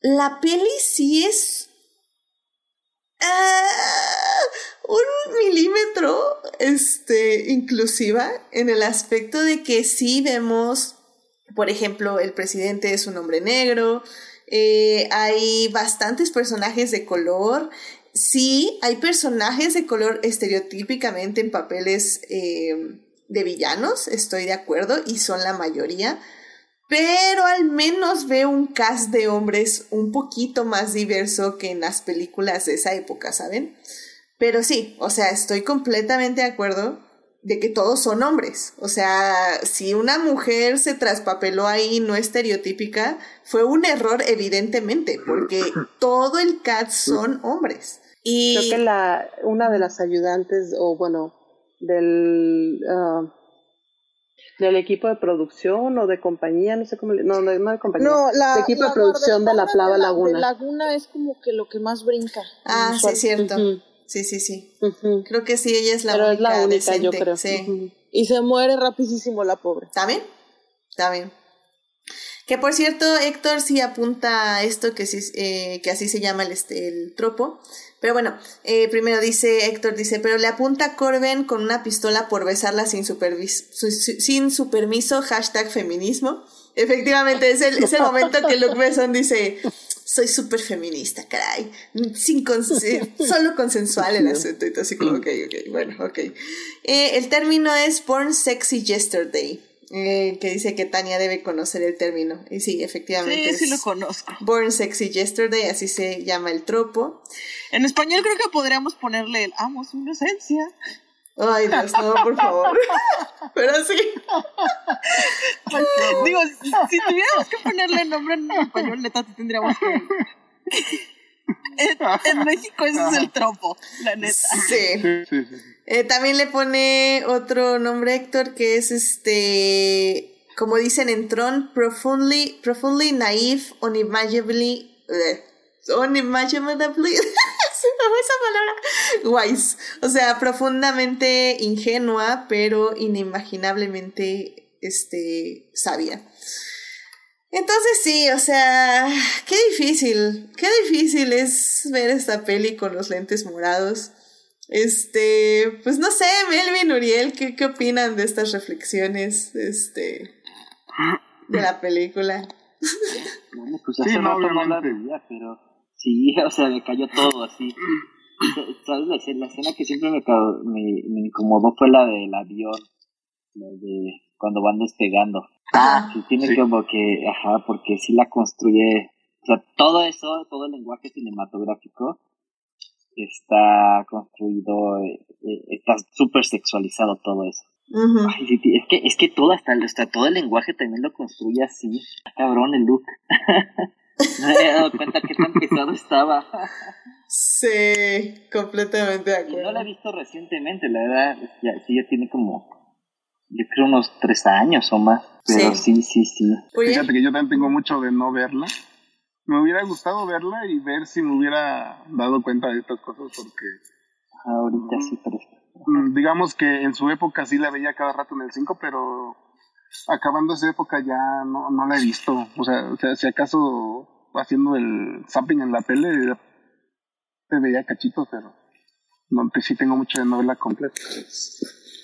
A: la peli sí es uh, un milímetro este, inclusiva en el aspecto de que sí vemos, por ejemplo, el presidente es un hombre negro, eh, hay bastantes personajes de color, sí, hay personajes de color estereotípicamente en papeles eh, de villanos, estoy de acuerdo, y son la mayoría, pero al menos veo un cast de hombres un poquito más diverso que en las películas de esa época, ¿saben? Pero sí, o sea, estoy completamente de acuerdo de que todos son hombres. O sea, si una mujer se traspapeló ahí no estereotípica, fue un error evidentemente, porque todo el cast son hombres.
C: Creo que la, una de las ayudantes, o bueno, del, uh, del equipo de producción o de compañía, no sé cómo, no, no, de compañía, no, la, equipo de producción de la Laguna. De
J: Laguna es como que lo que más brinca.
A: Ah, sí, es cierto. Sí, sí, sí. Creo que sí, ella es la única.
C: es la única, yo creo.
A: Sí.
J: Y se muere rapidísimo la pobre.
A: ¿Está bien? Está bien. Que por cierto, Héctor sí apunta a esto, que, sí, eh, que así se llama el, este, el tropo. Pero bueno, eh, primero dice Héctor, dice, pero le apunta a Corben con una pistola por besarla sin su, sin permiso, hashtag feminismo. Efectivamente, es el, es el momento que Luke Besson dice, soy súper feminista, caray. Sin solo consensual el asunto. Así como, ok, ok, bueno, ok. Eh, el término es Born Sexy Yesterday. Eh, que dice que Tania debe conocer el término. Y sí, efectivamente.
J: Sí, sí lo conozco.
A: Born Sexy Yesterday, así se llama el tropo.
J: En español creo que podríamos ponerle el amo su inocencia.
A: Ay, Dios, no, por favor. Pero sí.
J: Digo, si, tuviéramos que ponerle nombre en español, neta, tendríamos que. En, México ese es el tropo, la neta.
A: Sí. Eh, también le pone otro nombre Héctor que es este, como dicen en Tron, profoundly, profoundly naive, unimaginably, uh, unimaginably, esa palabra, wise, o sea, profundamente ingenua, pero inimaginablemente, este, sabia. Entonces sí, o sea, qué difícil, qué difícil es ver esta peli con los lentes morados. Este, pues no sé, Melvin, Uriel, ¿qué, qué opinan de estas reflexiones, este, de la película?
D: Bueno, pues hace rato no la veía, pero sí, o sea, me cayó todo así. ¿Sabes? La, escena- que siempre me, me, me incomodó fue la del avión, la de cuando van despegando.
A: Ah,
D: Sí, tiene como que, ajá, porque sí la construye, o sea, todo eso, todo el lenguaje cinematográfico está construido, eh, eh, está súper sexualizado todo eso. Ay, sí, sí, es que, es que todo, hasta, hasta todo el lenguaje también lo construye así. Está Cabrón el look. no me había dado cuenta que tan pesado estaba.
A: Sí, completamente de
D: Y no la he
A: acuerdo.
D: visto recientemente, la verdad, ya, sí, ya tiene como, yo creo unos tres años o más. Pero sí, sí, sí.
F: Fíjate que yo también tengo mucho de no verla. Me hubiera gustado verla y ver si me hubiera dado cuenta de estas cosas porque
D: Ahorita sí, pero
F: mm, digamos que en su época sí la veía cada rato en el 5, pero acabando esa época ya no, no la he visto. O sea, o sea, si acaso haciendo el zapping en la tele te veía cachitos, pero no, te- sí tengo mucho de no verla completa.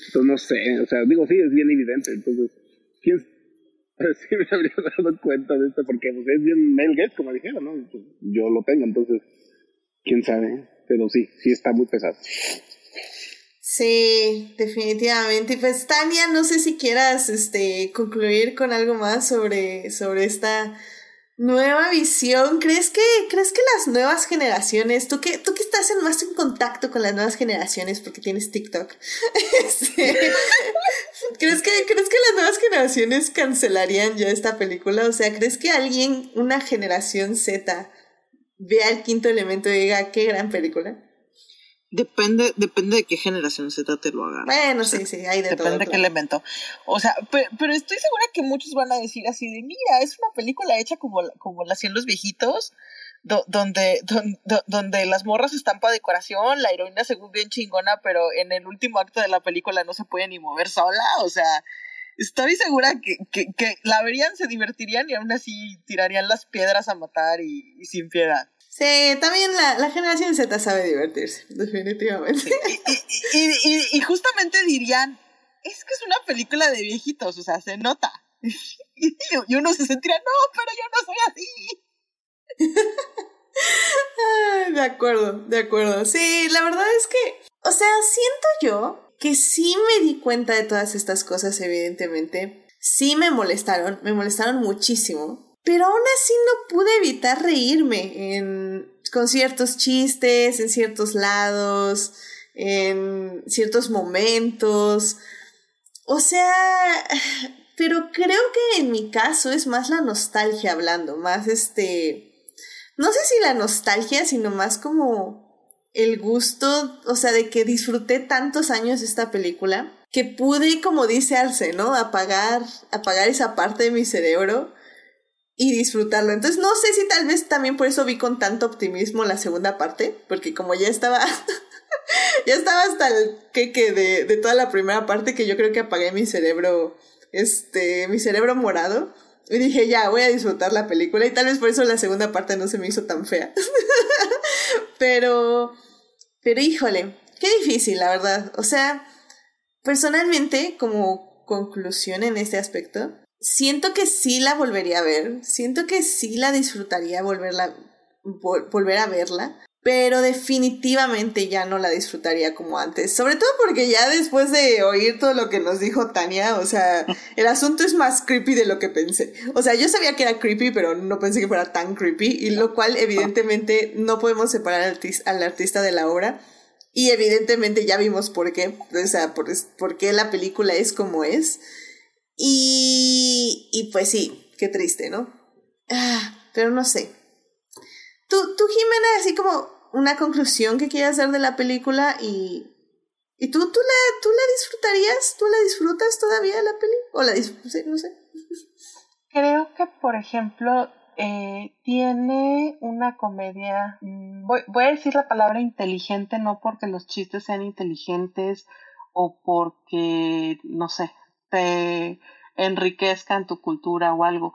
N: Entonces no sé, o sea, digo, sí, es bien evidente, entonces, ¿quién? Sí me habría dado cuenta de esto, porque pues, es bien Mel Gates, como dijeron, ¿no? Pues, yo lo tengo, entonces, quién sabe, pero sí, sí está muy pesado.
A: Sí, definitivamente. Pues Tania, no sé si quieras este concluir con algo más sobre, sobre esta nueva visión. ¿Crees que, crees que las nuevas generaciones, tú que, tú que estás en más en contacto con las nuevas generaciones porque tienes TikTok, este, ¿crees que, crees que las nuevas generaciones cancelarían ya esta película? O sea, ¿crees que alguien, una generación Z, vea el quinto elemento y diga qué gran película?
O: Depende, depende de qué generación Z te lo haga.
A: Bueno, sí, sí, hay de todo.
E: Depende de qué elemento. O sea, pe- pero, estoy segura que muchos van a decir así de, mira, es una película hecha como, la- como la hacían los viejitos, do- donde, don- do- donde las morras están para decoración, la heroína según bien chingona, pero en el último acto de la película no se puede ni mover sola, o sea, estoy segura que, que, que la verían, se divertirían y aún así tirarían las piedras a matar y, y sin piedad.
A: Sí, también la, la generación Z sabe divertirse, definitivamente.
E: Y, y, y justamente dirían, es que es una película de viejitos, o sea, se nota. Y, uno se sentiría, no, pero yo no soy así.
A: De acuerdo, de acuerdo. Sí, la verdad es que, o sea, siento yo que sí me di cuenta de todas estas cosas, evidentemente. Sí me molestaron, me molestaron muchísimo. Pero aún así no pude evitar reírme en, con ciertos chistes, en ciertos lados, en ciertos momentos. O sea, pero creo que en mi caso es más la nostalgia hablando, más este... No sé si la nostalgia, sino más como el gusto, o sea, de que disfruté tantos años esta película, que pude, como dice Arce, ¿no? Apagar, apagar esa parte de mi cerebro y disfrutarlo. Entonces no sé si tal vez también por eso vi con tanto optimismo la segunda parte, porque como ya estaba, ya estaba hasta el queque de, de toda la primera parte que yo creo que apagué mi cerebro, este, mi cerebro morado. Y dije, ya, voy a disfrutar la película. Y tal vez por eso la segunda parte no se me hizo tan fea. pero, pero híjole, qué difícil, la verdad. O sea, personalmente, como conclusión en este aspecto, siento que sí la volvería a ver. Siento que sí la disfrutaría volverla, vol- volver a verla. Pero definitivamente ya no la disfrutaría como antes. Sobre todo porque ya después de oír todo lo que nos dijo Tania, o sea, el asunto es más creepy de lo que pensé. O sea, yo sabía que era creepy, pero no pensé que fuera tan creepy. Y lo cual, evidentemente, no podemos separar al, al artista de la obra. Y evidentemente ya vimos por qué. O sea, por, por qué la película es como es. Y, y pues sí, qué triste, ¿no? Ah, pero no sé. Tú, tú, Jimena, así como una conclusión que quieras dar de la película y, y tú, tú, la, tú la disfrutarías, tú la disfrutas todavía la peli o la dis- no sé, no sé.
C: Creo que, por ejemplo, eh, tiene una comedia, mm, voy, voy a decir la palabra inteligente, no porque los chistes sean inteligentes o porque, no sé, te enriquezcan tu cultura o algo,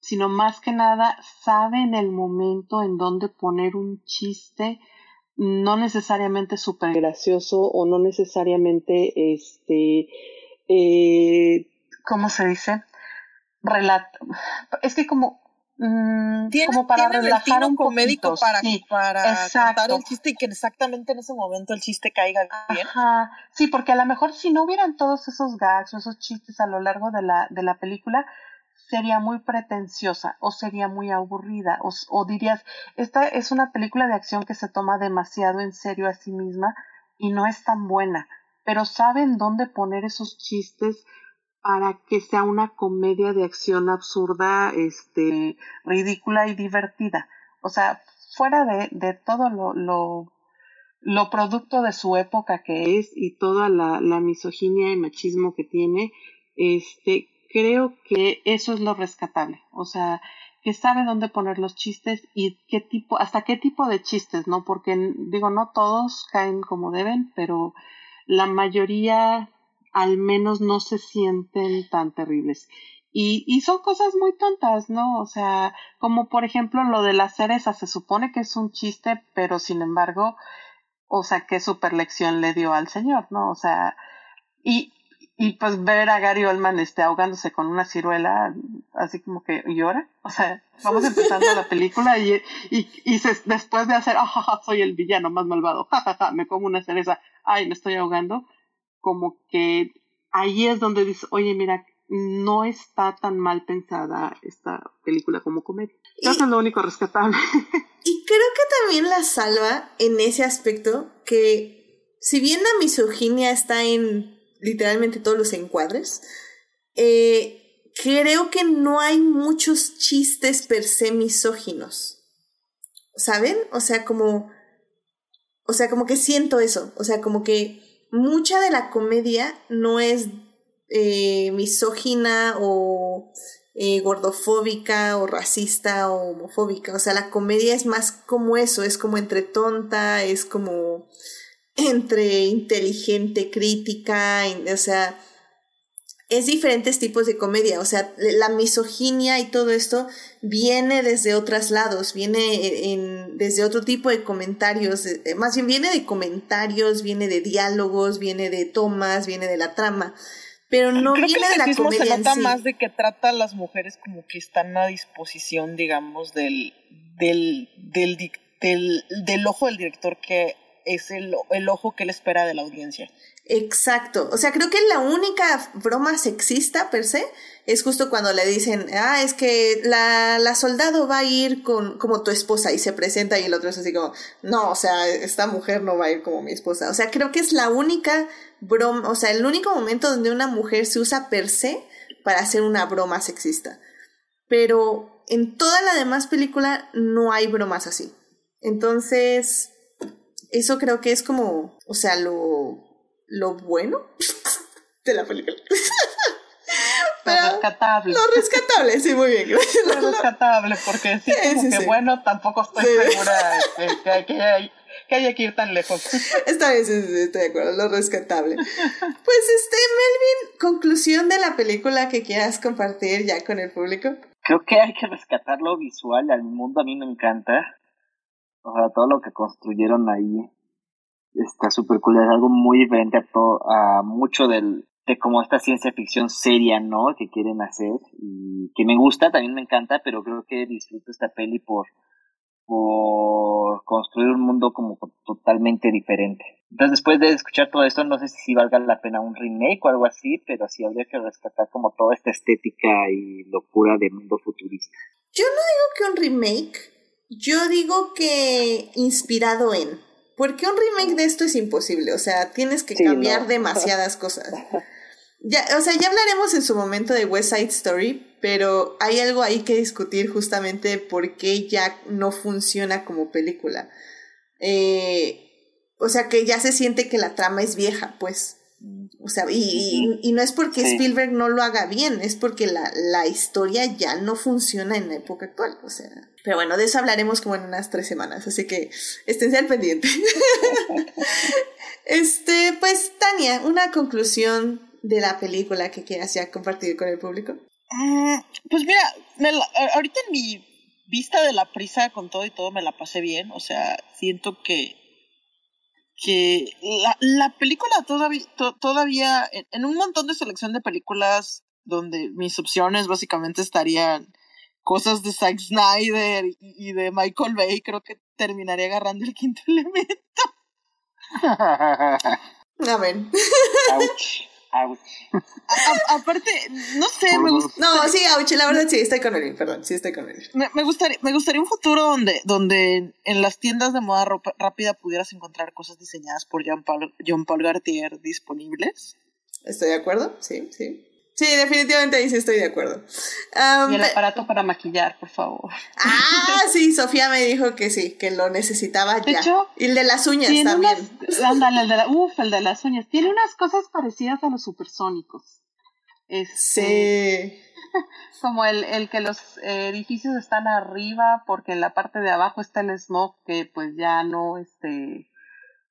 C: sino más que nada sabe en el momento en donde poner un chiste no necesariamente súper gracioso o no necesariamente, este, eh, ¿cómo se dice? Relato. Es que como Mm, como para relajar un
E: comédico para, para contar el chiste y que exactamente en ese momento el chiste caiga bien.
C: Sí, porque a lo mejor si no hubieran todos esos gags o esos chistes a lo largo de la, de la película, sería muy pretenciosa o sería muy aburrida o, o dirías, esta es una película de acción que se toma demasiado en serio a sí misma y no es tan buena, pero saben dónde poner esos chistes para que sea una comedia de acción absurda, este, ridícula y divertida. O sea, fuera de, de todo lo, lo, producto de su época que es y toda la, la misoginia y machismo que tiene, este, creo que eso es lo rescatable. O sea, que sabe dónde poner los chistes y qué tipo, hasta qué tipo de chistes, ¿no? Porque digo, no todos caen como deben, pero la mayoría al menos no se sienten tan terribles. Y, y son cosas muy tontas, ¿no? O sea, como por ejemplo lo de la cereza, se supone que es un chiste, pero sin embargo, o sea, qué super lección le dio al señor, ¿no? O sea, y, y pues ver a Gary Oldman este, ahogándose con una ciruela, así como que llora. O sea, vamos empezando la película y, y, y después de hacer, ah, soy el villano más malvado, jajaja, me como una cereza, ay, me estoy ahogando como que ahí es donde dice, oye, mira, no está tan mal pensada esta película como comedia. Eso es lo único rescatable.
A: Y creo que también la salva en ese aspecto que si bien la misoginia está en literalmente todos los encuadres, eh, creo que no hay muchos chistes per se misóginos. ¿Saben? O sea, como... O sea, como que siento eso. O sea, como que mucha de la comedia no es eh, misógina o eh, gordofóbica o racista o homofóbica. O sea, la comedia es más como eso, es como entre tonta, es como entre inteligente, crítica, o sea, es diferentes tipos de comedia, o sea, la misoginia y todo esto viene desde otros lados, viene en, desde otro tipo de comentarios, eh, más bien viene de comentarios, viene de diálogos, viene de tomas, viene de la trama, pero no viene de la comedia.
E: Se nota más de que trata a las mujeres como que están a disposición, digamos, del, del, del, del, del ojo del director que es el, el ojo que él espera de la audiencia.
A: Exacto. O sea, creo que la única broma sexista per se es justo cuando le dicen, ah, es que la, la soldado va a ir con, como tu esposa y se presenta y el otro es así como, no, o sea, esta mujer no va a ir como mi esposa. O sea, creo que es la única broma, o sea, el único momento donde una mujer se usa per se para hacer una broma sexista. Pero en toda la demás película no hay bromas así. Entonces, eso creo que es como, o sea, lo, lo bueno de la película.
C: lo rescatable.
A: Lo rescatable, sí, muy bien.
C: Lo rescatable, porque sí, como que bueno, tampoco estoy segura que, hay, que, hay, que haya que ir tan lejos.
A: Está bien, sí, sí, estoy de acuerdo, lo rescatable. Pues este, Melvin, conclusión de la película que quieras compartir ya con el público.
D: Creo que hay que rescatar lo visual, al mundo a mí me encanta. O sea, todo lo que construyeron ahí está súper cool. Es algo muy diferente a, todo, a mucho del, de como esta ciencia ficción seria, ¿no? Que quieren hacer y que me gusta, también me encanta, pero creo que disfruto esta peli por, por construir un mundo como totalmente diferente. Entonces, después de escuchar todo esto, no sé si valga la pena un remake o algo así, pero sí habría que rescatar como toda esta estética y locura del mundo futurista.
A: Yo no digo que un remake, yo digo que inspirado en. Porque un remake de esto es imposible, o sea, tienes que cambiar demasiadas cosas. Ya, o sea, ya hablaremos en su momento de West Side Story, pero hay algo ahí que discutir justamente por qué ya no funciona como película. Eh, o sea, que ya se siente que la trama es vieja, pues. O sea, y, y, no es porque Spielberg no lo haga bien, es porque la, la, historia ya no funciona en la época actual. O sea, pero bueno, de eso hablaremos como en unas tres semanas, así que esténse al pendiente. este, pues, Tania, una conclusión de la película que quieras ya compartir con el público.
E: Mm, pues mira, ahorita en mi vista de la prisa con todo y todo me la pasé bien, o sea, siento que que la, la película todavía, todavía en, en un montón de selección de películas donde mis opciones básicamente estarían cosas de Zack Snyder y, de Michael Bay, creo que terminaría agarrando el quinto elemento.
A: Amén.
D: Ouch. Ouch.
E: aparte, no sé, me gusta.
A: No, sí, ouch, la verdad sí, estoy con él, perdón, sí estoy con él.
E: Me, me, gustaría, me gustaría un futuro donde, donde en las tiendas de moda rápida pudieras encontrar cosas diseñadas por Jean Paul, Jean Paul Gartier disponibles.
A: Estoy de acuerdo, sí, sí. Sí, definitivamente ahí sí estoy de acuerdo.
C: y el aparato para maquillar, por favor.
A: Ah, sí, Sofía me dijo que sí, que lo necesitaba ya. y el de las uñas también.
C: ándale, el de la, uf, el de las uñas. Tiene unas cosas parecidas a los supersónicos.
A: Este, sí.
C: Como el, el que los edificios están arriba porque en la parte de abajo está el smog que pues ya no este,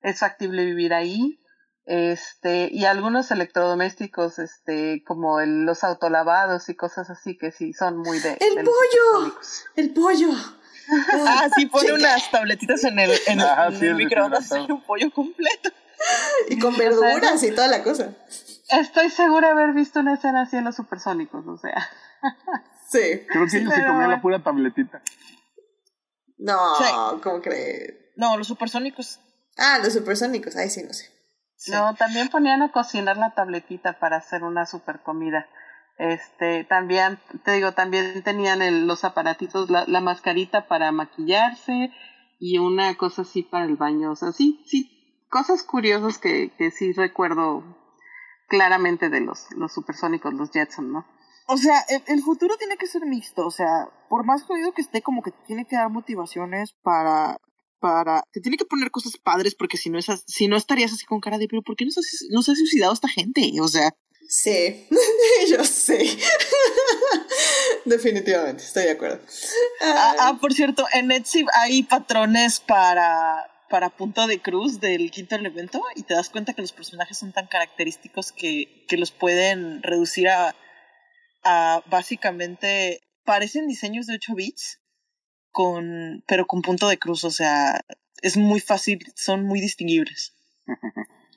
C: es factible vivir ahí este y algunos electrodomésticos este como el, los autolavados y cosas así que sí son muy de
A: el pollo. el pollo.
E: Ah sí pone unas tabletitas en el en el, microondas un pollo completo.
A: Y con verduras y toda la cosa.
C: Estoy segura de haber visto una escena así en los supersónicos o sea.
A: Sí.
F: Creo que ellos se comían la pura tabletita.
A: No cómo crees
E: no los supersónicos.
A: Ah los supersónicos. Ay sí no sé
C: no, también ponían a cocinar la tabletita para hacer una super comida. Este, también, te digo, también tenían el, los aparatitos, la, la, mascarita para maquillarse y una cosa así para el baño. O sea, sí, sí, cosas curiosas que, que sí recuerdo claramente de los, los supersónicos, los Jetson, ¿no?
E: O sea, el, el, futuro tiene que ser mixto, o sea, por más jodido que esté, como que tiene que dar motivaciones para para. Te tiene que poner cosas padres porque si no, esas, si no estarías así con cara de, pero ¿por qué no se, no se ha suicidado esta gente? O sea.
A: Sí, yo sé. Definitivamente, estoy de acuerdo.
E: Ah, ah, por cierto, en Etsy hay patrones para, para punto de cruz del quinto elemento y te das cuenta que los personajes son tan característicos que, que los pueden reducir a, a básicamente parecen diseños de 8 bits con, pero con punto de cruz, o sea, es muy fácil, son muy distinguibles.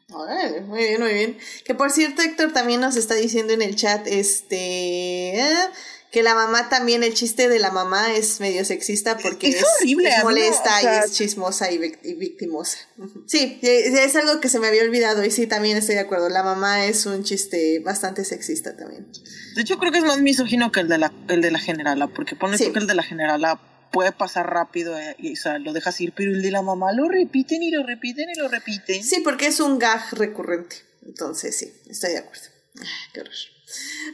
A: muy bien, muy bien. Que por cierto, Héctor también nos está diciendo en el chat, este, que la mamá también, el chiste de la mamá es medio sexista porque es, horrible, es molesta y es chismosa y, victimosa. Sí, es algo que se me había olvidado y sí, también estoy de acuerdo. La mamá es un chiste bastante sexista también.
E: De hecho, creo que es más misógino que el de la, el de la generala, porque pone que el de la generala puede pasar rápido eh, y o sea, lo dejas ir, pero el de la mamá lo repiten y lo repiten y lo repiten.
A: Sí, porque es un gag recurrente. Entonces, sí, estoy de acuerdo. Qué horror.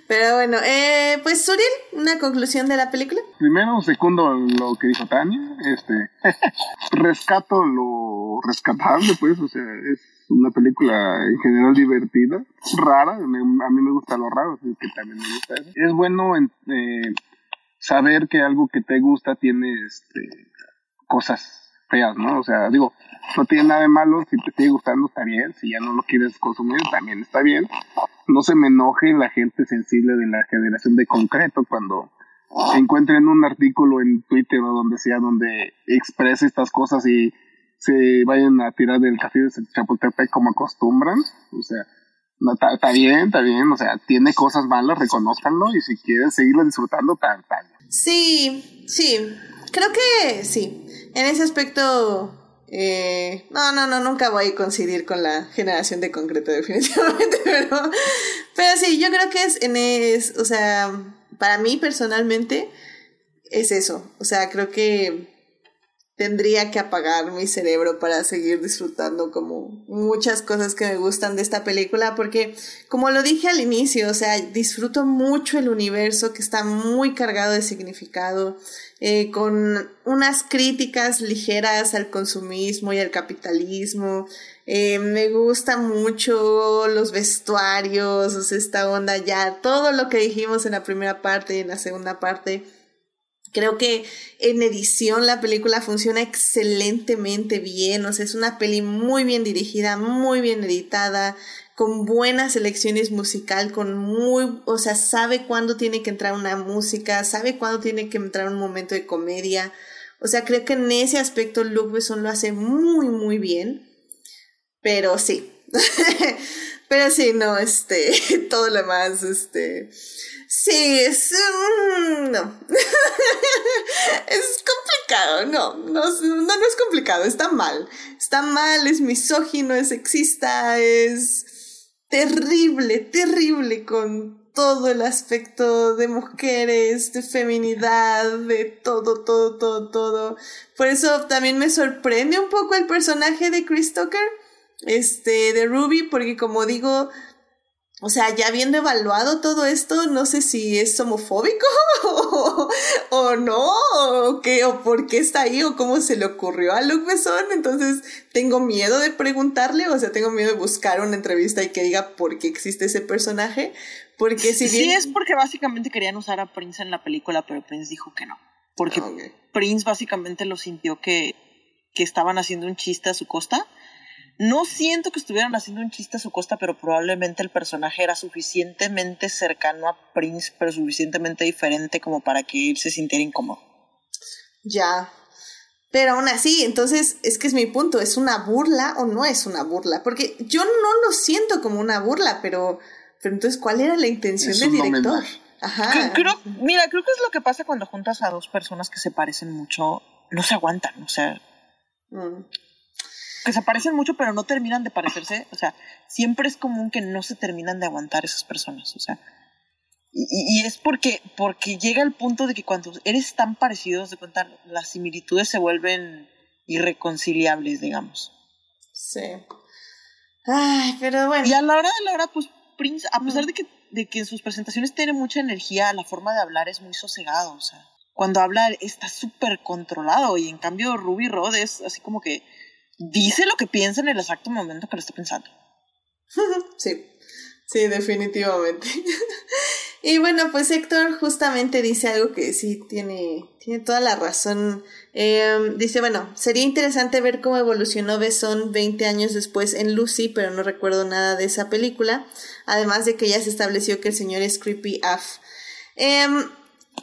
A: Pero bueno, eh, pues Suriel, una conclusión de la película.
F: Primero, segundo lo que dijo Tania, este, rescato lo rescatable, pues, o sea, es una película en general divertida, rara, a mí me gusta lo raro, así que también me gusta eso. Es bueno en, eh, saber que algo que te gusta tiene este, cosas feas, ¿no? O sea, digo, no tiene nada de malo, si te sigue gustando está bien, si ya no lo quieres consumir también está bien. No se me enoje la gente sensible de la generación de concreto cuando encuentren un artículo en Twitter o donde sea donde exprese estas cosas y se vayan a tirar del café de Chapultepec como acostumbran. O sea, está, bien, está bien, o sea, tiene cosas malas, reconozcanlo y si quieres seguirlo disfrutando, tan, tan.
A: Sí, sí, creo que sí. En ese aspecto, eh, no, no, no, nunca voy a coincidir con la generación de concreto, definitivamente, pero, pero sí, yo creo que es, en es, o sea, para mí personalmente, es eso. O sea, creo que tendría que apagar mi cerebro para seguir disfrutando como muchas cosas que me gustan de esta película porque como lo dije al inicio, o sea, disfruto mucho el universo que está muy cargado de significado, eh, con unas críticas ligeras al consumismo y al capitalismo. Eh, me gusta mucho los vestuarios, esta onda ya, todo lo que dijimos en la primera parte y en la segunda parte Creo que en edición la película funciona excelentemente bien, o sea, es una peli muy bien dirigida, muy bien editada, con buenas selecciones musical, con muy, o sea, sabe cuándo tiene que entrar una música, sabe cuándo tiene que entrar un momento de comedia. O sea, creo que en ese aspecto Luke Besson lo hace muy, muy bien. Pero sí. Pero sí, no, este, todo lo demás, este, sí, es, mm, no. es complicado, no, no, no, no es complicado, está mal. Está mal, es misógino, es sexista, es terrible, terrible con todo el aspecto de mujeres, de feminidad, de todo, todo, todo, todo. Por eso también me sorprende un poco el personaje de Chris Tucker este, de Ruby, porque como digo, o sea, ya habiendo evaluado todo esto, no sé si es homofóbico o, o no, o qué, o por qué está ahí, o cómo se le ocurrió a Luke Besson. Entonces, tengo miedo de preguntarle, o sea, tengo miedo de buscar una entrevista y que diga por qué existe ese personaje. Porque si bien...
E: Sí, es porque básicamente querían usar a Prince en la película, pero Prince dijo que no. Porque Prince básicamente lo sintió que, que estaban haciendo un chiste a su costa no siento que estuvieran haciendo un chiste a su costa, pero probablemente el personaje era suficientemente cercano a Prince, pero suficientemente diferente como para que él se sintiera incómodo.
A: Ya. Pero aún así, entonces, es que es mi punto, ¿es una burla o no es una burla? Porque yo no lo siento como una burla, pero, pero entonces, ¿cuál era la intención del director?
E: Ajá. Creo, mira, creo que es lo que pasa cuando juntas a dos personas que se parecen mucho, no se aguantan, o sea... Mm que se parecen mucho, pero no terminan de parecerse. O sea, siempre es común que no se terminan de aguantar esas personas. O sea, y, y es porque, porque llega el punto de que cuando eres tan parecidos, de cuenta, las similitudes se vuelven irreconciliables, digamos.
A: Sí. Ay, pero bueno.
E: Y a la hora de la hora, pues Prince, a pesar de que, de que en sus presentaciones tiene mucha energía, la forma de hablar es muy sosegado. O sea, cuando habla está súper controlado. Y en cambio, Ruby Rod es así como que dice lo que piensa en el exacto momento que lo está pensando.
A: sí, sí, definitivamente. y bueno, pues Héctor justamente dice algo que sí tiene, tiene toda la razón. Em, dice, bueno, sería interesante ver cómo evolucionó Besson 20 años después en Lucy, pero no recuerdo nada de esa película. Además de que ya se estableció que el señor es creepy af. Em,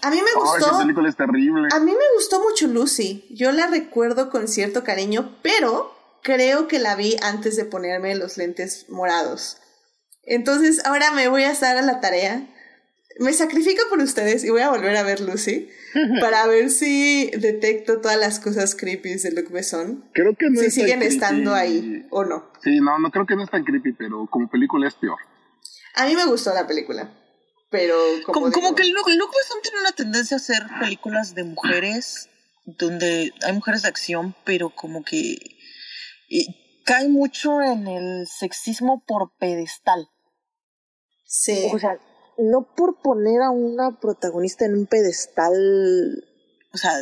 A: a mí me gustó.
F: esa película es terrible.
A: A mí me gustó mucho Lucy. Yo la recuerdo con cierto cariño, pero creo que la vi antes de ponerme los lentes morados. Entonces, ahora me voy a estar a la tarea. Me sacrifico por ustedes y voy a volver a ver Lucy para ver si detecto todas las cosas creepy de Luc Besson.
F: Creo que no
A: Si siguen estando ahí o no.
F: Sí, no, no creo que no es tan creepy, pero como película es peor.
A: A mí me gustó la película. Pero
E: como, como, que Luke, Besson tiene una tendencia a hacer películas de mujeres donde hay mujeres de acción, pero como que cae mucho en el sexismo por pedestal.
A: Sí.
E: O sea, no por poner a una protagonista en un pedestal. O sea,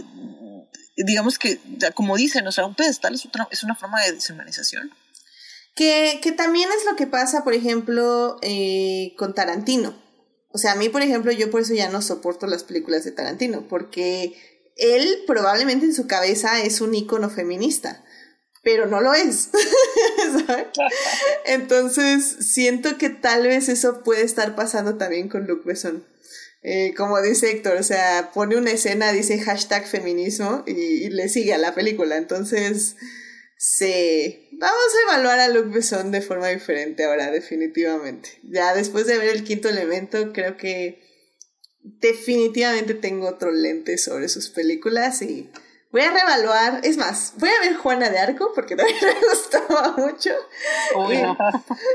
E: digamos que, como dicen, o sea, un pedestal es, otra, es una forma de deshumanización.
A: Que, que también es lo que pasa, por ejemplo, eh, con Tarantino. O sea, a mí, por ejemplo, yo por eso ya no soporto las películas de Tarantino, porque él probablemente en su cabeza es un ícono feminista, pero no lo es. Entonces, siento que tal vez eso puede estar pasando también con Luke Besson. Eh, como dice Héctor, o sea, pone una escena, dice hashtag feminismo y, le sigue a la película. Entonces, Sí, vamos a evaluar a Luke Besson de forma diferente ahora, definitivamente. Ya después de ver el quinto elemento, creo que definitivamente tengo otro lente sobre sus películas y voy a reevaluar. Es más, voy a ver Juana de Arco porque también me gustaba mucho.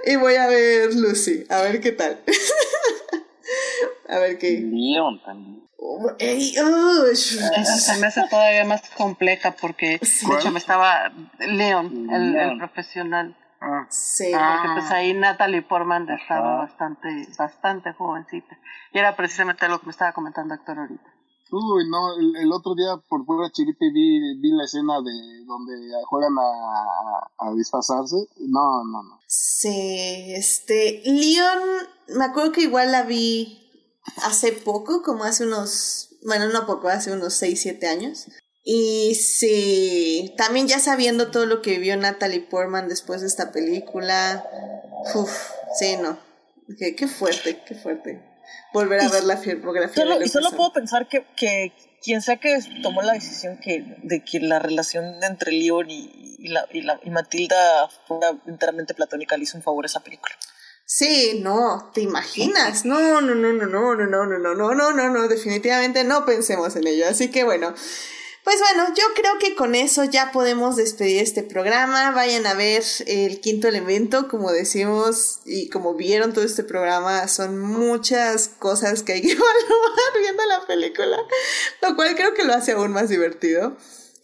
A: y, y, voy a ver Lucy, a ver qué tal. a ver qué.
D: Leon también.
C: Esa se me hace todavía más compleja porque de hecho me estaba Leon, el, el profesional.
A: Ah. Sí.
C: Porque pues ahí Natalie Portman estaba bastante, bastante jovencita. Y era precisamente lo que me estaba comentando Héctor ahorita.
F: Uy, no, el, otro día por pura chiripe vi, vi la escena de donde juegan a, a, disfrazarse. No, no, no.
A: Sí, este, Leon, me acuerdo que igual la vi hace poco, como hace unos, bueno, no poco, hace unos 6, 7 años. Y sí, también ya sabiendo todo lo que vivió Natalie Portman después de esta película, uf, sí, no, qué, qué fuerte, qué fuerte. Volver a ver la filmografía.
E: Solo, y solo puedo pensar que, que quien sea que tomó la decisión que, de que la relación entre Leon y, y, la, y, la, y Matilda fuera enteramente platónica le hizo un favor a esa película.
A: Sí, no, ¿te imaginas? No, no, no, no, no, no, no, no, no, no, no, no, no, definitivamente no pensemos en ello. Así que bueno, pues bueno, yo creo que con eso ya podemos despedir este programa. Vayan a ver el quinto elemento, como decimos, y como vieron todo este programa, son muchas cosas que hay que evaluar viendo la película, lo cual creo que lo hace aún más divertido.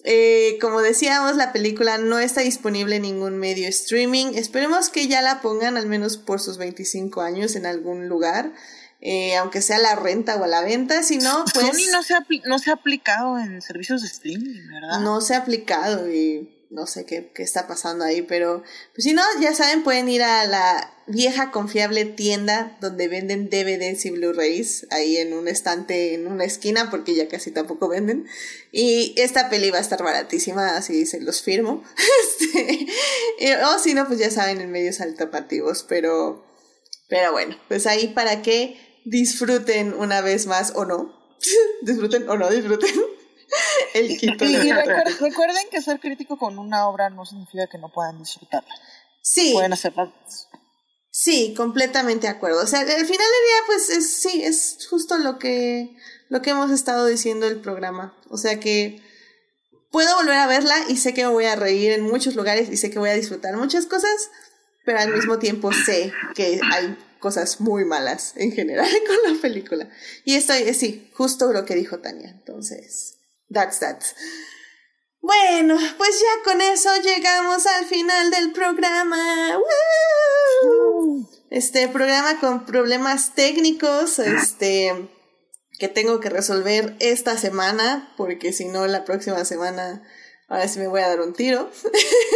A: Eh, como decíamos, la película no está disponible en ningún medio streaming. Esperemos que ya la pongan al menos por sus 25 años en algún lugar. Eh, aunque sea la renta o a la venta, si no, pues...
E: Sony no se, ha, no se ha aplicado en servicios de streaming, ¿verdad?
A: No se ha aplicado y no sé qué, qué está pasando ahí, pero pues si no, ya saben, pueden ir a la vieja confiable tienda donde venden DVDs y Blu-rays, ahí en un estante, en una esquina, porque ya casi tampoco venden. Y esta peli va a estar baratísima, así se los firmo. Este, o si no, pues ya saben, en medios alternativos, pero, pero bueno, pues ahí para que disfruten una vez más o no. disfruten o no disfruten. El quinto
E: y, y recuerden, recuerden que ser crítico con una obra no significa que no puedan disfrutarla.
A: Sí.
E: Pueden hacerla.
A: Sí, completamente de acuerdo. O sea, al final del día, pues es, sí, es justo lo que, lo que hemos estado diciendo el programa. O sea que puedo volver a verla y sé que me voy a reír en muchos lugares y sé que voy a disfrutar muchas cosas, pero al mismo tiempo sé que hay cosas muy malas en general con la película. Y esto es, sí, justo lo que dijo Tania. Entonces, that's that. Bueno, pues ya con eso llegamos al final del programa. ¡Woo! Este programa con problemas técnicos, este que tengo que resolver esta semana, porque si no la próxima semana ahora sí me voy a dar un tiro.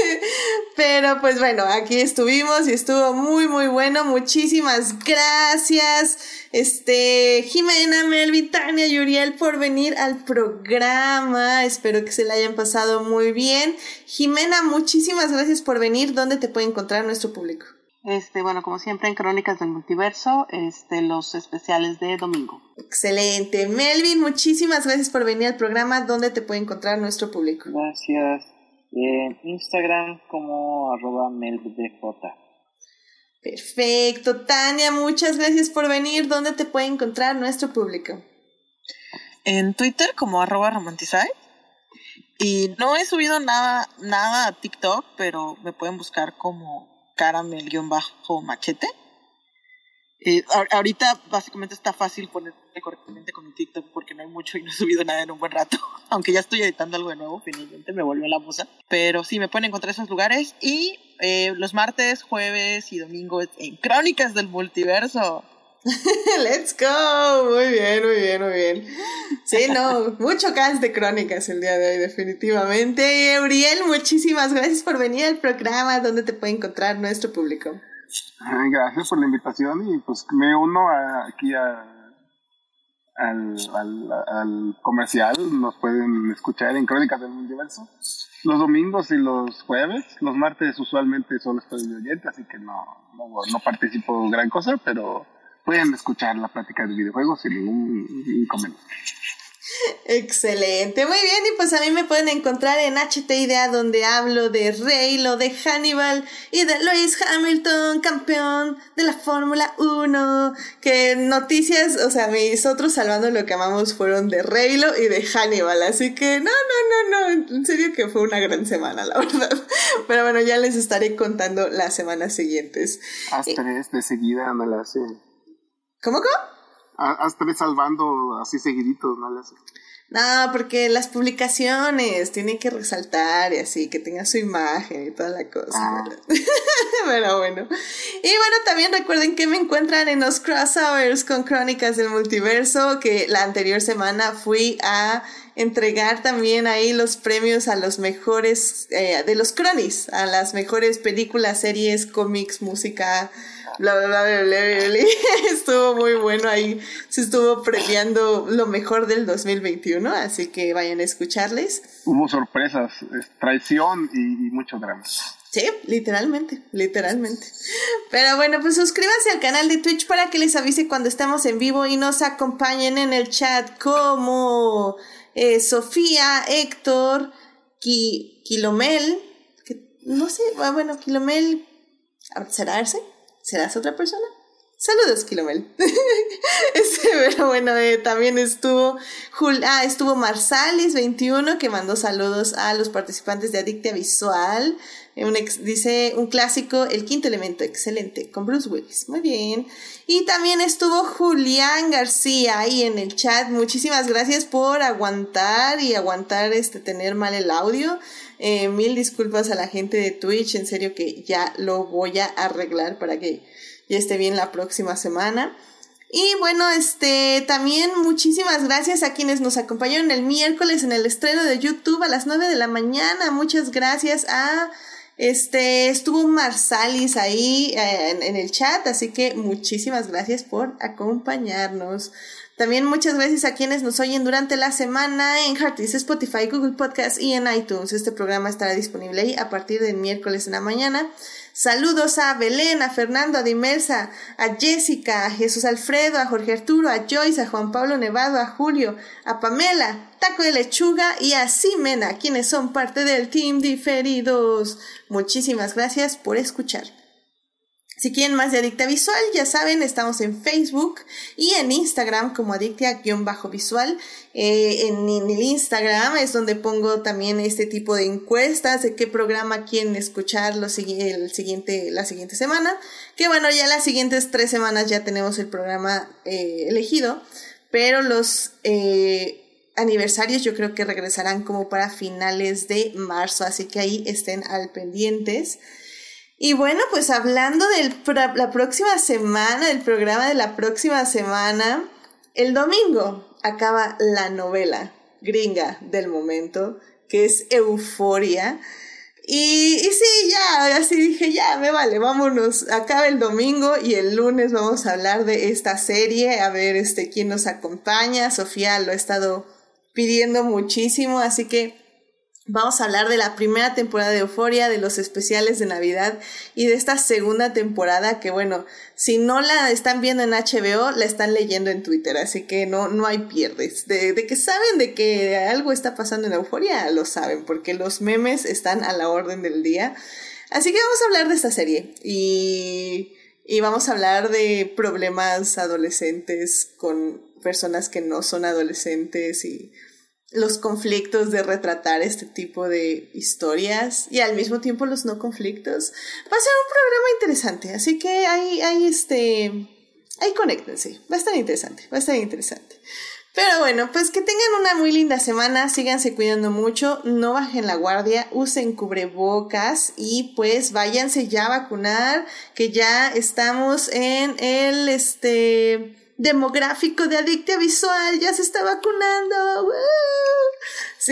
A: Pero pues bueno, aquí estuvimos y estuvo muy muy bueno. Muchísimas gracias. Este, Jimena, Melvin, Tania y Uriel por venir al programa. Espero que se la hayan pasado muy bien. Jimena, muchísimas gracias por venir. ¿Dónde te puede encontrar nuestro público?
C: Este, bueno, como siempre en Crónicas del Multiverso, este, los especiales de domingo.
A: Excelente. Melvin, muchísimas gracias por venir al programa. ¿Dónde te puede encontrar nuestro público?
D: Gracias. En Instagram como arroba melvdj.
A: Perfecto. Tania, muchas gracias por venir. ¿Dónde te puede encontrar nuestro público?
E: En Twitter como arroba romantizai. Y no he subido nada, nada a TikTok, pero me pueden buscar como caramel-machete. Eh, ahorita básicamente está fácil poner correctamente con mi TikTok porque no hay mucho y no he subido nada en un buen rato. Aunque ya estoy editando algo de nuevo, finalmente me volvió la musa. Pero sí, me pueden encontrar esos lugares. Y eh, los martes, jueves y domingos en Crónicas del Multiverso.
A: Let's go. Muy bien, muy bien, muy bien. Sí, no, mucho cast de crónicas el día de hoy, definitivamente. Uriel, muchísimas gracias por venir al programa donde te puede encontrar nuestro público.
F: Gracias por la invitación y pues me uno a, aquí a, al, al, al, comercial. Nos pueden escuchar en Crónicas del Universo los domingos y los jueves. Los martes usualmente solo estoy de oyente, así que no, no, no participo gran cosa, pero pueden escuchar la plática de videojuegos sin ningún inconveniente.
A: Excelente, muy bien, y pues a mí me pueden encontrar en HT Idea donde hablo de Reylo, de Hannibal y de Lewis Hamilton, campeón de la Fórmula 1, que noticias, o sea, mis otros salvando lo que amamos fueron de Reylo y de Hannibal, así que no, no, no, no, en serio que fue una gran semana, la verdad, pero bueno, ya les estaré contando las semanas siguientes.
F: Haz tres de seguida, me la hace.
A: ¿Cómo, cómo?
F: haz tres salvando así seguiditos, ¿no?
A: No, porque las publicaciones tienen que resaltar y así, que tenga su imagen y toda la cosa. Ah. Pero bueno. Y bueno, también recuerden que me encuentran en los crossovers con Crónicas del Multiverso, que la anterior semana fui a entregar también ahí los premios a los mejores, eh, de los cronis, a las mejores películas, series, cómics, música, bla, bla, bla, bla, bla, estuvo muy bueno ahí. Se estuvo premiando lo mejor del 2021, así que vayan a escucharles.
F: Hubo sorpresas, traición y, y mucho drama.
A: Sí, literalmente, literalmente. Pero bueno, pues suscríbanse al canal de Twitch para que les avise cuando estemos en vivo y nos acompañen en el chat como eh, Sofía, Héctor, Ki, Kilomel, no sé, ah, bueno, Kilomel, ¿será Arce? ¿Serás otra persona? Saludos, Kilomel. este, pero bueno, eh, también estuvo, Jul ah, estuvo Marsalis21, que mandó saludos a los participantes de Adictia Visual. Eh, un dice un clásico, El Quinto Elemento, excelente, con Bruce Willis. Muy bien. Y también estuvo Julián García ahí en el chat. Muchísimas gracias por aguantar y aguantar este tener mal el audio. Eh, mil disculpas a la gente de Twitch, en serio que ya lo voy a arreglar para que ya esté bien la próxima semana. Y bueno, este, también muchísimas gracias a quienes nos acompañaron el miércoles en el estreno de YouTube a las 9 de la mañana. Muchas gracias a, este, estuvo Marsalis ahí eh, en, el chat, así que muchísimas gracias por acompañarnos. También muchas gracias a quienes nos oyen durante la semana en Heartis, Spotify, Google Podcast y en iTunes. Este programa estará disponible ahí a partir del miércoles en la mañana. Saludos a Belén, a Fernando, a Dimelsa, a Jessica, a Jesús Alfredo, a Jorge Arturo, a Joyce, a Juan Pablo Nevado, a Julio, a Pamela, Taco de Lechuga y a Simena, quienes son parte del Team Diferidos. Muchísimas gracias por escuchar. Si quieren más de Adicta Visual, ya saben, estamos en Facebook y en Instagram como Adictia-Visual. Eh, en, el Instagram es donde pongo también este tipo de encuestas de qué programa quieren escuchar el siguiente, la siguiente semana. Que bueno, ya las siguientes tres semanas ya tenemos el programa eh, elegido, pero los eh, aniversarios yo creo que regresarán como para finales de marzo, así que ahí estén al pendientes. Y bueno, pues hablando de la próxima semana, del programa de la próxima semana, el domingo acaba la novela gringa del momento, que es Euforia. Y, y sí, ya, así dije, ya, me vale, vámonos. Acaba el domingo y el lunes vamos a hablar de esta serie, a ver este, quién nos acompaña. Sofía lo ha estado pidiendo muchísimo, así que Vamos a hablar de la primera temporada de Euforia, de los especiales de Navidad y de esta segunda temporada que bueno, si no la están viendo en HBO, la están leyendo en Twitter, así que no, no hay pierdes. De, de que saben de que algo está pasando en Euforia, lo saben, porque los memes están a la orden del día. Así que vamos a hablar de esta serie y, y vamos a hablar de problemas adolescentes con personas que no son adolescentes y los conflictos de retratar este tipo de historias y al mismo tiempo los no conflictos. Va a ser un programa interesante, así que ahí, ahí este, ahí conéctense, va a estar interesante, va a estar interesante. Pero bueno, pues que tengan una muy linda semana, síganse cuidando mucho, no bajen la guardia, usen cubrebocas y pues váyanse ya a vacunar, que ya estamos en el, este, demográfico de Adictia Visual ya se está vacunando.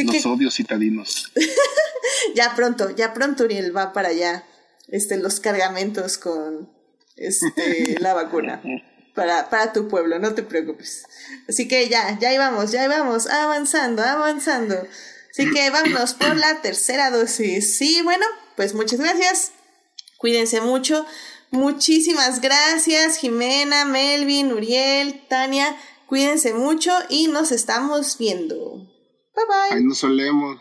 F: Los odios citadinos.
A: ya pronto, ya pronto Uriel va para allá. Este, los cargamentos con este, la vacuna. Para, para tu pueblo, no te preocupes. Así que ya, ya íbamos, ya íbamos, avanzando, avanzando. Así que vámonos por la tercera dosis. Sí, bueno, pues muchas gracias. Cuídense mucho. Muchísimas gracias, Jimena, Melvin, Uriel, Tania. Cuídense mucho y nos estamos viendo. Bye bye.
F: Ahí nos solemos.